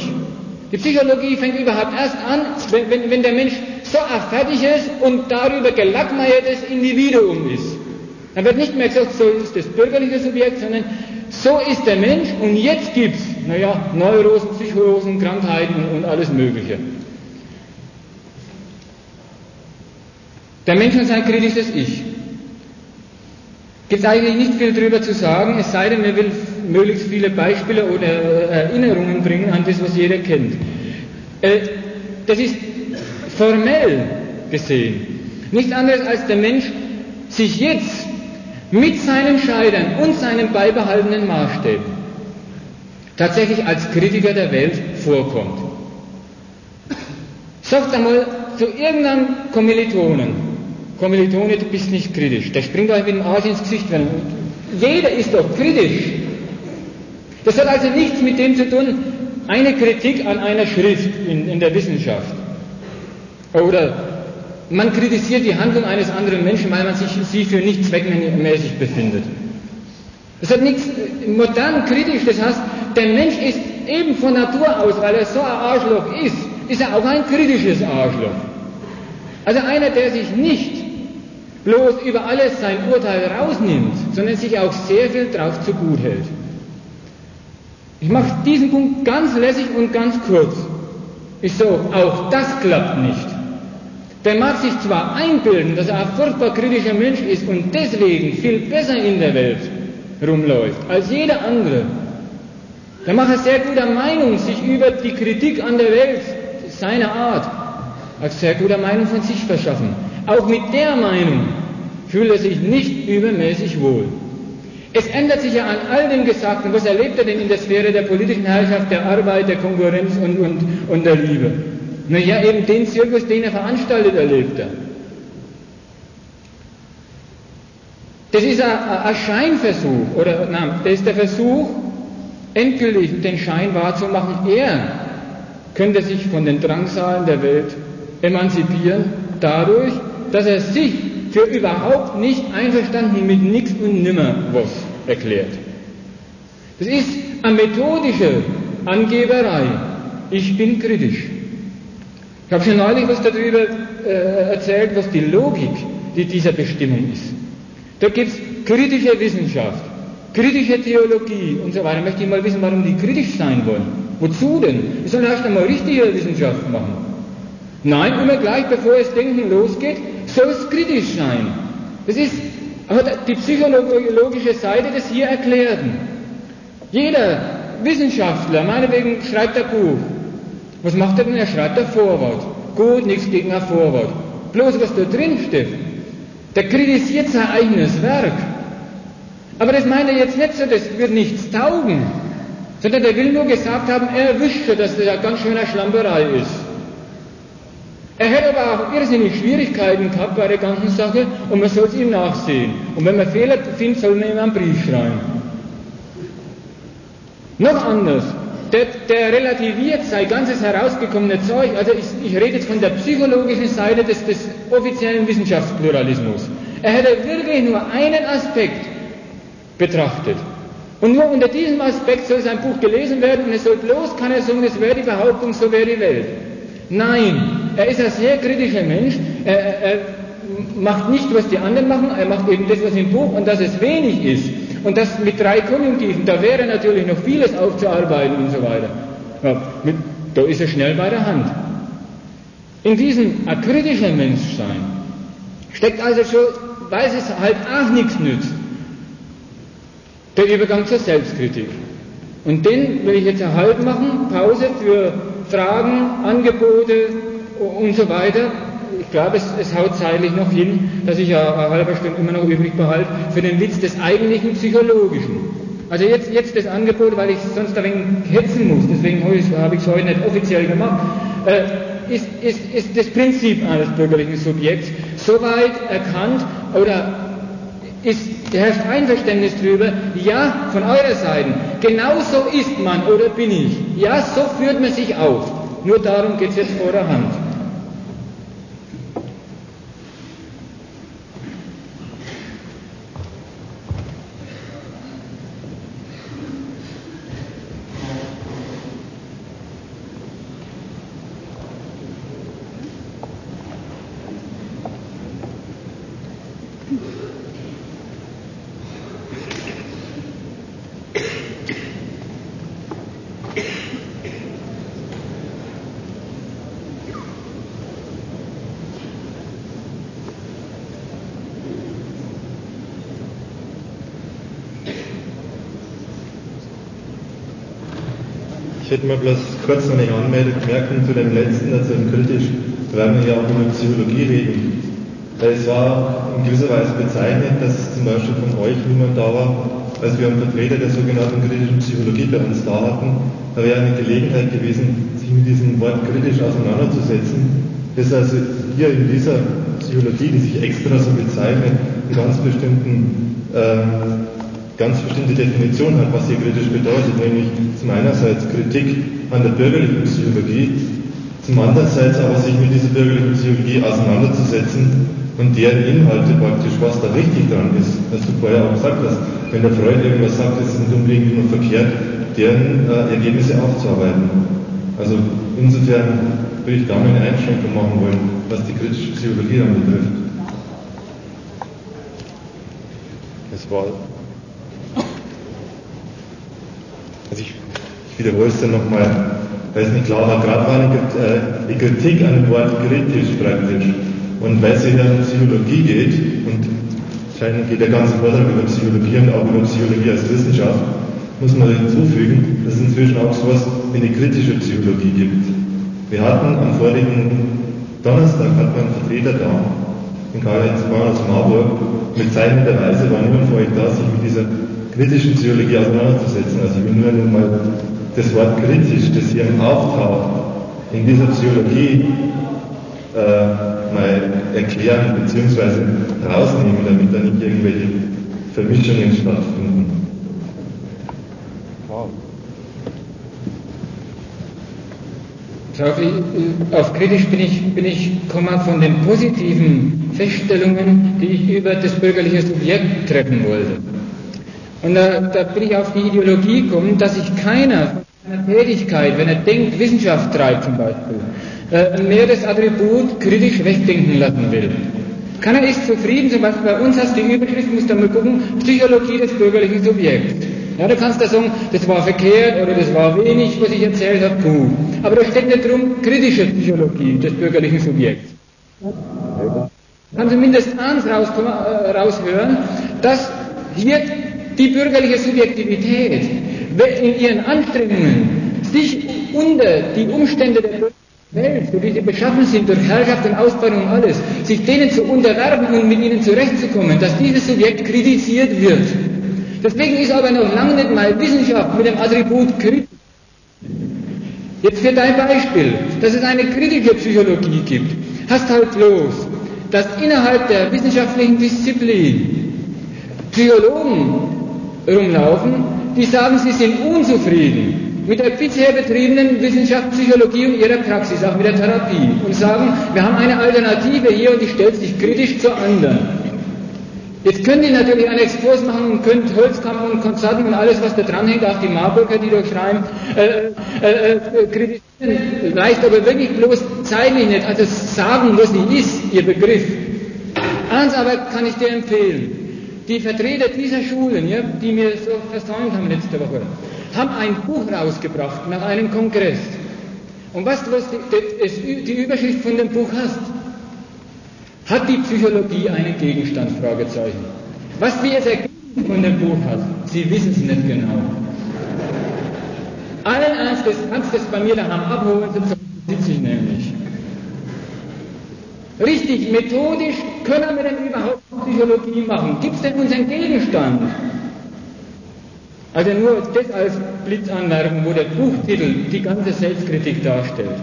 Die Psychologie fängt überhaupt erst an, wenn, wenn, wenn der Mensch so fertig ist und darüber gelackmeiertes Individuum ist. Dann wird nicht mehr gesagt, so ist das bürgerliche Subjekt, sondern so ist der Mensch und jetzt gibt es, naja, Neurosen, Psychosen, Krankheiten und alles Mögliche. Der Mensch und sein kritisches Ich. Gibt eigentlich nicht viel darüber zu sagen, es sei denn, er will möglichst viele Beispiele oder Erinnerungen bringen an das, was jeder kennt. Äh, das ist formell gesehen nichts anderes als der Mensch sich jetzt mit seinen Scheitern und seinen beibehaltenen Maßstäben tatsächlich als Kritiker der Welt vorkommt. Sagt einmal zu irgendeinem Kommilitonen, Kommilitone, du bist nicht kritisch, der springt euch mit dem Arsch ins Gesicht. Wenn, jeder ist doch kritisch. Das hat also nichts mit dem zu tun, eine Kritik an einer Schrift in, in der Wissenschaft oder man kritisiert die Handlung eines anderen Menschen, weil man sich sie für nicht zweckmäßig befindet. Das hat nichts modern kritisch, das heißt, der Mensch ist eben von Natur aus, weil er so ein Arschloch ist, ist er auch ein kritisches Arschloch. Also einer, der sich nicht bloß über alles sein Urteil rausnimmt, sondern sich auch sehr viel drauf zu gut hält. Ich mache diesen Punkt ganz lässig und ganz kurz. Ich so, auch das klappt nicht. Der mag sich zwar einbilden, dass er ein furchtbar kritischer Mensch ist und deswegen viel besser in der Welt rumläuft als jeder andere. Der er sehr guter Meinung sich über die Kritik an der Welt seiner Art als sehr guter Meinung von sich verschaffen. Auch mit der Meinung fühlt er sich nicht übermäßig wohl. Es ändert sich ja an all dem Gesagten. Was erlebt er denn in der Sphäre der politischen Herrschaft, der Arbeit, der Konkurrenz und, und, und der Liebe? Naja, eben den Zirkus, den er veranstaltet, erlebt er. Das ist ein, ein Scheinversuch, oder nein, das ist der Versuch, endgültig den Schein wahrzumachen, er könnte sich von den Drangsalen der Welt emanzipieren, dadurch, dass er sich für überhaupt nicht einverstanden mit nichts und nimmer was erklärt. Das ist eine methodische Angeberei. Ich bin kritisch. Ich habe schon neulich was darüber äh, erzählt, was die Logik die dieser Bestimmung ist. Da gibt es kritische Wissenschaft, kritische Theologie und so weiter. Möchte ich mal wissen, warum die kritisch sein wollen. Wozu denn? Wir sollen erst einmal richtige Wissenschaft machen. Nein, immer gleich, bevor es Denken losgeht, soll es kritisch sein. Das ist die psychologische Seite des hier Erklärten. Jeder Wissenschaftler, meinetwegen schreibt ein Buch. Was macht er denn? Er schreibt ein Vorwort. Gut, nichts gegen ein Vorwort. Bloß was da drin steht. Der kritisiert sein eigenes Werk. Aber das meint er jetzt nicht so, das wird nichts taugen. Sondern der will nur gesagt haben, er wüsste, dass das ja ganz schöner Schlamperei ist. Er hätte aber auch irrsinnig Schwierigkeiten gehabt bei der ganzen Sache und man soll es ihm nachsehen. Und wenn man Fehler findet, soll man ihm einen Brief schreiben. Noch anders, der, der relativiert sein ganzes herausgekommene Zeug, also ich, ich rede jetzt von der psychologischen Seite des, des offiziellen Wissenschaftspluralismus. Er hätte wirklich nur einen Aspekt betrachtet. Und nur unter diesem Aspekt soll sein Buch gelesen werden und es soll bloß keiner sagen, es wäre die Behauptung, so wäre die Welt. Nein, er ist ein sehr kritischer Mensch. Er, er, macht nicht, was die anderen machen, er macht eben das, was im Buch und dass es wenig ist. Und das mit drei Konjunktiven, da wäre natürlich noch vieles aufzuarbeiten und so weiter. Ja, mit, da ist er schnell bei der Hand. In diesem akritischen Menschsein steckt also schon, weil es halt auch nichts nützt, der Übergang zur Selbstkritik. Und den will ich jetzt erhalten machen, Pause für Fragen, Angebote und so weiter. Ich glaube, es, es haut zeitlich noch hin, dass ich eine, eine halbe Stunde immer noch übrig behalte für den Witz des eigentlichen Psychologischen. Also jetzt, jetzt das Angebot, weil ich sonst wenig hetzen muss, deswegen habe ich es heute nicht offiziell gemacht, äh, ist, ist, ist das Prinzip eines bürgerlichen Subjekts soweit erkannt oder ist, herrscht Einverständnis darüber, ja, von eurer Seite, genau so ist man oder bin ich, ja, so führt man sich auf. Nur darum geht es jetzt vor hätte mir bloß kurz noch eine Anmerkung zu dem letzten, also im kritisch, weil wir ja auch über Psychologie reden. Es war in gewisser Weise bezeichnend, dass zum Beispiel von euch niemand da war, als wir einen Vertreter der sogenannten kritischen Psychologie bei uns da hatten. Da wäre eine Gelegenheit gewesen, sich mit diesem Wort kritisch auseinanderzusetzen. Das also hier in dieser Psychologie, die sich extra so bezeichnet, einen ganz bestimmten äh, ganz bestimmte Definition hat, was hier kritisch bedeutet, nämlich zum einerseits Kritik an der bürgerlichen Psychologie, zum andererseits aber sich mit dieser bürgerlichen Psychologie auseinanderzusetzen und deren Inhalte praktisch, was da richtig dran ist, was du vorher auch gesagt hast. Wenn der Freud irgendwas sagt, ist nicht unbedingt immer verkehrt, deren äh, Ergebnisse aufzuarbeiten. Also insofern würde ich da mal eine Einschränkung machen wollen, was die kritische Psychologie dann betrifft. Das war. Also ich, wiederhole es dann nochmal, weil es nicht klar war, gerade war die Kritik an dem Wort kritisch praktisch. Und weil es wieder um Psychologie geht, und scheint geht der ganze Vortrag über Psychologie und auch über Psychologie als Wissenschaft, muss man hinzufügen, dass es inzwischen auch so etwas wie eine kritische Psychologie gibt. Wir hatten am vorigen Donnerstag hat man einen Vertreter da, den Karl-Heinz Bahn aus Marburg, mit zeichnenderweise war niemand von euch da, sich mit dieser kritischen Psychologie auseinanderzusetzen. Also ich will nur mal das Wort kritisch, das hier auftaucht, in dieser Psychologie äh, mal erklären bzw. rausnehmen, damit da nicht irgendwelche Vermischungen stattfinden. Auf kritisch bin ich, bin ich komme von den positiven Feststellungen, die ich über das bürgerliche Subjekt treffen wollte. Und da, da bin ich auf die Ideologie gekommen, dass sich keiner von seiner Tätigkeit, wenn er denkt, Wissenschaft treibt zum Beispiel, äh, mehr das Attribut kritisch wegdenken lassen will. Keiner ist zufrieden, zum Beispiel bei uns hast du die Überschrift, musst du mal gucken, Psychologie des bürgerlichen Subjekts. Ja, du kannst da sagen, das war verkehrt oder das war wenig, was ich erzählt habe, gut. Aber da steht nicht drum, kritische Psychologie des bürgerlichen Subjekts. Kann zumindest eins äh, raushören, dass hier die bürgerliche Subjektivität in ihren Anstrengungen, sich unter die Umstände der Welt, so wie sie beschaffen sind, durch Herrschaft und Ausbeutung und alles, sich denen zu unterwerfen und mit ihnen zurechtzukommen, dass dieses Subjekt kritisiert wird. Deswegen ist aber noch lange nicht mal Wissenschaft mit dem Attribut kritisch. Jetzt für dein Beispiel, dass es eine kritische Psychologie gibt, hast halt los, dass innerhalb der wissenschaftlichen Disziplin Psychologen rumlaufen, die sagen, sie sind unzufrieden mit der bisher betriebenen Wissenschaft, Psychologie und ihrer Praxis, auch mit der Therapie, und sagen, wir haben eine Alternative hier und die stellt sich kritisch zur anderen. Jetzt könnt ihr natürlich einen Exkurs machen und könnt Holzkammer und Konzerten und alles, was da dranhängt, auch die Marburger, die dort schreiben, äh, äh, äh, kritisieren. Reicht aber wirklich bloß zeitlich nicht. Also sagen, was sie ist, ihr Begriff. Eins aber kann ich dir empfehlen. Die Vertreter dieser Schulen, ja, die mir so versäumt haben letzte Woche, haben ein Buch rausgebracht nach einem Kongress. Und was du, die, Überschrift von dem Buch hast? Hat die Psychologie einen Gegenstand? Fragezeichen. Was wir jetzt erkennen von dem Buch hat, Sie wissen es nicht genau. Allen Ernstes kannst du es bei mir daheim abholen, sonst sitze ich nämlich. Richtig, methodisch können wir denn überhaupt Psychologie machen? Gibt es denn unseren Gegenstand? Also nur das als Blitzanmerkung, wo der Buchtitel die ganze Selbstkritik darstellt.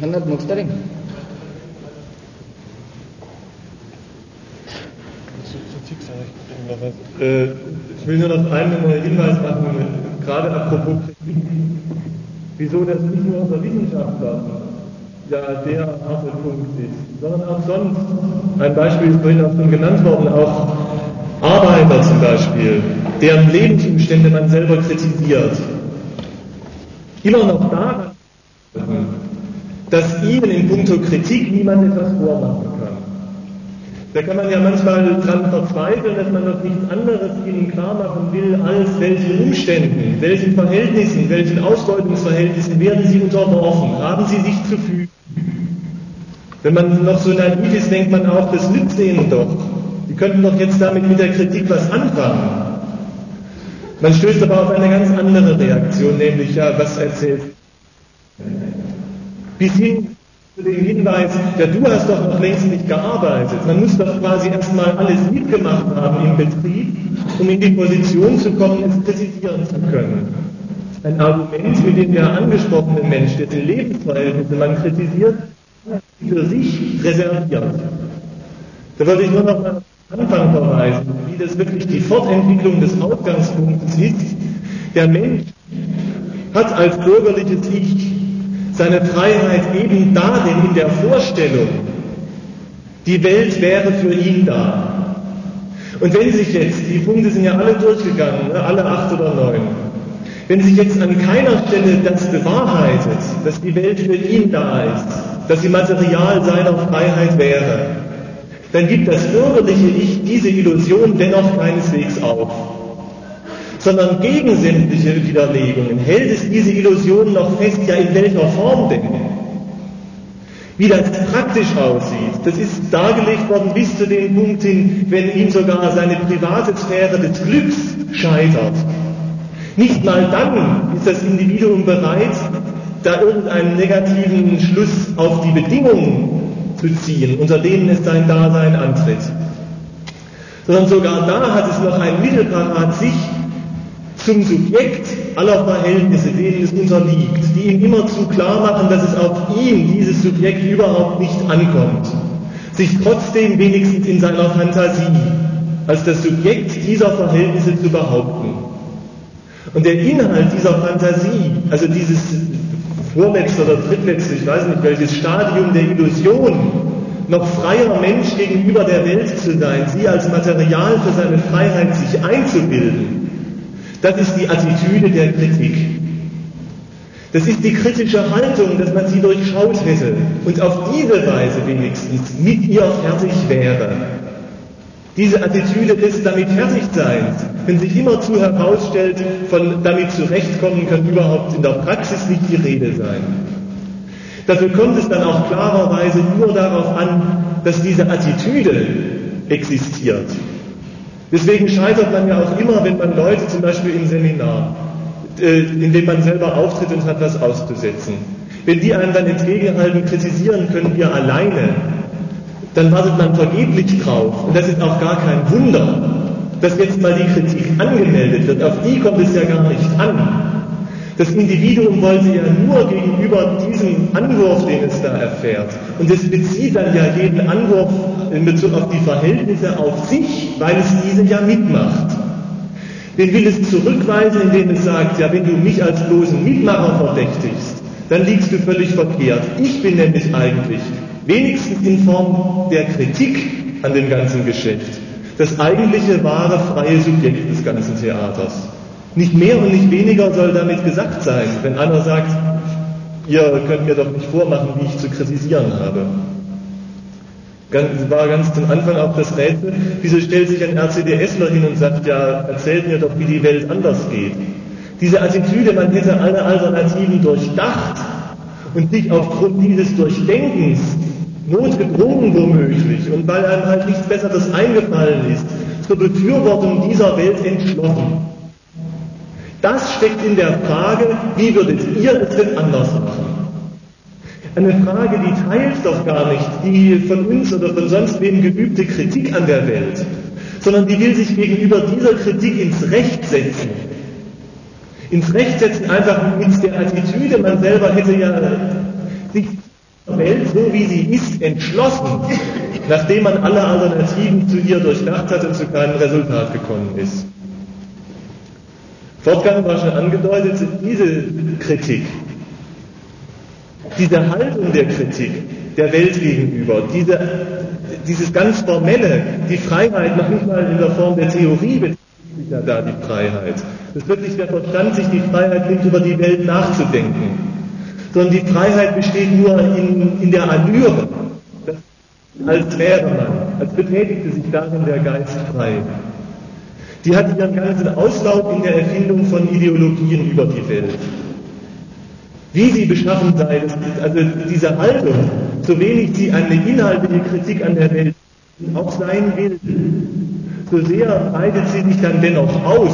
Dann hat man drin. Äh, ich will nur noch einen Hinweis machen, gerade apropos Kritik. Wieso das nicht nur unser Wissenschaftler ja der harte Punkt ist, sondern auch sonst. Ein Beispiel ist vorhin auch schon genannt worden, auch Arbeiter zum Beispiel, deren Lebensumstände man selber kritisiert. Immer noch daran, dass ihnen in puncto Kritik niemand etwas vormachen kann. Da kann man ja manchmal dran verzweifeln, dass man noch nichts anderes ihnen klar machen will, als welchen Umständen, welchen Verhältnissen, welchen Ausbeutungsverhältnissen werden sie unterworfen, haben sie sich zu fügen. Wenn man noch so naiv ist, denkt man auch, das nützt ihnen doch. Die könnten doch jetzt damit mit der Kritik was anfangen. Man stößt aber auf eine ganz andere Reaktion, nämlich, ja, was erzählt? Bis hin zu dem Hinweis, ja, du hast doch noch längst nicht gearbeitet. Man muss doch quasi erstmal alles mitgemacht haben im Betrieb, um in die Position zu kommen, es kritisieren zu können. Ein Argument, mit dem der angesprochene Mensch, dessen Lebensverhältnisse man kritisiert, für sich reserviert. Da würde ich nur noch mal Anfang verweisen, wie das wirklich die Fortentwicklung des Ausgangspunktes ist. Der Mensch hat als bürgerliches Ich seine Freiheit eben darin, in der Vorstellung, die Welt wäre für ihn da. Und wenn sich jetzt, die Punkte sind ja alle durchgegangen, ne, alle acht oder neun, Wenn sich jetzt an keiner Stelle das bewahrheitet, dass die Welt für ihn da ist, dass sie Material seiner Freiheit wäre, dann gibt das bürgerliche Ich diese Illusion dennoch keineswegs auf, sondern gegen sämtliche Widerlegungen hält es diese Illusion noch fest, ja in welcher Form denn? Wie das praktisch aussieht, das ist dargelegt worden bis zu dem Punkt hin, wenn ihm sogar seine private Sphäre des Glücks scheitert. Nicht mal dann ist das Individuum bereit, da irgendeinen negativen Schluss auf die Bedingungen zu ziehen, unter denen es sein Dasein antritt. Sondern sogar da hat es noch ein Mittel parat, sich zum Subjekt aller Verhältnisse, denen es unterliegt, die ihm immerzu klar machen, dass es auf ihn, dieses Subjekt, überhaupt nicht ankommt, sich trotzdem wenigstens in seiner Fantasie als das Subjekt dieser Verhältnisse zu behaupten. Und der Inhalt dieser Fantasie, also dieses vorletzte oder drittletzte, ich weiß nicht welches Stadium der Illusion, noch freier Mensch gegenüber der Welt zu sein, sie als Material für seine Freiheit sich einzubilden, das ist die Attitüde der Kritik. Das ist die kritische Haltung, dass man sie durchschaut hätte und auf diese Weise wenigstens mit ihr fertig wäre. Diese Attitüde des damit Fertigseins, wenn sich immerzu herausstellt, von damit zurechtkommen kann überhaupt in der Praxis nicht die Rede sein. Dafür kommt es dann auch klarerweise nur darauf an, dass diese Attitüde existiert. Deswegen scheitert man ja auch immer, wenn man Leute zum Beispiel im Seminar, äh, in dem man selber auftritt und hat was auszusetzen, wenn die einem dann entgegenhalten, kritisieren können wir alleine, dann wartet man vergeblich drauf. Und das ist auch gar kein Wunder, dass jetzt mal die Kritik angemeldet wird. Auf die kommt es ja gar nicht an. Das Individuum wollte ja nur gegenüber diesem Anwurf, den es da erfährt, und es bezieht dann ja jeden Anwurf in Bezug auf die Verhältnisse auf sich, weil es diese ja mitmacht. Den will es zurückweisen, indem es sagt, ja, wenn du mich als bloßen Mitmacher verdächtigst, dann liegst du völlig verkehrt. Ich bin nämlich eigentlich wenigstens in Form der Kritik an dem ganzen Geschäft, das eigentliche wahre freie Subjekt des ganzen Theaters. Nicht mehr und nicht weniger soll damit gesagt sein, wenn einer sagt, ihr könnt mir doch nicht vormachen, wie ich zu kritisieren habe. Ganz, war ganz zum Anfang auch das Rätsel, wieso stellt sich ein RCDSler hin und sagt, ja, erzählt mir doch, wie die Welt anders geht. Diese Attitüde, man hätte alle Alternativen durchdacht und sich aufgrund dieses Durchdenkens notgedrungen womöglich und weil einem halt nichts Besseres eingefallen ist, zur Befürwortung dieser Welt entschlossen. Das steckt in der Frage, wie würdet ihr es denn anders machen? Eine Frage, die teilt doch gar nicht die von uns oder von sonst wem geübte Kritik an der Welt, sondern die will sich gegenüber dieser Kritik ins Recht setzen. Ins Recht setzen einfach mit der Attitüde, man selber hätte ja sich Welt, so wie sie ist, entschlossen, nachdem man alle Alternativen zu ihr durchdacht hat und zu keinem Resultat gekommen ist. Fortgang war schon angedeutet, diese Kritik, diese Haltung der Kritik der Welt gegenüber, diese, dieses ganz Formelle, die Freiheit noch nicht mal in der Form der Theorie bezieht sich ja da die Freiheit. Es wird nicht der Verstand sich die Freiheit nimmt, über die Welt nachzudenken sondern die Freiheit besteht nur in, in der Allüre, als wäre man, als betätigte sich darin der Geist frei. Die hat ihren ganzen Auslauf in der Erfindung von Ideologien über die Welt. Wie sie beschaffen sei, also diese Haltung, so wenig sie eine inhaltliche Kritik an der Welt auch sein will, so sehr breitet sie sich dann dennoch aus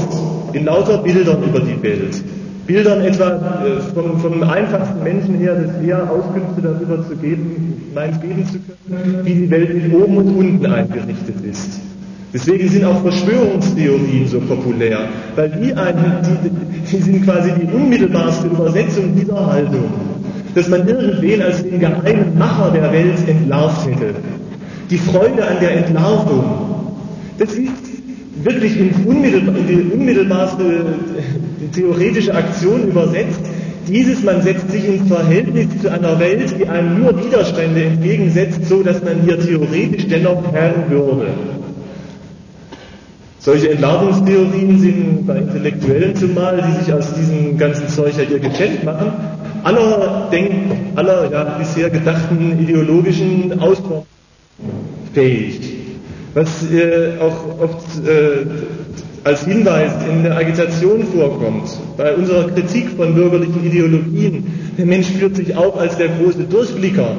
in lauter Bildern über die Welt. Bildern etwa äh, vom, vom, einfachsten Menschen her, das eher Auskünfte darüber zu geben, meint geben zu können, wie die Welt mit oben und unten eingerichtet ist. Deswegen sind auch Verschwörungstheorien so populär, weil die, einen, die, die sind quasi die unmittelbarste Übersetzung dieser Haltung, dass man irgendwen als den geheimen Macher der Welt entlarvt hätte. Die Freude an der Entlarvung, das ist wirklich in, unmittelbar, die unmittelbarste theoretische Aktion übersetzt. Dieses, man setzt sich ins Verhältnis zu einer Welt, die einem nur Widerstände entgegensetzt, so dass man hier theoretisch dennoch Herr würde. Solche Entlarvungstheorien sind bei Intellektuellen zumal, die sich aus diesem ganzen Zeug ja ihr Geschäft machen, aller, Denk aller ja, bisher gedachten ideologischen Ausbau fähig. Was äh, auch oft äh, als Hinweis in der Agitation vorkommt, bei unserer Kritik von bürgerlichen Ideologien, der Mensch führt sich auf als der große Durchblicker.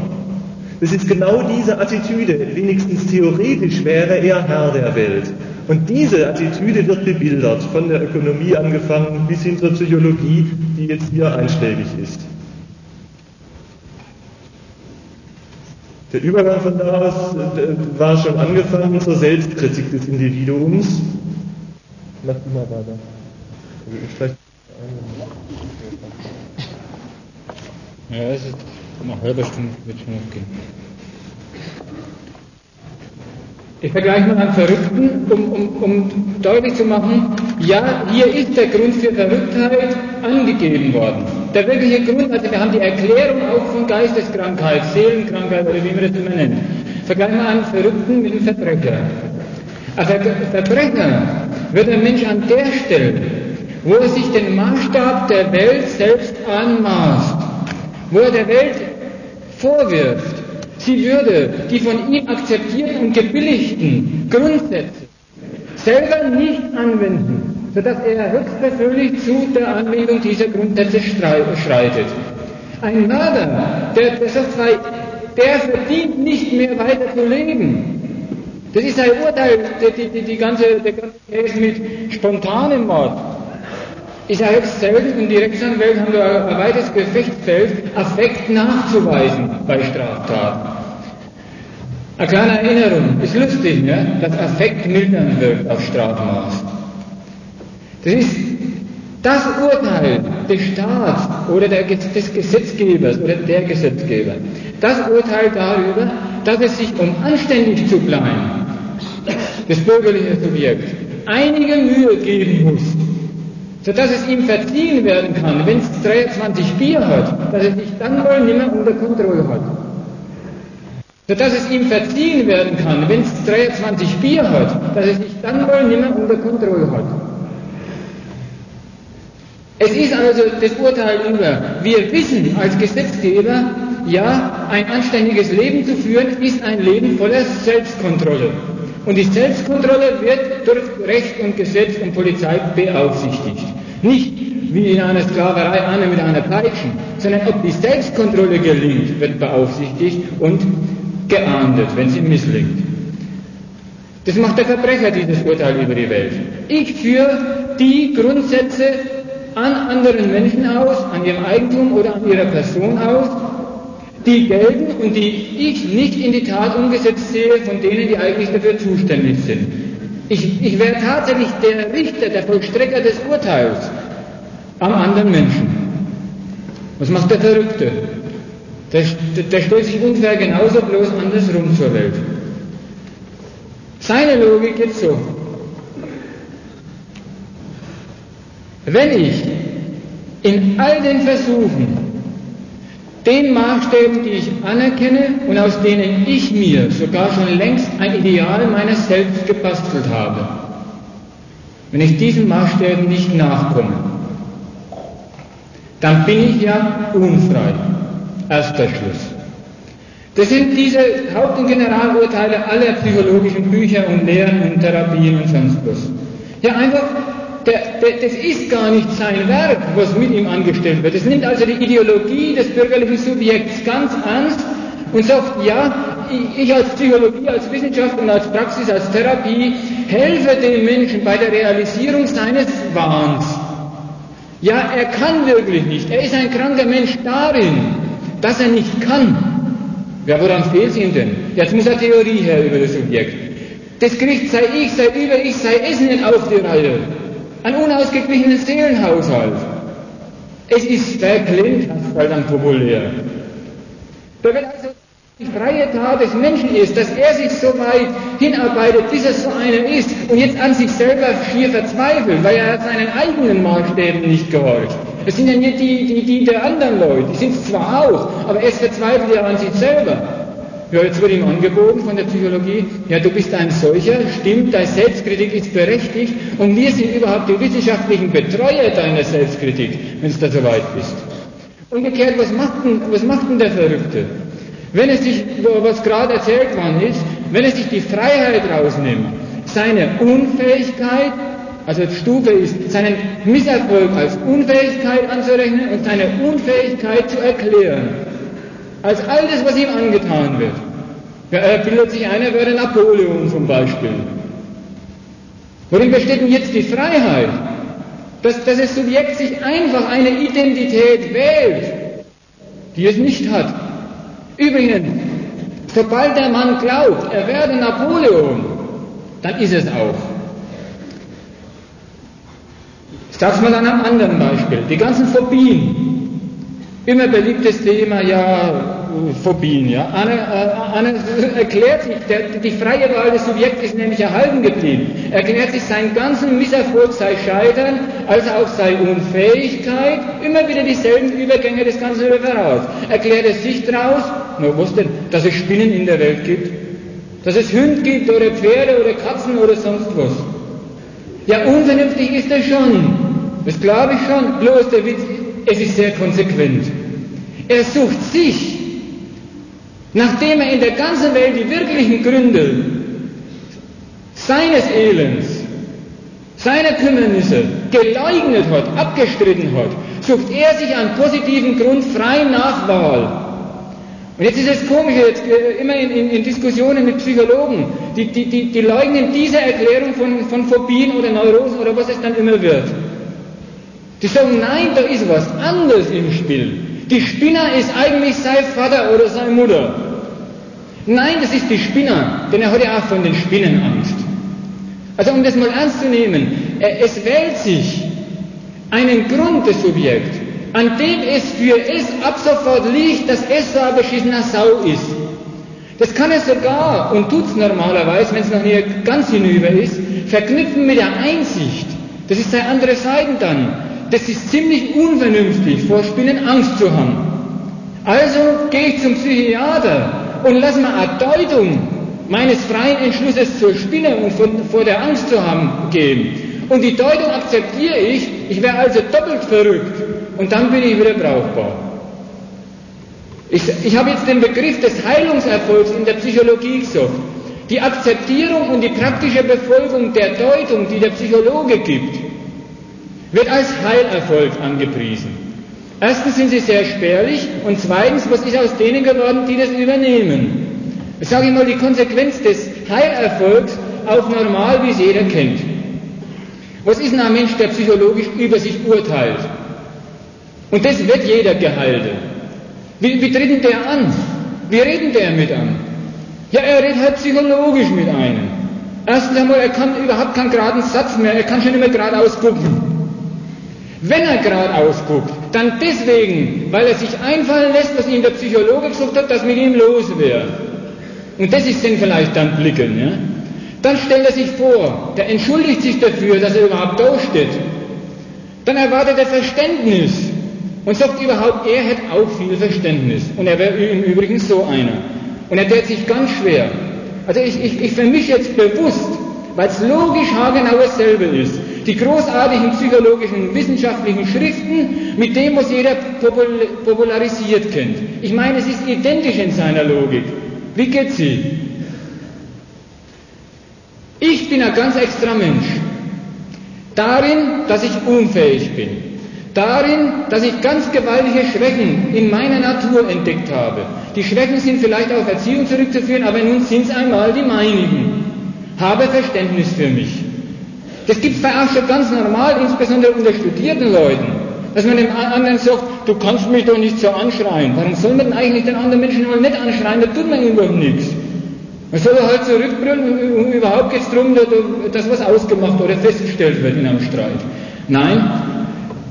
Das ist genau diese Attitüde, wenigstens theoretisch wäre er Herr der Welt. Und diese Attitüde wird bebildert, von der Ökonomie angefangen bis hin zur Psychologie, die jetzt hier einschlägig ist. Der Übergang von da aus äh, war schon angefangen zur Selbstkritik des Individuums. Mach du mal weiter. Vielleicht ja, es ist eine halbe Stunde wird schon noch gehen. Ich vergleiche mal einen Verrückten, um, um, um deutlich zu machen, ja, hier ist der Grund für Verrücktheit angegeben worden. Der wirkliche Grund, also wir haben die Erklärung auch von Geisteskrankheit, Seelenkrankheit oder wie man das immer nennt. Vergleichen wir einen Verrückten mit einem Verbrecher. Ein Verbrecher wird ein Mensch an der Stelle, wo er sich den Maßstab der Welt selbst anmaßt, wo er der Welt vorwirft, sie würde die von ihm akzeptierten und gebilligten Grundsätze selber nicht anwenden, sodass er höchstpersönlich zu der Anwendung dieser Grundsätze schreitet. Ein Mörder, der, der der verdient nicht mehr weiter zu leben. Das ist ein Urteil, die, die, die ganze, der ganze Case mit spontanem Mord ist ja höchst selten und die Rechtsanwälte haben da ein weites Gefechtsfeld, Affekt nachzuweisen bei Straftaten. Eine kleine Erinnerung, ist lustig, ne? dass Affekt mildern wirkt auf Strafmaß. Das ist das Urteil des Staats oder der, des Gesetzgebers oder der Gesetzgeber. Das Urteil darüber, dass es sich, um anständig zu bleiben, das bürgerliche Subjekt einige Mühe geben muss, sodass es ihm verziehen werden kann, wenn es 23 Bier hat, dass es sich dann wohl nicht mehr unter Kontrolle hat. Sodass es ihm verziehen werden kann, wenn es 23 Bier hat, dass es sich dann wohl nicht mehr unter Kontrolle hat. Es ist also das Urteil über, wir wissen als Gesetzgeber, ja, ein anständiges Leben zu führen, ist ein Leben voller Selbstkontrolle. Und die Selbstkontrolle wird durch Recht und Gesetz und Polizei beaufsichtigt. Nicht wie in einer Sklaverei einer mit einer Peitsche, sondern ob die Selbstkontrolle gelingt, wird beaufsichtigt und geahndet, wenn sie misslingt. Das macht der Verbrecher, dieses Urteil über die Welt. Ich führe die Grundsätze an anderen Menschen aus, an ihrem Eigentum oder an ihrer Person aus, die gelten und die ich nicht in die Tat umgesetzt sehe von denen, die eigentlich dafür zuständig sind. Ich, ich wäre tatsächlich der Richter, der Vollstrecker des Urteils am anderen Menschen. Was macht der Verrückte? Der, der stellt sich ungefähr genauso bloß andersrum zur Welt. Seine Logik geht so. Wenn ich in all den Versuchen den Maßstäben, die ich anerkenne und aus denen ich mir sogar schon längst ein Ideal meines Selbst gebastelt habe. Wenn ich diesen Maßstäben nicht nachkomme, dann bin ich ja unfrei. Erster Schluss. Das sind diese Haupt- und Generalurteile aller psychologischen Bücher und Lehren und Therapien und sonst was. Ja, einfach der, der, das ist gar nicht sein Werk, was mit ihm angestellt wird. Es nimmt also die Ideologie des bürgerlichen Subjekts ganz ernst und sagt, ja, ich als Psychologie, als Wissenschaft und als Praxis, als Therapie helfe dem Menschen bei der Realisierung seines Wahns. Ja, er kann wirklich nicht. Er ist ein kranker Mensch darin, dass er nicht kann. Ja, woran fehlt es ihm denn? Jetzt muss er Theorie her über das Subjekt. Das Gericht sei ich, sei über ich, sei es nicht auf die Reihe. Ein unausgeglichener Seelenhaushalt. Es ist verklemmt, halt dann populär. Da wird also die freie Tat des Menschen ist, dass er sich so weit hinarbeitet, bis er so einer ist und jetzt an sich selber schier verzweifelt, weil er seinen eigenen Maßstäben nicht gehorcht. Es sind ja nicht die, die, die der anderen Leute, die sind es zwar auch, aber er verzweifelt ja an sich selber. Ja, jetzt wird ihm angeboten von der Psychologie, ja, du bist ein solcher, stimmt, deine Selbstkritik ist berechtigt und wir sind überhaupt die wissenschaftlichen Betreuer deiner Selbstkritik, wenn du da so weit bist. Umgekehrt, was macht denn, was macht denn der Verrückte? Wenn es sich, was gerade erzählt worden ist, wenn es sich die Freiheit rausnimmt, seine Unfähigkeit, also Stufe ist, seinen Misserfolg als Unfähigkeit anzurechnen und seine Unfähigkeit zu erklären, als all das, was ihm angetan wird. Er bildet sich ein, er wäre Napoleon zum Beispiel. Worin besteht denn jetzt die Freiheit? Dass, dass das Subjekt sich einfach eine Identität wählt, die es nicht hat. Übrigens, sobald der Mann glaubt, er werde Napoleon, dann ist es auch. Ich sage es mal an einem anderen Beispiel. Die ganzen Phobien. Immer beliebtes Thema, ja, Phobien. Ja. Anne, äh, Anne erklärt sich, der, die freie Wahl des Subjekts ist nämlich erhalten geblieben. Er erklärt sich seinen ganzen Misserfolg sei Scheitern, als auch sei Unfähigkeit, immer wieder dieselben Übergänge des ganzen Referats. Erklärt es sich daraus, na was denn, dass es Spinnen in der Welt gibt? Dass es Hunde gibt oder Pferde oder Katzen oder sonst was. Ja, unvernünftig ist er schon. Das glaube ich schon. Bloß der Witz, es ist sehr konsequent. Er sucht sich Nachdem er in der ganzen Welt die wirklichen Gründe seines Elends, seiner Kümmernisse geleugnet hat, abgestritten hat, sucht er sich einen positiven Grund frei nach Wahl. Und jetzt ist es komisch, jetzt äh, immer in, in, in, Diskussionen mit Psychologen, die, die, die, die leugnen diese Erklärung von, von Phobien oder Neurosen oder was es dann immer wird. Die sagen, nein, da ist was anderes im Spiel. Die Spinner ist eigentlich sein Vater oder seine Mutter. Nein, das ist die Spinner, denn er hat ja auch von den Spinnen Angst. Also um das mal ernst zu nehmen, es wählt sich einen Grund des Subjekts, an dem es für es ab sofort liegt, dass es so ein beschissener Sau ist. Das kann er sogar, und tut es normalerweise, wenn es noch nie ganz hinüber ist, verknüpfen mit der Einsicht. Das ist seine andere Seite dann das ist ziemlich unvernünftig, vor Spinnen Angst zu haben. Also gehe ich zum Psychiater und lass mir eine Deutung meines freien Entschlusses zur Spinne und von, vor der Angst zu haben geben. Und die Deutung akzeptiere ich, ich wäre also doppelt verrückt und dann bin ich wieder brauchbar. Ich, ich habe jetzt den Begriff des Heilungserfolgs in der Psychologie gesagt. Die Akzeptierung und die praktische Befolgung der Deutung, die der Psychologe gibt, wird als Heilerfolg angepriesen. Erstens sind sie sehr spärlich und zweitens, was ist aus denen geworden, die das übernehmen? Ich sage ich mal, die Konsequenz des Heilerfolgs auch normal, wie es jeder kennt. Was ist denn ein Mensch, der psychologisch über sich urteilt? Und das wird jeder Gehalte. Wie, wie tritt denn der an? Wie redet der mit an? Ja, er redet halt psychologisch mit einem. Erstens einmal, er kann überhaupt keinen geraden Satz mehr, er kann schon immer geradeaus gucken. Wenn er geradeaus guckt, dann deswegen, weil er sich einfallen lässt, was ihm der Psychologe gesagt hat, dass mit ihm los wäre. Und das ist dann vielleicht dann Blicken. Ja? Dann stellt er sich vor, der entschuldigt sich dafür, dass er überhaupt da steht. Dann erwartet er Verständnis und sagt überhaupt, er hätte auch viel Verständnis. Und er wäre im Übrigen so einer. Und er tät sich ganz schwer. Also ich, ich, ich vermische jetzt bewusst, weil es logisch haargenau dasselbe ist die großartigen psychologischen wissenschaftlichen Schriften mit dem, was jeder popularisiert kennt. Ich meine, es ist identisch in seiner Logik. Wie geht sie? Ich bin ein ganz extra Mensch. Darin, dass ich unfähig bin. Darin, dass ich ganz gewaltige Schwächen in meiner Natur entdeckt habe. Die Schwächen sind vielleicht auf Erziehung zurückzuführen, aber nun sind es einmal die meinigen. Habe Verständnis für mich. Das gibt es bei auch schon ganz normal, insbesondere unter studierten Leuten. Dass man dem anderen sagt, du kannst mich doch nicht so anschreien. Warum soll man denn eigentlich den anderen Menschen mal nicht anschreien? Da tut man ihm doch nichts. Man soll halt zurückbrüllen und überhaupt geht es darum, dass was ausgemacht oder festgestellt wird in einem Streit. Nein,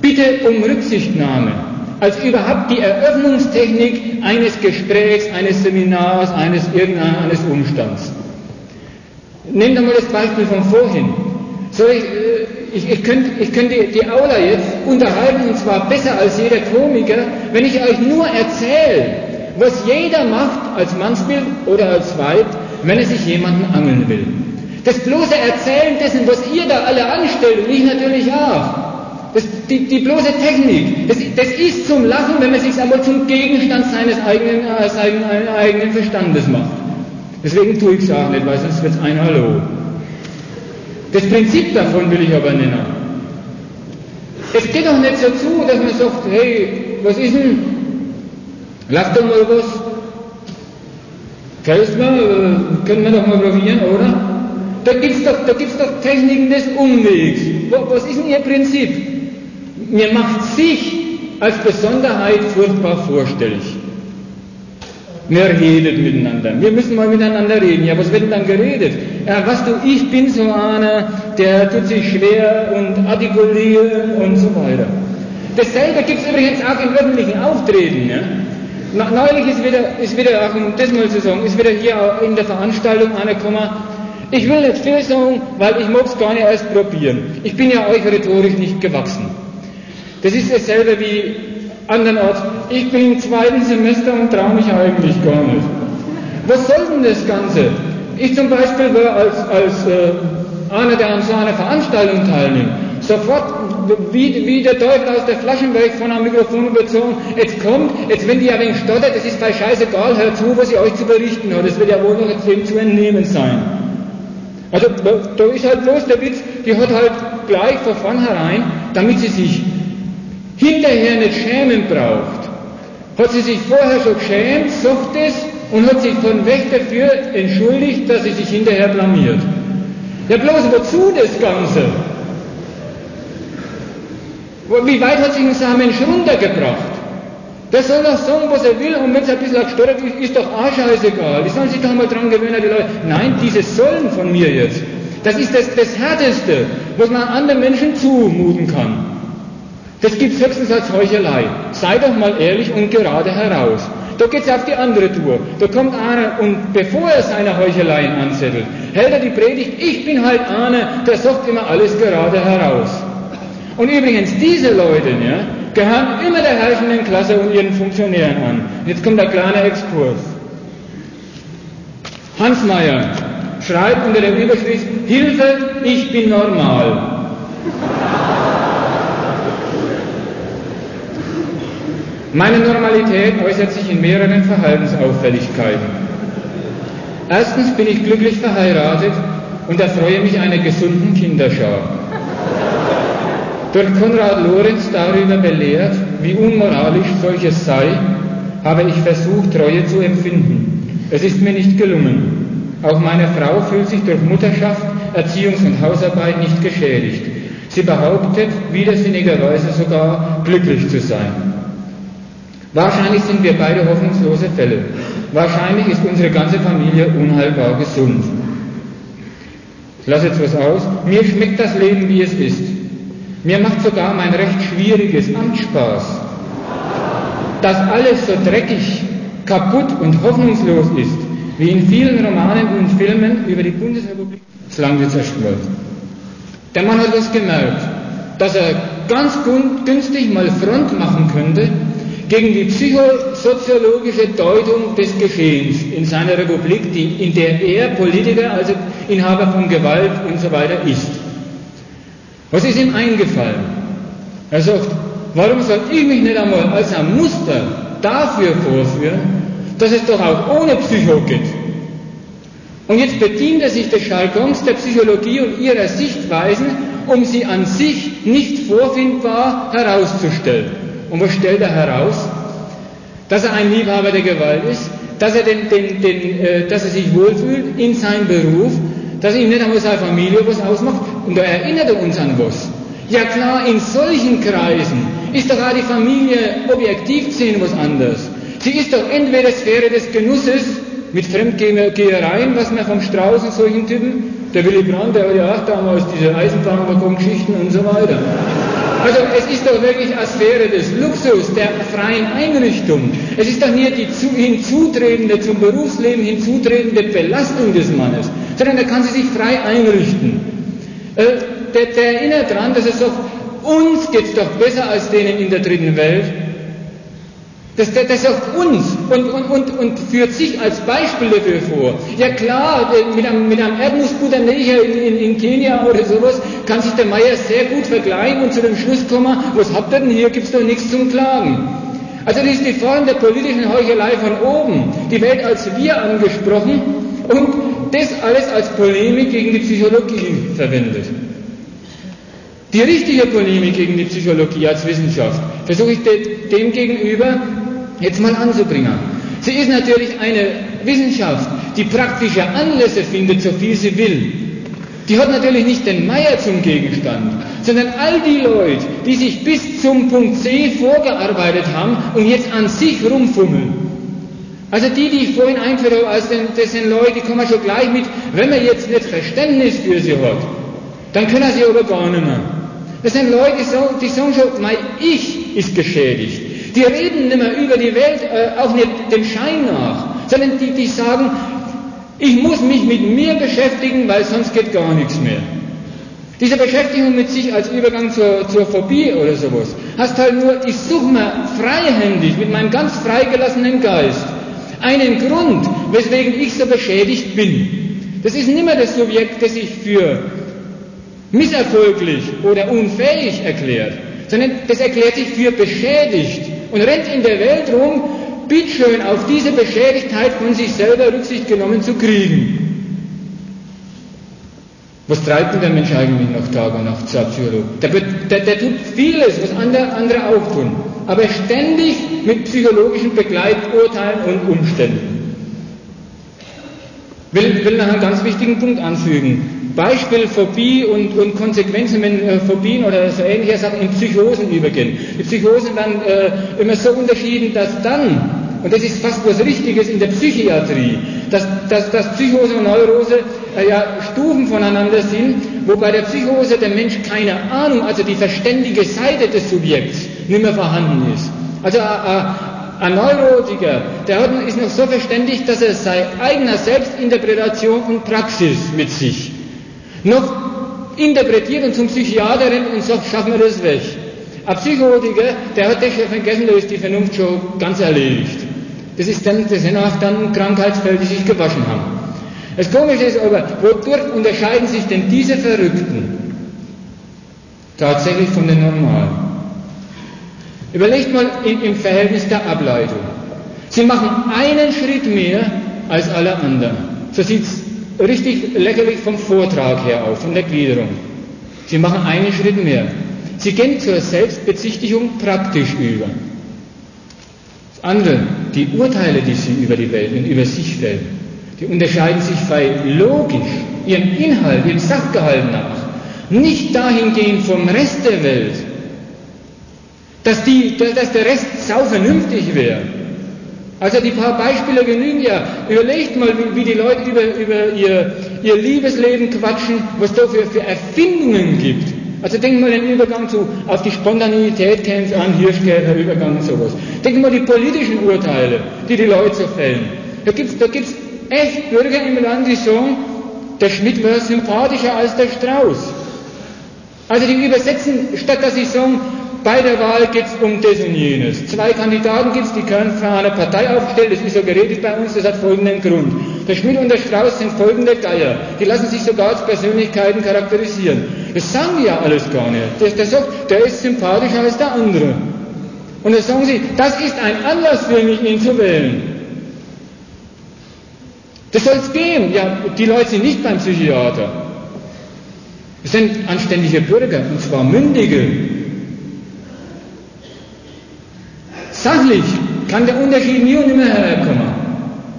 bitte um Rücksichtnahme. Als überhaupt die Eröffnungstechnik eines Gesprächs, eines Seminars, eines irgendeines Umstands. Nehmt einmal das Beispiel von vorhin. So, ich, äh, ich, ich könnte ich könnt die, die Aula jetzt unterhalten, und zwar besser als jeder Komiker, wenn ich euch nur erzähle, was jeder macht als Mannsbild oder als Weib, wenn er sich jemanden angeln will. Das bloße Erzählen dessen, was ihr da alle anstellt, und ich natürlich auch. Das, die, die bloße Technik, das, das ist zum Lachen, wenn man sich einmal zum Gegenstand seines eigenen, äh, seines eigenen Verstandes macht. Deswegen tue ich es auch nicht, weil sonst wird es ein Hallo. Das Prinzip davon will ich aber nennen. Es geht doch nicht so zu, dass man sagt, hey, was ist denn? Lass doch mal was. Gefällt mir? Äh, können wir doch mal probieren, oder? Da gibt es doch, doch Techniken des Umwegs. Was ist denn Ihr Prinzip? Mir macht sich als Besonderheit furchtbar vorstellig. Wir reden miteinander. Wir müssen mal miteinander reden. Ja, was wird denn dann geredet? Ja, was du, ich bin so einer, der tut sich schwer und artikulieren und so weiter. Dasselbe gibt es übrigens auch im öffentlichen Auftreten. Ja? Neulich ist wieder, ist wieder, auch um das mal zu sagen, ist wieder hier in der Veranstaltung einer gekommen, ich will nicht viel sagen, weil ich mag es gar nicht erst probieren. Ich bin ja euch rhetorisch nicht gewachsen. Das ist dasselbe wie andernorts. Ich bin im zweiten Semester und traue mich eigentlich gar nicht. Was soll denn das Ganze? Ich zum Beispiel war als, als äh, einer, der an so einer Veranstaltung teilnimmt, sofort wie, wie der Teufel aus der Flaschenwelt von einem Mikrofon überzogen, jetzt kommt, jetzt wenn die ja wegen stottert, das ist bei scheißegal, hört zu, was ich euch zu berichten habe, das wird ja wohl noch jetzt zu entnehmen sein. Also da ist halt bloß der Witz, die hat halt gleich von vornherein, damit sie sich hinterher nicht schämen braucht, hat sie sich vorher schon geschämt, sagt es und hat sich von weg dafür entschuldigt, dass sie sich hinterher blamiert. Ja bloß wozu das Ganze? Wie weit hat sich ein Mensch runtergebracht? Der soll doch sagen, was er will, und wenn es ein bisschen gestottert ist, ist doch auch scheißegal. Die sollen sich doch mal dran gewöhnen, die Leute. Nein, dieses Sollen von mir jetzt, das ist das, das Härteste, was man anderen Menschen zumuten kann. Das gibt es höchstens als Heuchelei. Sei doch mal ehrlich und gerade heraus. Da geht es auf die andere Tour. Da kommt einer und bevor er seine Heucheleien anzettelt, hält er die Predigt, ich bin halt einer, der sagt immer alles gerade heraus. Und übrigens, diese Leute, ja, gehören immer der herrschenden Klasse und ihren Funktionären an. Jetzt kommt ein kleiner Exkurs. Hans Meyer schreibt unter der Überschrift Hilfe, ich bin normal. Meine Normalität äußert sich in mehreren Verhaltensauffälligkeiten. Erstens bin ich glücklich verheiratet und erfreue mich einer gesunden Kinderschar. Durch Konrad Lorenz darüber belehrt, wie unmoralisch solches sei, habe ich versucht, Treue zu empfinden. Es ist mir nicht gelungen. Auch meine Frau fühlt sich durch Mutterschaft, Erziehungs- und Hausarbeit nicht geschädigt. Sie behauptet widersinnigerweise sogar glücklich zu sein. Wahrscheinlich sind wir beide hoffnungslose Fälle. Wahrscheinlich ist unsere ganze Familie unheilbar gesund. Ich lasse jetzt was aus. Mir schmeckt das Leben, wie es ist. Mir macht sogar mein recht schwieriges Amt Spaß. Dass alles so dreckig, kaputt und hoffnungslos ist, wie in vielen Romanen und Filmen über die Bundesrepublik, ist lange zerstört. Der Mann hat was gemerkt, dass er ganz günstig mal Front machen könnte gegen die psychosoziologische Deutung des Geschehens in seiner Republik, die, in der er Politiker, also Inhaber von Gewalt und so weiter ist. Was ist ihm eingefallen? Er sagt, warum soll ich mich nicht einmal als ein Muster dafür vorführen, dass es doch auch ohne Psycho geht? Und jetzt bedient er sich des Jargons der Psychologie und ihrer Sichtweisen, um sie an sich nicht vorfindbar herauszustellen. Und was stellt er heraus? Dass er ein Liebhaber der Gewalt ist, dass er, den, den, den, äh, dass er sich wohlfühlt in seinem Beruf, dass ihm nicht einmal seine Familie was ausmacht. Und da erinnert er uns an was. Ja klar, in solchen Kreisen ist doch auch die Familie objektiv gesehen was anderes. Sie ist doch entweder Sphäre des Genusses mit Fremdgehereien, was man vom Strauß und solchen Typen, der Willy Brandt, der hat ja auch damals diese Eisenbahnwaggon-Geschichten und so weiter. Also es ist doch wirklich Sphäre des Luxus, der freien Einrichtung. Es ist doch nicht die hinzutretende, zum Berufsleben hinzutretende Belastung des Mannes sondern er kann sie sich frei einrichten. Äh, der, der erinnert daran, dass er sagt, uns geht es doch besser als denen in der dritten Welt. Das, das, das sagt uns und, und, und, und führt sich als Beispiel dafür vor. Ja klar, mit einem, mit einem Erdnussbutternecher in, in, in Kenia oder sowas kann sich der Meier sehr gut vergleichen und zu dem Schluss kommen, was habt ihr denn hier, gibt's doch nichts zum Klagen. Also das ist die Form der politischen Heuchelei von oben, die Welt als wir angesprochen und das alles als Polemik gegen die Psychologie verwendet. Die richtige Polemik gegen die Psychologie als Wissenschaft versuche ich dem gegenüber jetzt mal anzubringen. Sie ist natürlich eine Wissenschaft, die praktische Anlässe findet, so viel sie will. Die hat natürlich nicht den Meier zum Gegenstand, sondern all die Leute, die sich bis zum Punkt C vorgearbeitet haben und jetzt an sich rumfummeln. Also die, die ich vorhin eingeführt habe, also das sind Leute, die kommen schon gleich mit, wenn man jetzt nicht Verständnis für sie hat, dann können sie aber gar nicht mehr. Das sind Leute, die sagen, die sagen schon, mein Ich ist geschädigt. Die reden nicht mehr über die Welt, äh, auch nicht dem Schein nach, sondern die, die sagen, ich muss mich mit mir beschäftigen, weil sonst geht gar nichts mehr. Diese Beschäftigung mit sich als Übergang zur, zur Phobie oder sowas, heißt halt nur, ich suche mir freihändig mit meinem ganz freigelassenen Geist einen Grund, weswegen ich so beschädigt bin. Das ist nicht mehr das Subjekt, das sich für misserfolglich oder unfähig erklärt, sondern das erklärt sich für beschädigt und rennt in der Welt rum, bitteschön auf diese Beschädigtheit von sich selber Rücksicht genommen zu kriegen. Was treibt denn der Mensch eigentlich noch Tag und Nacht, sagt Psychologe? Der, der, der, tut vieles, was andere, andere auch tun, aber ständig mit psychologischen Begleiturteilen und Umständen. Will, will noch einen ganz wichtigen Punkt anfügen. Beispiel Phobie und, und Konsequenzen, wenn äh, Phobien oder so ähnliche Sachen in Psychosen übergehen. Die Psychosen werden äh, immer so unterschieden, dass dann, und das ist fast was Richtiges in der Psychiatrie, dass, dass, dass Psychose und Neurose äh, ja Stufen voneinander sind, wo bei der Psychose der Mensch keine Ahnung, also die verständige Seite des Subjekts nicht mehr vorhanden ist. Also äh, äh ein Neurotiker, der ist noch so verständigt, dass er seine eigener Selbstinterpretation und Praxis mit sich noch interpretiert und zum Psychiater rennt und sagt, schaffen wir das weg. Ein Psychotiker, der hat das schon vergessen, da ist die Vernunft schon ganz erledigt. Das, ist dann, das sind auch dann Krankheitsfälle, die sich gewaschen haben. Das Komische ist aber, wodurch unterscheiden sich denn diese Verrückten tatsächlich von den Normalen? Überlegt mal im Verhältnis der Ableitung. Sie machen einen Schritt mehr als alle anderen. So sieht es richtig lächerlich vom Vortrag her auf, von der Gliederung. Sie machen einen Schritt mehr. Sie gehen zur Selbstbezichtigung praktisch über. Das andere, die Urteile, die sie über die Welt und über sich fällen, die unterscheiden sich bei logisch, ihrem Inhalt, ihrem Sachgehalt nach, nicht dahingehend vom Rest der Welt, dass, die, dass der Rest sau vernünftig wäre, also die paar Beispiele genügen ja. Überlegt mal, wie, wie die Leute über, über ihr, ihr Liebesleben quatschen, was da für, für Erfindungen gibt. Also denken mal den Übergang zu, auf die Spontaneität kämpft an, Hirschkäfer, Übergang und sowas. Denken mal die politischen Urteile, die die Leute so fällen. Da gibt's, da gibt's echt Bürger im Land, die sagen, der Schmidt war sympathischer als der Strauß. Also die übersetzen, statt dass sie sagen, bei der Wahl geht es um das und jenes. Zwei Kandidaten gibt es, die können für eine Partei aufgestellt, das ist so geredet bei uns, das hat folgenden Grund. Der Schmidt und der Strauß sind folgende Geier. Die lassen sich sogar als Persönlichkeiten charakterisieren. Das sagen die ja alles gar nicht. Der, der sagt, der ist sympathischer als der andere. Und dann sagen sie, das ist ein Anlass für mich, ihn zu wählen. Das soll es geben. Ja, die Leute sind nicht beim Psychiater. Es sind anständige Bürger, und zwar mündige, Sachlich kann der Unterschied nie und nimmer herkommen.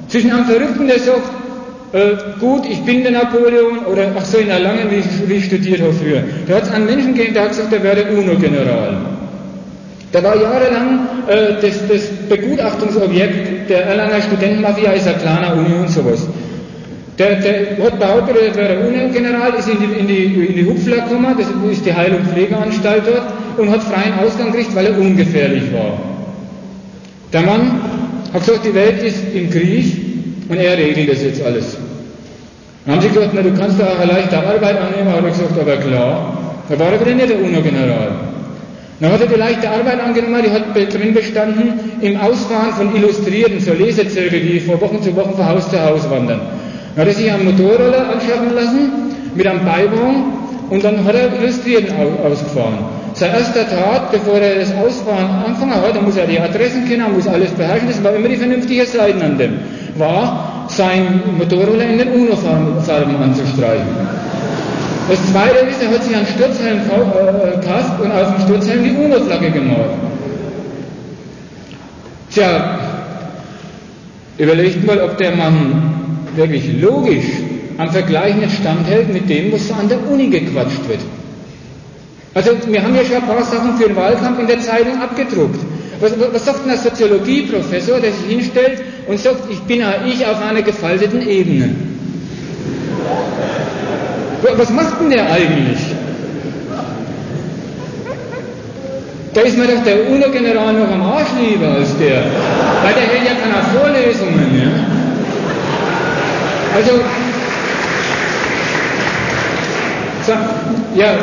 Zwischen einem Verrückten, der sagt, äh, gut, ich bin der Napoleon, oder ach so, in Erlangen, wie ich, wie ich studiert habe früher. Da hat es einen Menschen gegeben, der hat gesagt, der wäre UNO-General. Der war jahrelang äh, das, das Begutachtungsobjekt der Erlanger Studentenmafia, ist eine kleine Uni und sowas. Der, der hat behauptet, er wäre UNO-General, ist in die, in die, in die Hupfler gekommen, das ist die Heil- und Pflegeanstalt dort, und hat freien Ausgang gekriegt, weil er ungefährlich war. Der Mann hat gesagt, die Welt ist im Krieg und er regelt das jetzt alles. Dann haben sie gesagt, na, du kannst da auch eine leichte Arbeit annehmen, hat er gesagt, aber klar, da war er wieder nicht der UNO-General. Dann hat er die leichte Arbeit angenommen, die hat drin bestanden im Ausfahren von Illustrierten, so Lesezirkel, die von Wochen zu Wochen von Haus zu Haus wandern. Dann hat er sich einen Motorroller anschaffen lassen mit einem Beiwagen und dann hat er Illustrierten ausgefahren. Sein erster Tat, bevor er das Ausfahren angefangen hat, da muss er die Adressen kennen, muss alles beherrschen, das war immer die vernünftige Seiten an dem, war sein Motorroller in den UNO-Farben anzustreichen. Das zweite ist, er hat sich einen Sturzhelm gekauft und auf dem Sturzhelm die UNO-Flagge gemalt. Tja, überlegt mal, ob der Mann wirklich logisch am Vergleich nicht standhält mit dem, was an der Uni gequatscht wird. Also wir haben ja schon ein paar Sachen für den Wahlkampf in der Zeitung abgedruckt. Was, was sagt ein Soziologieprofessor, der sich hinstellt und sagt, ich bin ja ich auf einer gefalteten Ebene? Was macht denn der eigentlich? Da ist mir doch der UNO-General noch am Arsch lieber als der. Weil der hält ja keine Vorlesungen. Ja? Also, ja,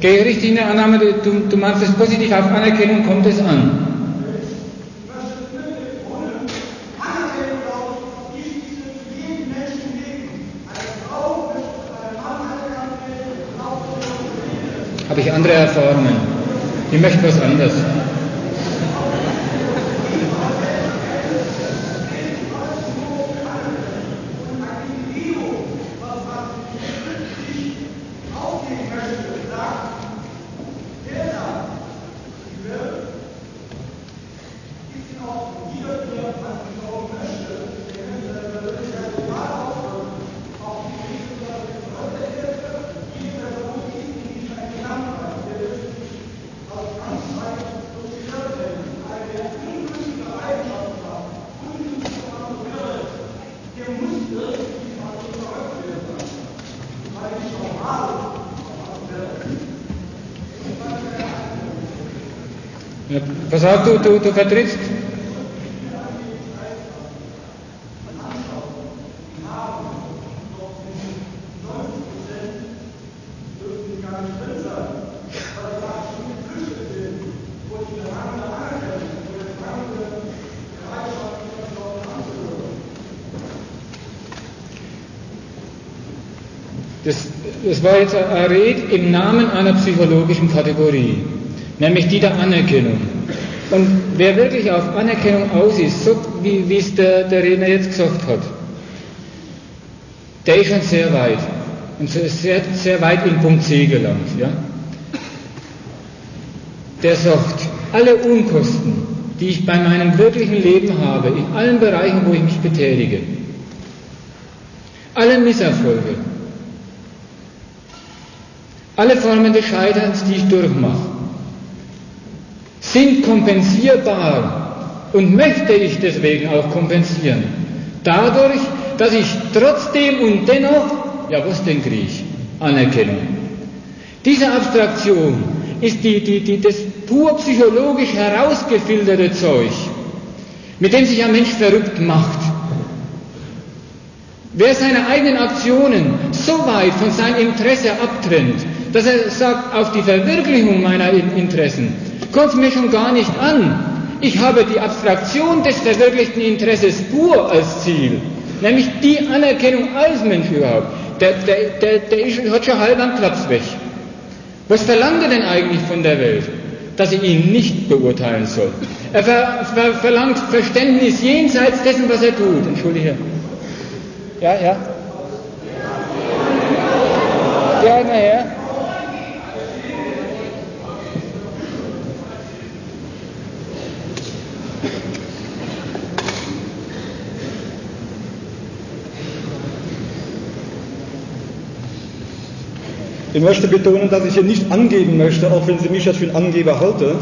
Gehe richtig in der Annahme, du, du meinst es positiv, auf Anerkennung kommt es an. Habe ich andere Erfahrungen. Die möchten was anderes. Pass auf, du, du, du vertrittst. Das, das war jetzt ein Red im Namen einer psychologischen Kategorie, nämlich die der Anerkennung. Und wer wirklich auf Anerkennung aus ist, so wie es der, der Redner jetzt gesagt hat, der ist schon sehr weit. Und sehr, sehr weit in Punkt C gelangt. Ja? Der sagt, alle Unkosten, die ich bei meinem wirklichen Leben habe, in allen Bereichen, wo ich mich betätige, alle Misserfolge, alle Formen des Scheiterns, die ich durchmache, sind kompensierbar und möchte ich deswegen auch kompensieren. Dadurch, dass ich trotzdem und dennoch, ja was denn kriege ich? Anerkennung. Diese Abstraktion ist die, die, die, das pur psychologisch herausgefilterte Zeug, mit dem sich ein Mensch verrückt macht. Wer seine eigenen Aktionen so weit von seinem Interesse abtrennt, dass er sagt, auf die Verwirklichung meiner Interessen kommt mir schon gar nicht an. Ich habe die Abstraktion des verwirklichten Interesses pur als Ziel, nämlich die Anerkennung als Mensch überhaupt. Der, der, der, der ist, hat schon halb am Klaps weg. Was verlangt er denn eigentlich von der Welt? Dass sie ihn nicht beurteilen soll. Er ver, ver, verlangt Verständnis jenseits dessen, was er tut. Entschuldige. Ja, ja. Ja, nachher. Ich möchte betonen, dass ich hier nicht angeben möchte, auch wenn Sie mich jetzt für einen Angeber halten.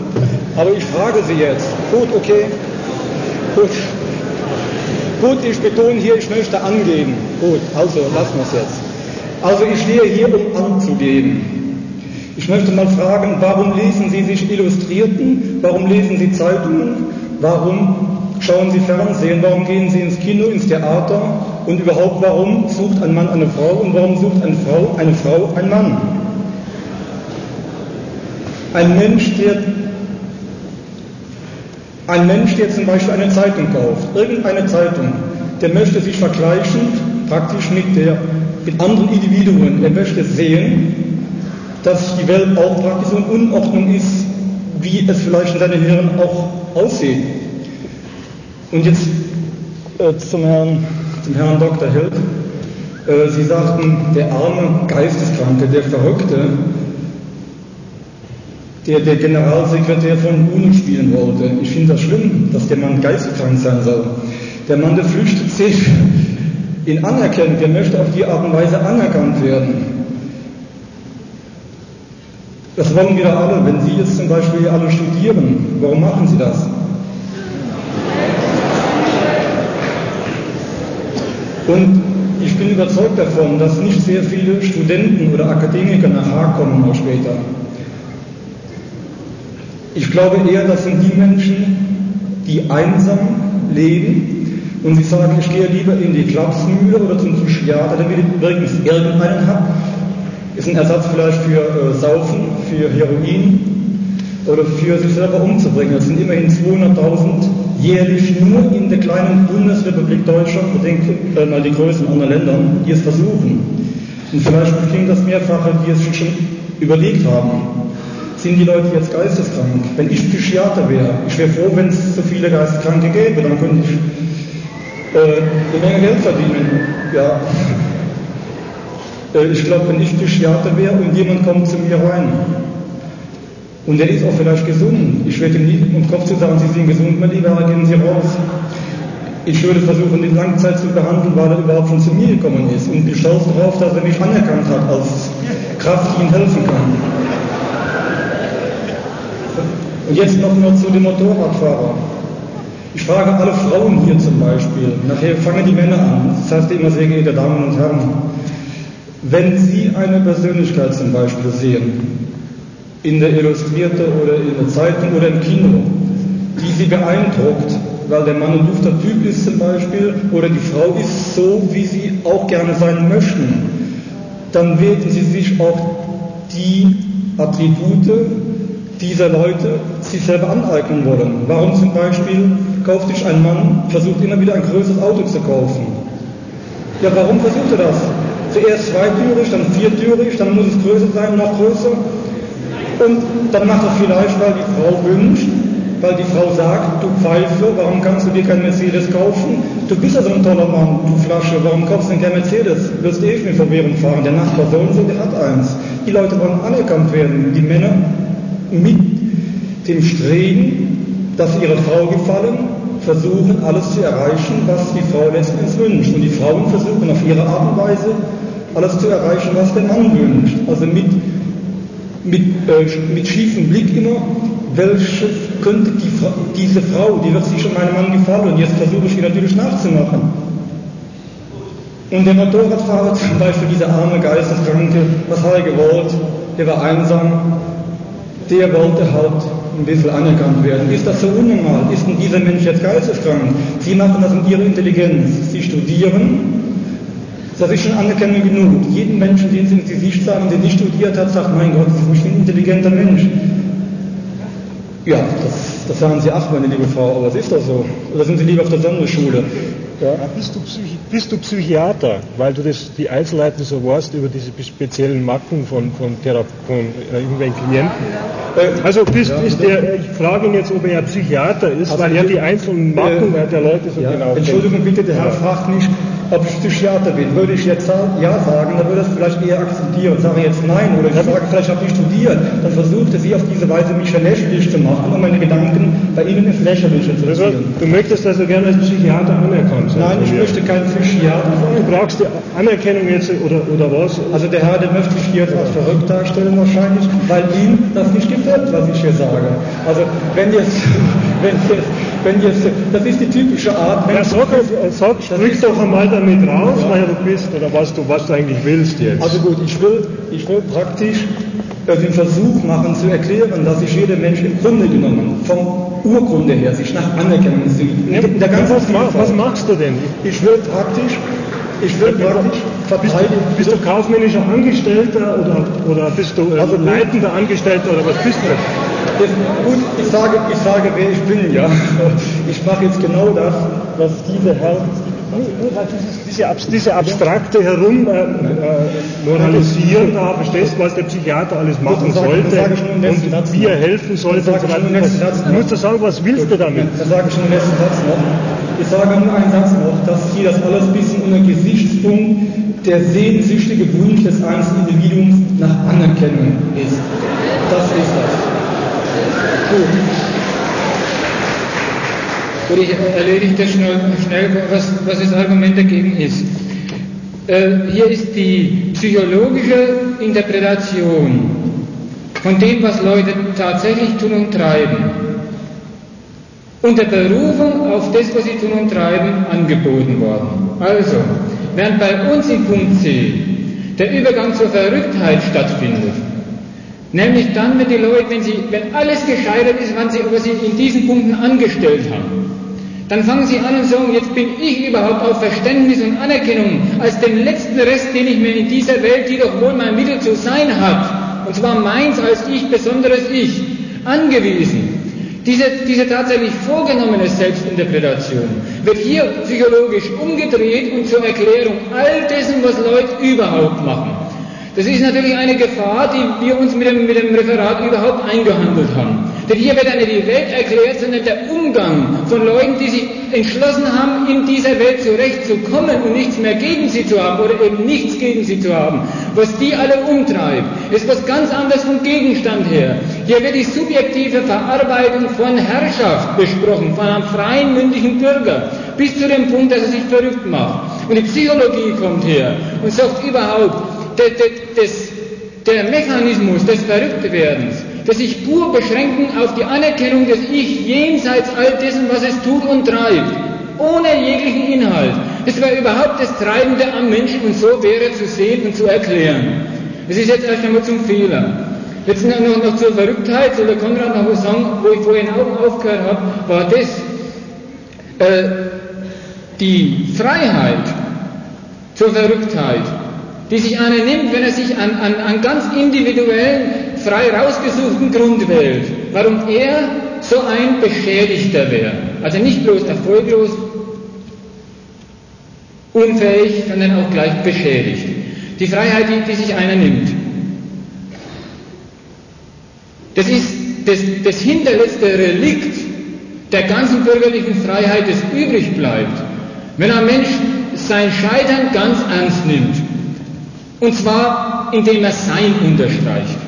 Aber ich frage Sie jetzt. Gut, okay. Gut. Gut, ich betone hier, ich möchte angeben. Gut, also lassen wir es jetzt. Also ich stehe hier, um anzugeben. Ich möchte mal fragen, warum lesen Sie sich Illustrierten? Warum lesen Sie Zeitungen? Warum schauen Sie Fernsehen? Warum gehen Sie ins Kino, ins Theater? Und überhaupt, warum sucht ein Mann eine Frau und warum sucht eine Frau eine Frau einen Mann? Ein Mensch, der ein Mensch, der zum Beispiel eine Zeitung kauft, irgendeine Zeitung, der möchte sich vergleichen praktisch mit, der, mit anderen Individuen. Er möchte sehen, dass die Welt auch praktisch so in Unordnung ist, wie es vielleicht in seinem Hirn auch aussieht. Und jetzt äh, zum, Herrn, zum Herrn Dr. Hild. Äh, Sie sagten, der arme Geisteskranke, der Verrückte, der der Generalsekretär von UNO spielen wollte. Ich finde das schlimm, dass der Mann geisteskrank sein soll. Der Mann, der flüchtet sich in Anerkennung, der möchte auf die Art und Weise anerkannt werden. Das wollen wir alle. Wenn Sie jetzt zum Beispiel alle studieren, warum machen Sie das? Und ich bin überzeugt davon, dass nicht sehr viele Studenten oder Akademiker nach Haag kommen auch später. Ich glaube eher, das sind die Menschen, die einsam leben und sie sagen, ich gehe lieber in die Klapsmühle oder zum Psychiater, damit ich übrigens irgendeinen habe. Ist ein Ersatz vielleicht für äh, Saufen, für Heroin oder für sich selber umzubringen. Das sind immerhin 200.000 jährlich nur in der kleinen Bundesrepublik Deutschland, bedenkt äh, mal die Größen anderer Länder, die es versuchen. Und vielleicht klingt das mehrfache, die es schon überlegt haben sind die Leute jetzt geisteskrank? Wenn ich Psychiater wäre, ich wäre froh, wenn es so viele Geisteskranke gäbe, dann könnte ich äh, eine Menge Geld verdienen. Ja. Äh, ich glaube, wenn ich Psychiater wäre und jemand kommt zu mir rein und der ist auch vielleicht gesund, ich werde ihm nie im Kopf zu sagen, Sie sind gesund, mein Lieber, gehen Sie raus. Ich würde versuchen, die Langzeit zu behandeln, weil er überhaupt schon zu mir gekommen ist. Und du schaust darauf, dass er mich anerkannt hat als Kraft, die ihm helfen kann. Und jetzt noch nur zu dem Motorradfahrer. Ich frage alle Frauen hier zum Beispiel, nachher fangen die Männer an, das heißt immer sehr geehrte Damen und Herren, wenn Sie eine Persönlichkeit zum Beispiel sehen, in der Illustrierte oder in der Zeitung oder im Kino, die Sie beeindruckt, weil der Mann ein dufter Typ ist zum Beispiel, oder die Frau ist so, wie Sie auch gerne sein möchten, dann werden Sie sich auch die Attribute dieser Leute sich selber aneignen wollen. Warum zum Beispiel kauft sich ein Mann, versucht immer wieder ein größeres Auto zu kaufen? Ja, warum versucht er das? Zuerst zweitürig, dann viertürig, dann muss es größer sein, noch größer. Und dann macht er vielleicht, weil die Frau wünscht, weil die Frau sagt, du Pfeife, warum kannst du dir kein Mercedes kaufen? Du bist ja so ein toller Mann, du Flasche, warum kaufst du denn kein Mercedes? Du wirst eh mit Verwirrung fahren. Der Nachbar so und so, der hat eins. Die Leute wollen anerkannt werden, die Männer mit dem Streben, dass sie ihrer Frau gefallen, versuchen alles zu erreichen, was die Frau letztendlich wünscht. Und die Frauen versuchen auf ihre Art und Weise alles zu erreichen, was der Mann wünscht. Also mit, mit, äh, mit schiefem Blick immer, welche könnte die, diese Frau, die wird sich schon meinem Mann gefallen, und jetzt versuche ich ihr natürlich nachzumachen. Und der Motorradfahrer zum Beispiel, dieser arme Geisteskranke, was hat er gewollt? Der war einsam, der wollte halt ein bisschen anerkannt werden. Ist das so unnormal? Ist denn dieser Mensch jetzt geisteskrank? Sie machen das mit ihrer Intelligenz. Sie studieren, das ist schon Anerkennung genug. Jeden Menschen, den Sie ins Gesicht sagen, der nicht studiert hat, sagt, mein Gott, das ist ein intelligenter Mensch. Ja, das, Das sagen Sie ach, meine liebe Frau, aber es ist doch so. Oder sind Sie lieber auf der Sonderschule? Ja. Bist, du bist, du Psychiater, weil du das, die Einzelheiten so weißt über diese speziellen Macken von, von, Thera von äh, irgendwelchen Klienten? Äh, also bist, ja, ist der, ich frage ihn jetzt, ob er Psychiater ist, also weil er die einzelnen Macken äh, der Leute so ja, genau Entschuldigung bitte, der Herr fragt nicht, ob ich Psychiater bin. Würde ich jetzt Ja sagen, dann würde er es vielleicht eher akzeptieren und sage jetzt Nein. Oder ich sage, vielleicht habe ich studiert. Dann versuchte sie auf diese Weise mich lächerlich zu machen, um meine Gedanken bei Ihnen ins Lächerliche zu also, ziehen. Du möchtest also gerne als Psychiater anerkannt? Nein, ich möchte kein Psychiater sein. Du brauchst die Anerkennung jetzt oder, oder was? Also der Herr, der möchte mich hier als verrückt darstellen wahrscheinlich, weil ihm das nicht gefällt, was ich hier sage. Also wenn jetzt, wenn jetzt wenn jetzt, das ist die typische Art. Wenn ja, sag, sag sprich doch einmal damit raus, ja. wer du bist oder was du, was du eigentlich willst jetzt. Also gut, ich will, ich will praktisch äh, den Versuch machen zu erklären, dass sich jeder Mensch im Grunde genommen vom Urgrunde her sich nach Anerkennung sieht. Ja, was, was machst du denn? Ich will praktisch ich will praktisch verteidigen. Bist, bist, du kaufmännischer Angestellter oder, oder bist du äh, also leitender Angestellter oder was bist du? Jetzt, gut, ich sage, ich sage, wer ich bin, ja. Ich mache jetzt genau das, was diese Herr diese, diese abstrakte Herummoralisieren, äh, da verstehst du, was der Psychiater alles machen sag, sollte und wie er helfen sollte. So du musst du sagen, was willst du damit? Dann sage ich schon letzten Satz noch. Ich sage nur einen Satz noch, dass hier das alles ein bisschen unter Gesichtspunkt der sehnsüchtige Wunsch des einzelnen Individuums nach Anerkennung ist. Das ist das. Gut. Gut, ich erledige das schnell, schnell was, was das Argument dagegen ist. Äh, hier ist die psychologische Interpretation von dem, was Leute tatsächlich tun und treiben, unter Berufung auf das, was sie tun und treiben, angeboten worden. Also, während bei uns in Punkt C der Übergang zur Verrücktheit stattfindet, Nämlich dann, wenn die Leute, wenn, sie, wenn alles gescheitert ist, was sie, was sie in diesen Punkten angestellt haben, dann fangen sie an und sagen, jetzt bin ich überhaupt auf Verständnis und Anerkennung als den letzten Rest, den ich mir in dieser Welt, die doch wohl mein Mittel zu sein hat, und zwar meins als ich, besonderes Ich, angewiesen. Diese, diese tatsächlich vorgenommene Selbstinterpretation wird hier psychologisch umgedreht und zur Erklärung all dessen, was Leute überhaupt machen. Das ist natürlich eine Gefahr, die wir uns mit dem, mit dem Referat überhaupt eingehandelt haben. Denn hier wird die Welt erklärt, sondern der Umgang von Leuten, die sich entschlossen haben, in dieser Welt zurechtzukommen und nichts mehr gegen sie zu haben oder eben nichts gegen sie zu haben. Was die alle umtreibt, ist was ganz anderes vom Gegenstand her. Hier wird die subjektive Verarbeitung von Herrschaft besprochen, von einem freien, mündigen Bürger, bis zu dem Punkt, dass er sich verrückt macht. Und die Psychologie kommt her und sagt überhaupt, der, des, der Mechanismus des Verrücktwerdens, des sich pur beschränken auf die Anerkennung des Ich jenseits all dessen, was es tut und treibt, ohne jeglichen Inhalt. Das war überhaupt das Treibende am Menschen und so wäre zu sehen und zu erklären. Das ist jetzt erst einmal zum Fehler. Jetzt noch, noch zur Verrücktheit, soll der Konrad noch was sagen, wo ich vorhin auch aufgehört habe, war das, äh, die Freiheit zur Verrücktheit die sich einer nimmt, wenn er sich an, an, an ganz individuellen, frei rausgesuchten Grund wählt, warum er so ein Beschädigter wäre. Also nicht bloß erfolglos, unfähig, sondern auch gleich beschädigt. Die Freiheit, die, die sich einer nimmt. Das ist das, das hinterletzte Relikt der ganzen bürgerlichen Freiheit, das übrig bleibt. Wenn ein Mensch sein Scheitern ganz ernst nimmt und zwar, indem er sein unterstreicht.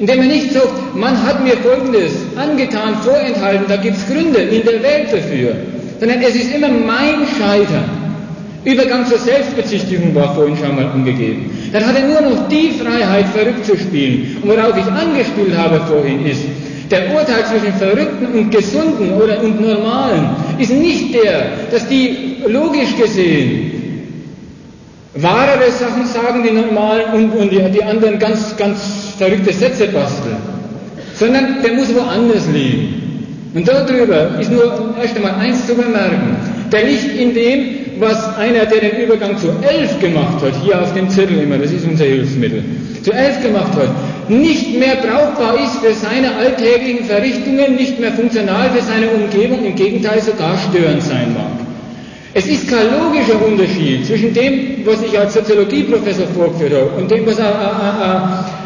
Indem er nicht sagt, man hat mir Folgendes angetan, vorenthalten, da gibt es Gründe in der Welt dafür. Sondern es ist immer mein Scheitern. Übergang zur Selbstbezichtigung war vorhin schon mal angegeben. Dann hat er nur noch die Freiheit, verrückt zu spielen. Und worauf ich angespielt habe vorhin ist, der Urteil zwischen Verrückten und Gesunden oder und Normalen ist nicht der, dass die logisch gesehen wahrere Sachen sagen, die normalen, und, und die, die anderen ganz, ganz verrückte Sätze basteln. Sondern der muss woanders liegen. Und darüber ist nur erst einmal eins zu bemerken. Der liegt in dem, was einer, der den Übergang zu elf gemacht hat, hier auf dem Zettel immer, das ist unser Hilfsmittel, zu elf gemacht hat, nicht mehr brauchbar ist für seine alltäglichen Verrichtungen, nicht mehr funktional für seine Umgebung, im Gegenteil sogar störend sein mag. Es ist kein logischer Unterschied zwischen dem, was ich als Soziologieprofessor vorgeführt habe und dem, was ein, ein, ein, ein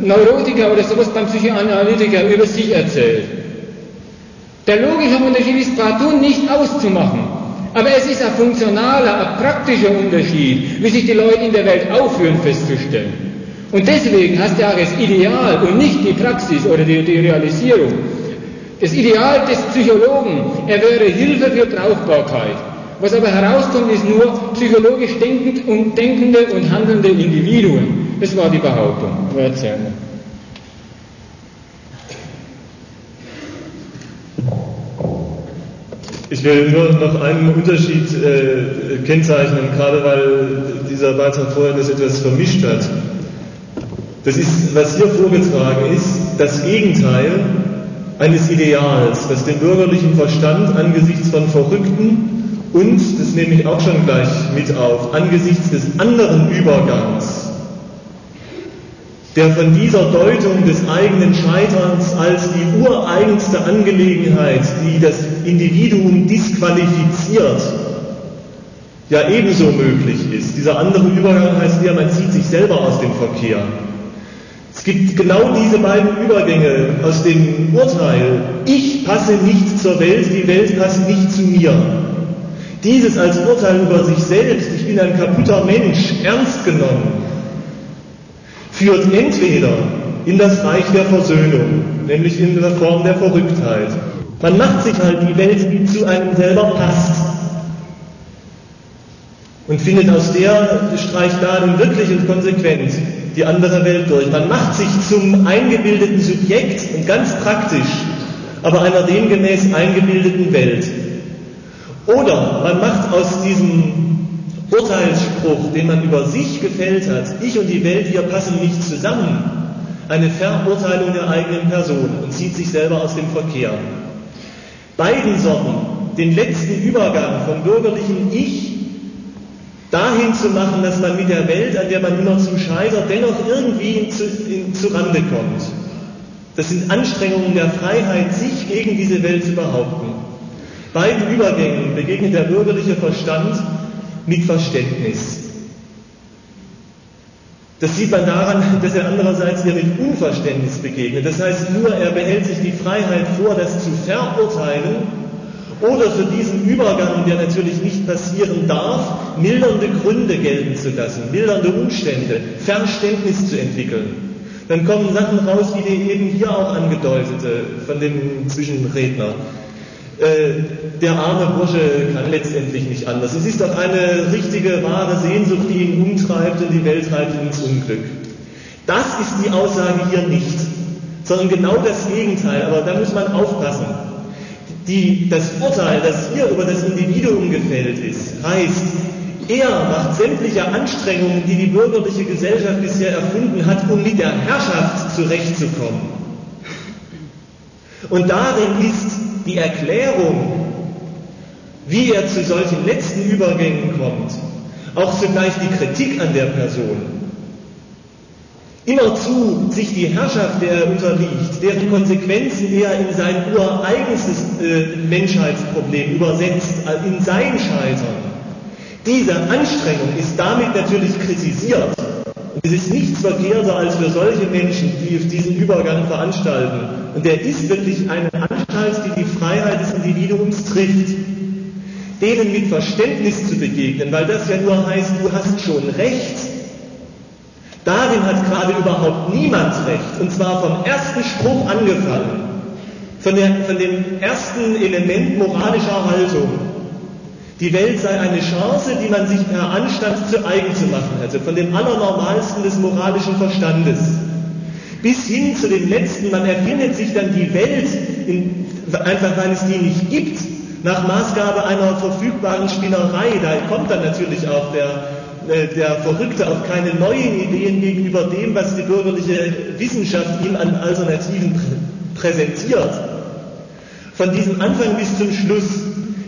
Neurotiker oder sowas beim Psychoanalytiker über sich erzählt. Der logische Unterschied ist partout nicht auszumachen. Aber es ist ein funktionaler, ein praktischer Unterschied, wie sich die Leute in der Welt aufführen, festzustellen. Und deswegen hast du auch das Ideal und nicht die Praxis oder die, die Realisierung. Das Ideal des Psychologen, er wäre Hilfe für Brauchbarkeit. Was aber herauskommt, ist nur psychologisch denkend und denkende und handelnde Individuen. Das war die Behauptung. Aber erzählen wir. Ich will nur noch einen Unterschied äh, kennzeichnen, gerade weil dieser Beitrag vorher das etwas vermischt hat. Das ist, was hier vorgetragen ist, das Gegenteil eines Ideals, das den bürgerlichen Verstand angesichts von Verrückten und, das nehme ich auch schon gleich mit auf, angesichts des anderen Übergangs der von dieser Deutung des eigenen Scheiterns als die ureigenste Angelegenheit, die das Individuum disqualifiziert, ja ebenso möglich ist. Dieser andere Übergang heißt ja, man zieht sich selber aus dem Verkehr. Es gibt genau diese beiden Übergänge aus dem Urteil, ich passe nicht zur Welt, die Welt passt nicht zu mir. Dieses als Urteil über sich selbst, ich bin ein kaputter Mensch, ernst genommen, führt entweder in das Reich der Versöhnung, nämlich in der Form der Verrücktheit. Man macht sich halt die Welt, die zu einem selber passt. Und findet aus der streicht da nun wirklich und konsequent die andere Welt durch. Man macht sich zum eingebildeten Subjekt und ganz praktisch, aber einer demgemäß eingebildeten Welt. Oder man macht aus diesem Urteilsspruch, den man über sich gefällt hat, ich und die Welt, wir passen nicht zusammen, eine Verurteilung der eigenen Person und zieht sich selber aus dem Verkehr. Beiden Sorten, den letzten Übergang vom bürgerlichen Ich dahin zu machen, dass man mit der Welt, an der man immer zum Scheitern dennoch irgendwie zu, in, zu Rande kommt. Das sind Anstrengungen der Freiheit, sich gegen diese Welt zu behaupten. Beiden Übergängen begegnet der bürgerliche Verstand mit Verständnis. Das sieht man daran, dass er andererseits hier mit Unverständnis begegnet. Das heißt nur, er behält sich die Freiheit vor, das zu verurteilen oder für diesen Übergang, der natürlich nicht passieren darf, mildernde Gründe gelten zu lassen, mildernde Umstände, Verständnis zu entwickeln. Dann kommen Sachen raus, wie die eben hier auch angedeutete von dem Zwischenredner. Äh, der arme Bursche kann letztendlich nicht anders. Es ist doch eine richtige, wahre Sehnsucht, die ihn umtreibt und die Welt treibt ins Unglück. Das ist die Aussage hier nicht, sondern genau das Gegenteil. Aber da muss man aufpassen. Die, das Urteil, das hier über das Individuum gefällt ist, heißt, er macht sämtliche Anstrengungen, die die bürgerliche Gesellschaft bisher erfunden hat, um mit der Herrschaft zurechtzukommen. Und darin ist die Erklärung, wie er zu solchen letzten Übergängen kommt, auch zugleich die Kritik an der Person. Immerzu sich die Herrschaft, der er unterliegt, deren Konsequenzen er in sein ureigenstes äh, Menschheitsproblem übersetzt, äh, in sein Scheitern. Diese Anstrengung ist damit natürlich kritisiert. Es ist nichts verkehrter als für solche Menschen, die diesen Übergang veranstalten. Und der ist wirklich eine Anstalt, die die Freiheit des Individuums trifft. Denen mit Verständnis zu begegnen, weil das ja nur heißt, du hast schon Recht. Darin hat gerade überhaupt niemand Recht. Und zwar vom ersten Spruch angefangen. Von, der, von dem ersten Element moralischer Haltung. Die Welt sei eine Chance, die man sich per Anstand zu eigen zu machen hätte, von dem Allernormalsten des moralischen Verstandes. Bis hin zu dem letzten, man erfindet sich dann die Welt, in, einfach weil es die nicht gibt, nach Maßgabe einer verfügbaren Spinnerei. Da kommt dann natürlich auch der, äh, der Verrückte auf keine neuen Ideen gegenüber dem, was die bürgerliche Wissenschaft ihm an Alternativen präsentiert. Von diesem Anfang bis zum Schluss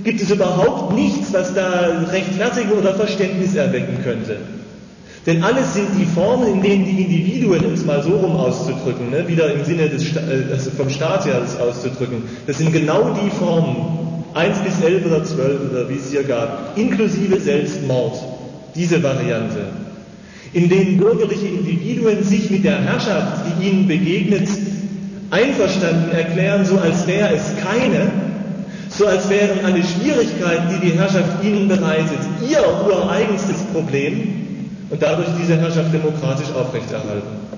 gibt es überhaupt nichts, was da Rechtfertigung oder Verständnis erwecken könnte. Denn alles sind die Formen, in denen die Individuen, um es mal so rum auszudrücken, ne, wieder im Sinne des, also vom Staat her das auszudrücken, das sind genau die Formen, 1 bis 11 oder 12 oder wie es hier gab, inklusive Selbstmord, diese Variante, in denen bürgerliche Individuen sich mit der Herrschaft, die ihnen begegnet, einverstanden erklären, so als wäre es keine, so als wären alle Schwierigkeiten, die die Herrschaft ihnen bereitet, ihr ureigenstes Problem und dadurch diese Herrschaft demokratisch aufrechterhalten.